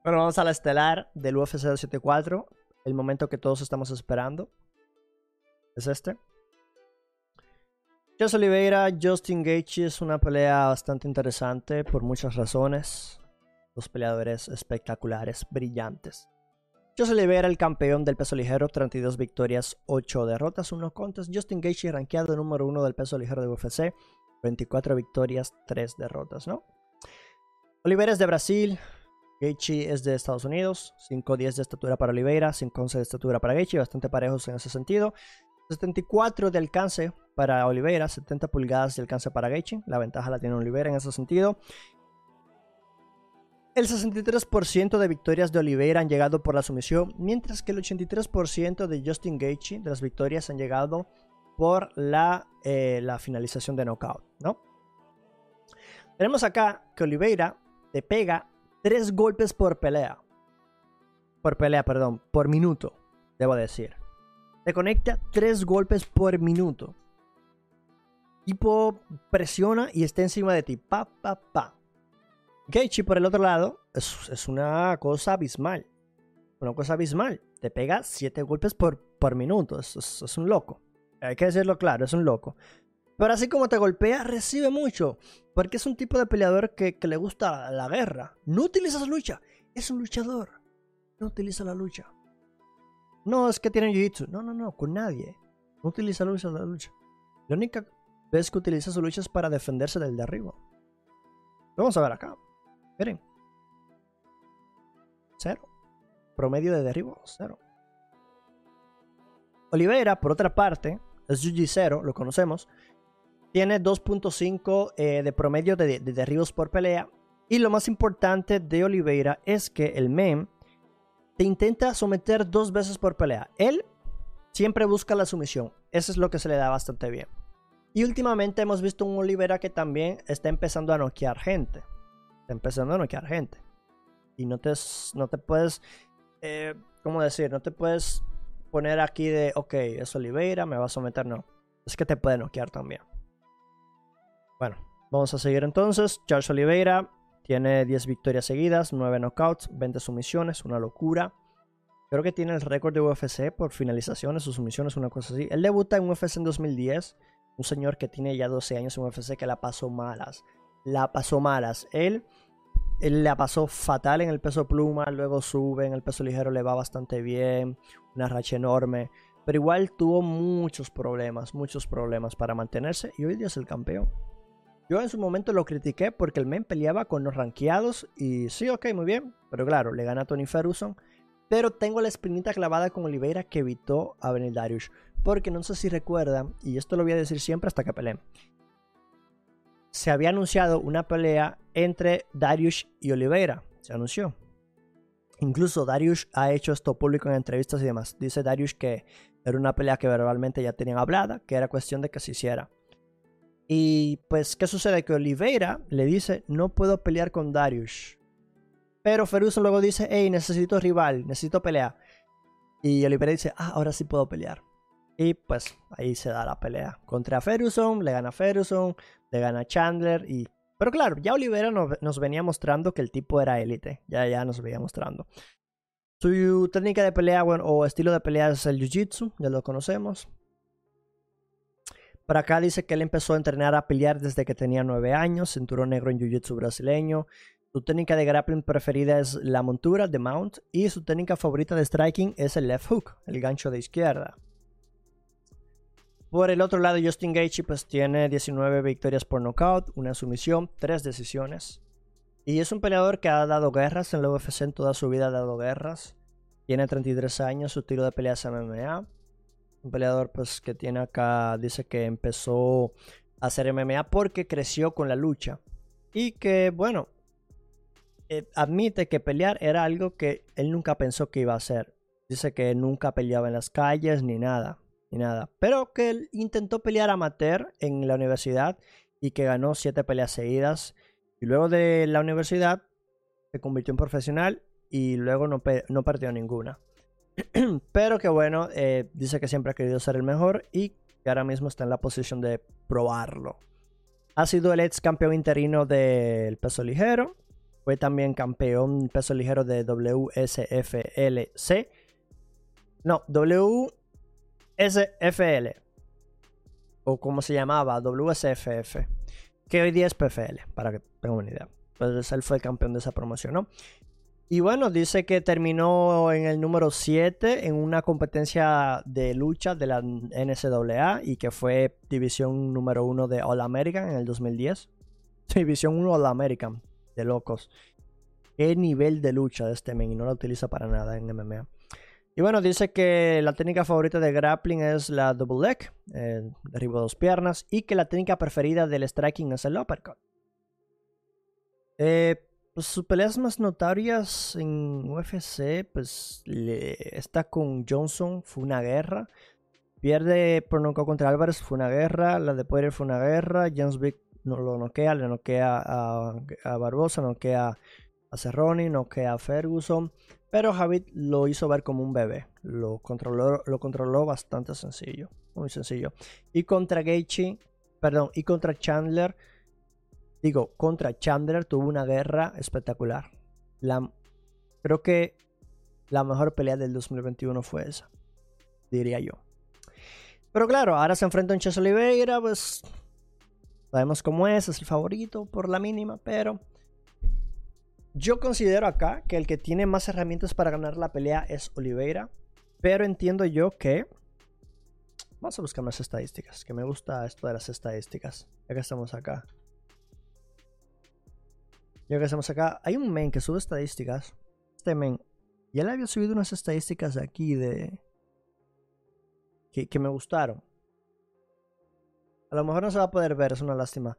bueno, vamos a la estelar del UFC 274. El momento que todos estamos esperando. Es este. José Oliveira, Justin Gaethje es una pelea bastante interesante por muchas razones. Dos peleadores espectaculares, brillantes. José Oliveira, el campeón del peso ligero, 32 victorias, 8 derrotas, 1 contas. Justin Gaethje, rankeado número 1 del peso ligero de UFC, 24 victorias, 3 derrotas, ¿no? Oliveira es de Brasil, Gaethje es de Estados Unidos, 5'10 de estatura para Oliveira, 5'11 de estatura para Gaethje, bastante parejos en ese sentido. 74 de alcance para Oliveira, 70 pulgadas de alcance para Gaethje, la ventaja la tiene Oliveira en ese sentido. El 63% de victorias de Oliveira han llegado por la sumisión, mientras que el 83% de Justin Gaethje de las victorias han llegado por la, eh, finalización de knockout, ¿no? Tenemos acá que Oliveira te pega 3 golpes por pelea. Por pelea, perdón, por minuto, debo decir. Te conecta 3 golpes por minuto. Tipo presiona y está encima de ti. Pa, pa, pa. Gaethje, por el otro lado, es, una cosa abismal. Una cosa abismal. Te pega 7 golpes por, por minuto. Es, es, un loco. Hay que decirlo claro, es un loco. Pero así como te golpea, recibe mucho. Porque es un tipo de peleador que, le gusta la guerra. No utiliza su lucha. Es un luchador. No utiliza la lucha. No, es que tiene jiu-jitsu. No, no, no, con nadie. No utiliza la lucha, la lucha. Única vez que utiliza su lucha es para defenderse del derribo. Vamos a ver acá. Miren. Cero. Promedio de derribo, cero. Oliveira, por otra parte, es Jiu-Jitsu, lo conocemos. Tiene 2.5 eh, de promedio de, derribos por pelea. Y lo más importante de Oliveira es que el MEM te intenta someter dos veces por pelea. Él siempre busca la sumisión. Eso es lo que se le da bastante bien. Y últimamente hemos visto un Oliveira que también está empezando a noquear gente. Está empezando a noquear gente. Y no te, no te puedes, eh, ¿cómo decir? No te puedes poner aquí de, ok, es Oliveira, me va a someter. No. Es que te puede noquear también. Bueno, vamos a seguir entonces. Charles Oliveira tiene 10 victorias seguidas, 9 knockouts, 20 sumisiones, una locura. Creo que tiene el récord de UFC por finalizaciones o sumisiones, una cosa así. Él debuta en UFC en 2010. Un señor que tiene ya 12 años en UFC que la pasó malas. La pasó malas. Él, él la pasó fatal en el peso pluma, luego sube, en el peso ligero le va bastante bien, una racha enorme. Pero igual tuvo muchos problemas, muchos problemas para mantenerse y hoy día es el campeón. Yo en su momento lo critiqué porque el men peleaba con los rankeados y sí, ok, muy bien. Pero claro, le gana a Tony Ferguson. Pero tengo la espinita clavada con Oliveira que evitó a Benil Darius. Porque no sé si recuerdan, y esto lo voy a decir siempre hasta que peleen. Se había anunciado una pelea entre Darius y Oliveira. Se anunció. Incluso Darius ha hecho esto público en entrevistas y demás. Dice Darius que era una pelea que verbalmente ya tenían hablada, que era cuestión de que se hiciera. Y pues, ¿qué sucede? Que Oliveira le dice, no puedo pelear con Darius. Pero Ferguson luego dice, hey, necesito rival, necesito pelear. Y Oliveira dice, ah, ahora sí puedo pelear. Y pues ahí se da la pelea. Contra Ferguson, le gana Ferguson, le gana Chandler y... Pero claro, ya Oliveira nos, venía mostrando que el tipo era élite. Ya, ya nos venía mostrando. Su técnica de pelea bueno, o estilo de pelea es el Jiu-Jitsu, ya lo conocemos. Para acá dice que él empezó a entrenar a pelear desde que tenía 9 años, cinturón negro en Jiu-Jitsu brasileño. Su técnica de grappling preferida es la montura, de mount, y su técnica favorita de striking es el left hook, el gancho de izquierda. Por el otro lado, Justin Gaethje pues tiene 19 victorias por knockout, una sumisión, 3 decisiones. Y es un peleador que ha dado guerras en la UFC en toda su vida ha dado guerras. Tiene 33 años, su tiro de pelea es MMA. Un peleador pues que tiene acá, dice que empezó a hacer MMA porque creció con la lucha. Y que bueno, eh, admite que pelear era algo que él nunca pensó que iba a hacer. Dice que nunca peleaba en las calles ni nada, ni nada. Pero que él intentó pelear amateur en la universidad y que ganó siete peleas seguidas. Y luego de la universidad se convirtió en profesional y luego no, no perdió ninguna. *clears throat* Pero que bueno, eh, dice que siempre ha querido ser el mejor y que ahora mismo está en la posición de probarlo. Ha sido el ex campeón interino del peso ligero fue también campeón peso ligero de WSFLC. No, WSFL. O como se llamaba, WSFF. Que hoy día es PFL, para que tengan una idea. Pues él fue el campeón de esa promoción, ¿no? Y bueno, dice que terminó en el número 7 en una competencia de lucha de la NCAA y que fue división número 1 de All American en el 2010. *laughs* División 1 All American de locos. Qué nivel de lucha de este men y no la utiliza para nada en MMA. Y bueno, dice que la técnica favorita de grappling es la double leg, eh, derribo dos piernas, y que la técnica preferida del striking es el uppercut. Eh, pues sus peleas más notorias en UFC, pues está con Johnson, fue una guerra. Pierde por nocaut contra Álvarez, fue una guerra. La de Poirier fue una guerra. James Vick no lo noquea, le noquea a, a Barbosa, noquea a Cerrone, noquea a Ferguson. Pero Javid lo hizo ver como un bebé. Lo controló, lo controló bastante sencillo. Muy sencillo. Y contra Gaethje, perdón, y contra Chandler, digo, contra Chandler tuvo una guerra espectacular. La, creo que la mejor pelea del 2021 fue esa, diría yo. Pero claro, ahora se enfrenta a un Chess Oliveira, pues Sabemos cómo es, es el favorito por la mínima, pero yo considero acá que el que tiene más herramientas para ganar la pelea es Oliveira, pero entiendo yo que... Vamos a buscar más estadísticas, que me gusta esto de las estadísticas, ya que estamos acá. Ya que estamos acá, hay un men que sube estadísticas. Este men, ya le había subido unas estadísticas aquí de... Que, que me gustaron. A lo mejor no se va a poder ver, es una lástima.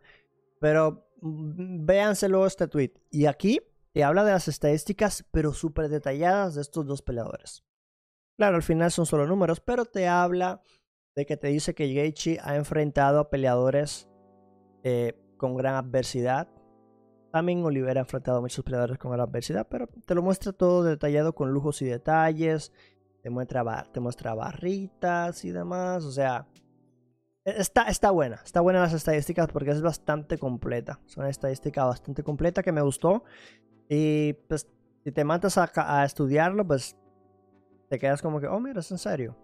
Pero mm, véanselo este tweet. Y aquí te habla de las estadísticas, pero súper detalladas de estos dos peleadores. Claro, al final son solo números, pero te habla de que te dice que Gaethje ha enfrentado a peleadores eh, con gran adversidad. También Oliver ha enfrentado muchos peleadores con adversidad, pero te lo muestra todo detallado con lujos y detalles. Te muestra, te muestra barritas y demás. O sea, Está, está buena, está buena las estadísticas porque es bastante completa. Es una estadística bastante completa que me gustó. Y pues si te matas a, estudiarlo, pues te quedas como que, oh, mira, es en serio.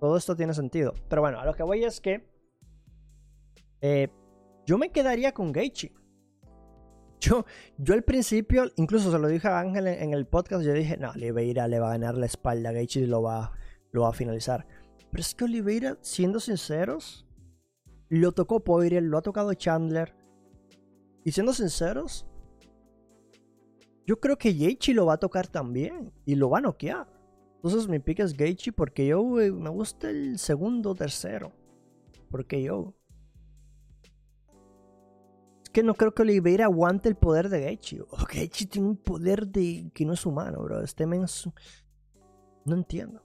Todo esto tiene sentido. Pero bueno, a lo que voy es que eh, yo me quedaría con Gaethje. Yo, yo al principio, incluso se lo dije a Ángel en, el podcast, yo dije, no, Oliveira le va a ganar la espalda a lo va, lo va a finalizar. Pero es que Oliveira, siendo sinceros, lo tocó Poirier, lo ha tocado Chandler. Y siendo sinceros, yo creo que Gaethje lo va a tocar también y lo va a noquear. Entonces mi pick es Gaethje porque yo me gusta el segundo, tercero. Porque yo que no creo que Oliveira aguante el poder de Gaethje. Gaethje tiene un poder de que no es humano, bro. Este men no entiendo.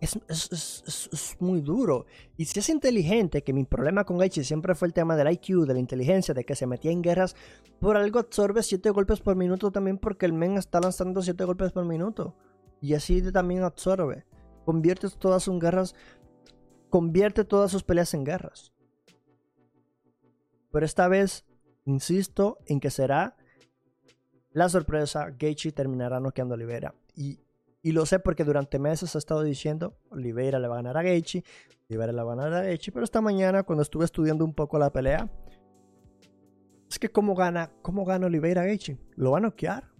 Es, es, muy duro. Y si es inteligente, que mi problema con Gaethje siempre fue el tema del IQ, de la inteligencia, de que se metía en guerras, por algo absorbe 7 golpes por minuto también porque el men está lanzando 7 golpes por minuto. Y así también absorbe. Convierte todas sus guerras, convierte todas sus peleas en guerras. Pero esta vez, insisto en que será La sorpresa, Gaethje terminará noqueando a Oliveira. Y, y lo sé porque durante meses he estado diciendo, Oliveira le va a ganar a Gaethje, Oliveira le va a ganar a Gaethje, pero esta mañana cuando estuve estudiando un poco la pelea, es que cómo gana, cómo gana Oliveira a lo va a noquear,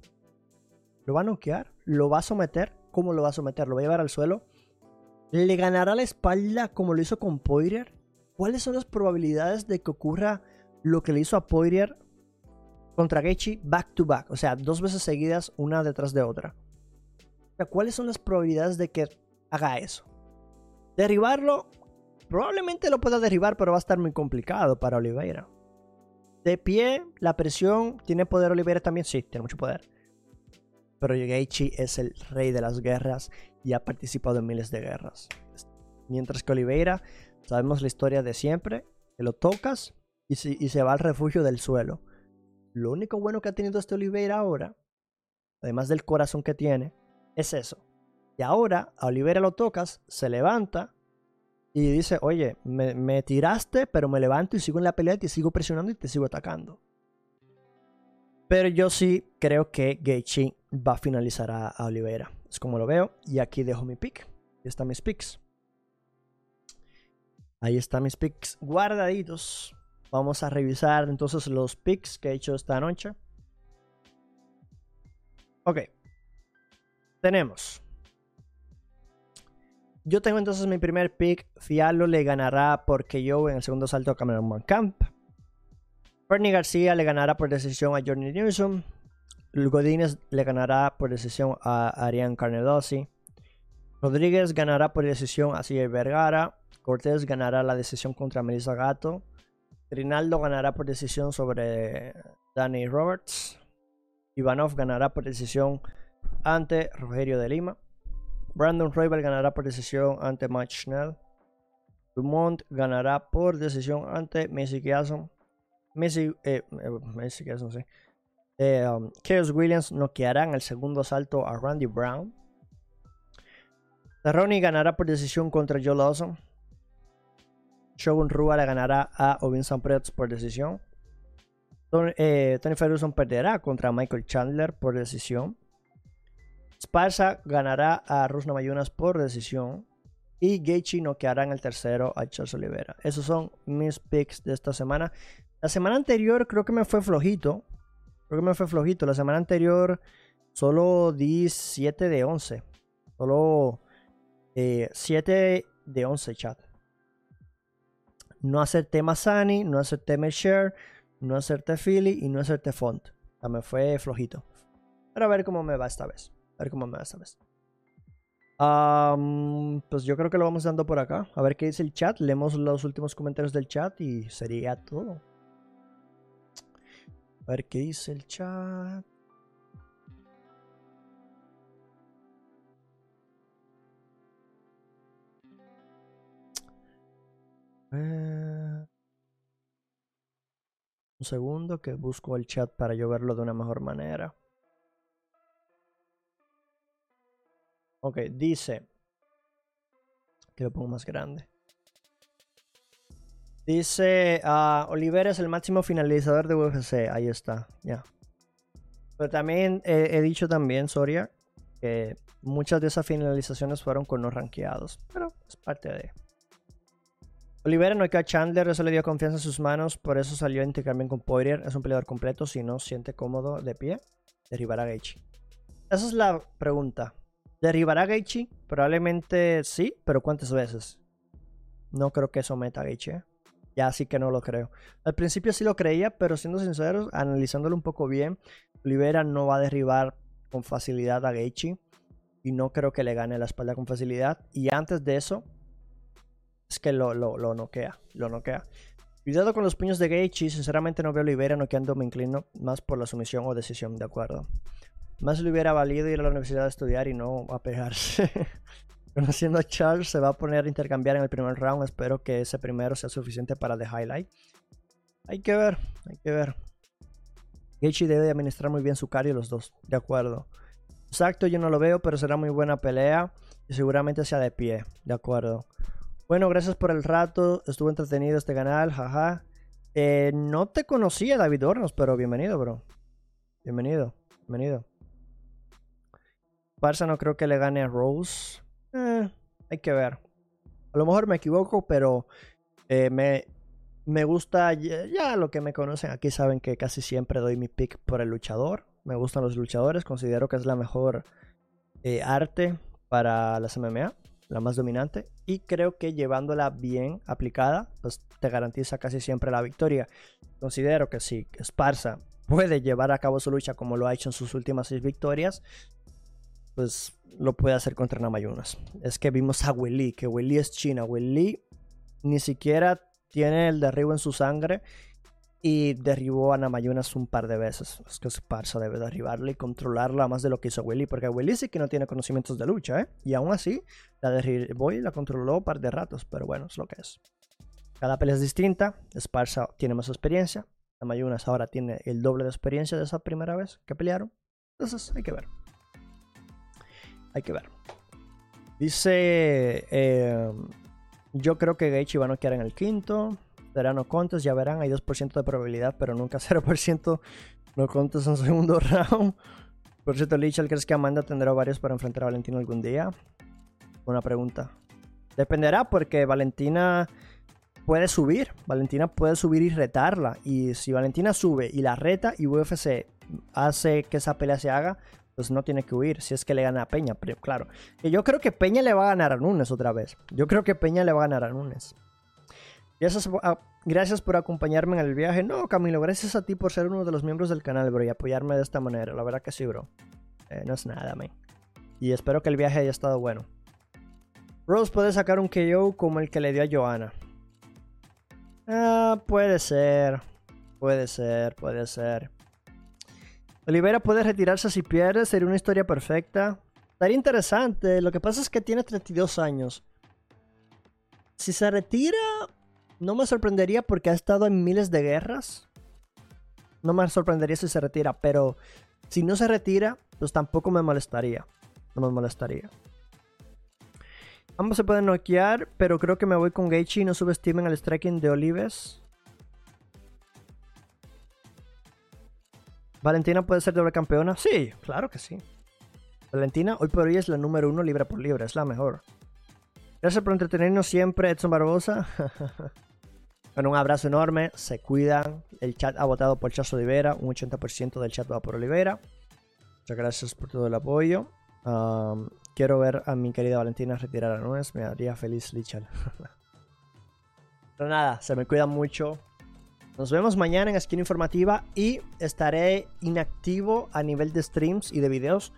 lo va a noquear, lo va a someter, ¿cómo lo va a someter? Lo va a llevar al suelo, le ganará la espalda como lo hizo con Poirier. ¿Cuáles son las probabilidades de que ocurra lo que le hizo a Poirier contra Gaethje back to back? O sea, dos veces seguidas, una detrás de otra. ¿cuáles son las probabilidades de que haga eso? Derribarlo, probablemente lo pueda derribar, pero va a estar muy complicado para Oliveira. De pie, la presión, ¿tiene poder Oliveira también? Sí, tiene mucho poder. Pero Gaethje es el rey de las guerras y ha participado en miles de guerras. Mientras que Oliveira, sabemos la historia de siempre, que lo tocas y, se va al refugio del suelo. Lo único bueno que ha tenido este Oliveira ahora, además del corazón que tiene, es eso. Y ahora a Oliveira lo tocas, se levanta y dice, oye, me, tiraste, pero me levanto y sigo en la pelea y te sigo presionando y te sigo atacando. Pero yo sí creo que Gaethje va a finalizar a, a Oliveira. Es como lo veo. Y aquí dejo mi pick. Ahí están mis picks. Ahí están mis picks guardaditos. Vamos a revisar entonces los picks que he hecho esta noche. Ok. Tenemos. Yo tengo entonces mi primer pick. Fialo le ganará porque yo en el segundo salto a Cameron Camp. Bernie García le ganará por decisión a Johnny Newsom. Godínez le ganará por decisión a Ariane Carnedosi. Rodríguez ganará por decisión a Ciel Vergara. Cortés ganará la decisión contra Melissa Gato. Rinaldo ganará por decisión sobre Danny Roberts. Ivanov ganará por decisión ante Rogerio de Lima. Brandon Roybal ganará por decisión ante Mike Schnell. Dumont ganará por decisión ante Messi Kiason. Messi, eh, eh Messi sí. Eh, um, Chaos Williams noqueará en el segundo asalto a Randy Brown. Ronnie ganará por decisión contra Joe Lawson. Shogun Rua le ganará a Ovin Prets por decisión. Tony, eh, Ferguson perderá contra Michael Chandler por decisión. Sparsa ganará a Rusna Mayunas por decisión. Y Gaethje noqueará en el tercero a Charles Oliveira. Esos son mis picks de esta semana. La semana anterior creo que me fue flojito. Creo que me fue flojito. La semana anterior solo di 7 de 11. Solo 7 eh, de 11, chat. No hacerte Masani, no hacerte Share, no hacerte Philly y no hacerte Font. O me fue flojito. Pero a ver cómo me va esta vez. A ver cómo me va esta vez. pues yo creo que lo vamos dando por acá. A ver qué dice el chat. Leemos los últimos comentarios del chat y sería todo. A ver qué dice el chat. Un segundo que busco el chat para yo verlo de una mejor manera. Ok, dice que lo pongo más grande. Dice, uh, Oliver es el máximo finalizador de UFC. Ahí está, ya. Pero también he dicho también, Soria, que muchas de esas finalizaciones fueron con no rankeados. Pero es parte de... Olivera no queda a Chandler, eso le dio confianza en sus manos, por eso salió a intercambiar con Poirier. Es un peleador completo, si no siente cómodo de pie, derribará a Gaethje. Esa es la pregunta. ¿Derribará a Gaethje? Probablemente sí, pero ¿cuántas veces? No creo que someta a Gaethje. ¿eh? Ya sí que no lo creo. Al principio sí lo creía, pero siendo sinceros, analizándolo un poco bien, Olivera no va a derribar con facilidad a Gaethje y no creo que le gane la espalda con facilidad. Y antes de eso, es que lo, lo, lo noquea, lo noquea. Cuidado con los puños de Gaethje, sinceramente no veo a Olivera noqueando, me inclino más por la sumisión o decisión, de acuerdo. Más le hubiera valido ir a la universidad a estudiar y no a pegarse. *laughs* Conociendo a Charles, se va a poner a intercambiar en el primer round. Espero que ese primero sea suficiente para The Highlight. Hay que ver, hay que ver. Gaethje debe administrar muy bien su cardio los dos, de acuerdo. Exacto, yo no lo veo, pero será muy buena pelea y seguramente sea de pie, de acuerdo. Bueno, gracias por el rato, estuvo entretenido este canal, jaja. Eh, no te conocía David Hornos, pero bienvenido, bro. Bienvenido. Bienvenido. Barça no creo que le gane a Rose. Eh, hay que ver. A lo mejor me equivoco, pero eh, me, me gusta. Ya, lo que me conocen aquí saben que casi siempre doy mi pick por el luchador. Me gustan los luchadores. Considero que es la mejor eh, arte para las MMA, la más dominante. Y creo que llevándola bien aplicada, pues te garantiza casi siempre la victoria. Considero que si Esparza puede llevar a cabo su lucha como lo ha hecho en sus últimas seis victorias, pues lo puede hacer contra Namayunas. Es que vimos a Willy, que Willy es China. Willy ni siquiera tiene el derribo en su sangre y derribó a Namayunas un par de veces. Es que Esparza debe derribarla y controlarla más de lo que hizo Willy, porque Willy sí que no tiene conocimientos de lucha, ¿eh? Y aún así, la derribó y la controló un par de ratos, pero bueno, es lo que es. Cada pelea es distinta, Esparza tiene más experiencia, Namayunas ahora tiene el doble de experiencia de esa primera vez que pelearon. Entonces, hay que ver. Hay que ver. Dice. Eh, yo creo que Gaethje va a noquear en el quinto. Será no contes, ya verán. Hay 2% de probabilidad, pero nunca *laughs* 0% no contes en segundo *laughs* round. Por cierto, Lichel, ¿crees que Amanda tendrá varios para enfrentar a Valentina algún día? Una pregunta. Dependerá porque Valentina puede subir. Valentina puede subir y retarla. Y si Valentina sube y la reta y UFC hace que esa pelea se haga, pues no tiene que huir si es que le gana a Peña. Pero claro, yo creo que Peña le va a ganar a Nunes otra vez. Yo creo que Peña le va a ganar a Nunes. Gracias, gracias por acompañarme en el viaje. No, Camilo, gracias a ti por ser uno de los miembros del canal, bro, y apoyarme de esta manera. La verdad que sí, bro. Eh, no es nada, man. Y espero que el viaje haya estado bueno. Rose puede sacar un KO como el que le dio a Johanna. Ah, puede ser. Puede ser, puede ser. Olivera puede retirarse si pierde, sería una historia perfecta. Estaría interesante, lo que pasa es que tiene 32 años. Si se retira, no me sorprendería porque ha estado en miles de guerras. No me sorprendería si se retira, pero si no se retira, pues tampoco me molestaría. No me molestaría. Ambos se pueden noquear, pero creo que me voy con Gaethje y no subestimen el striking de Olives. ¿Valentina puede ser doble campeona? Sí, claro que sí. Valentina hoy por hoy es la número uno libre por libre, es la mejor. Gracias por entretenernos siempre, Edson Barbosa. *laughs* bueno, un abrazo enorme, se cuidan. El chat ha votado por Chazo Olivera, un 80% del chat va por Olivera. Muchas gracias por todo el apoyo. quiero ver a mi querida Valentina retirar a Nunes, me haría feliz Lichal. *laughs* Pero nada, se me cuidan mucho. Nos vemos mañana en Skin Informativa y estaré inactivo a nivel de streams y de videos.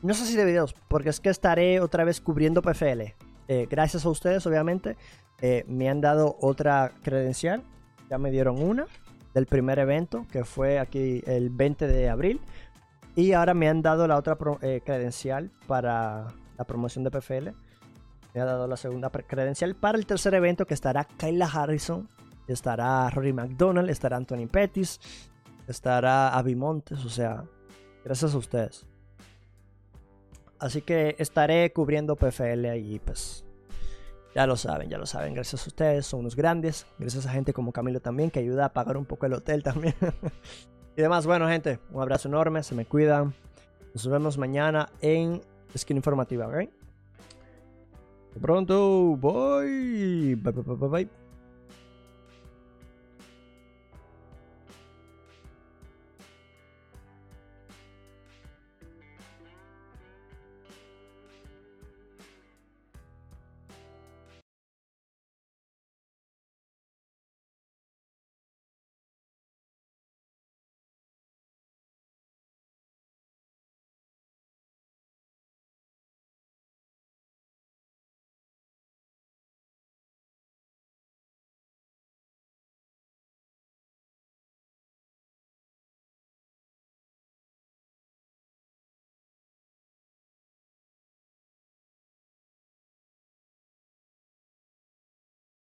No sé si de videos, porque es que estaré otra vez cubriendo PFL. Eh, gracias a ustedes, obviamente. Eh, me han dado otra credencial. Ya me dieron una del primer evento, que fue aquí el 20 de abril. Y ahora me han dado la otra eh, credencial para la promoción de PFL. Me ha dado la segunda credencial para el tercer evento, que estará Kyla Harrison estará Rory McDonald, estará Anthony Pettis, estará Avi Montes, o sea, gracias a ustedes. Así que estaré cubriendo PFL y pues ya lo saben, ya lo saben, gracias a ustedes, son unos grandes, gracias a gente como Camilo también que ayuda a pagar un poco el hotel también. *laughs* y demás, bueno gente, un abrazo enorme, se me cuidan. Nos vemos mañana en Skin Informativa, ¿ok? pronto, bye, bye, bye, bye. bye.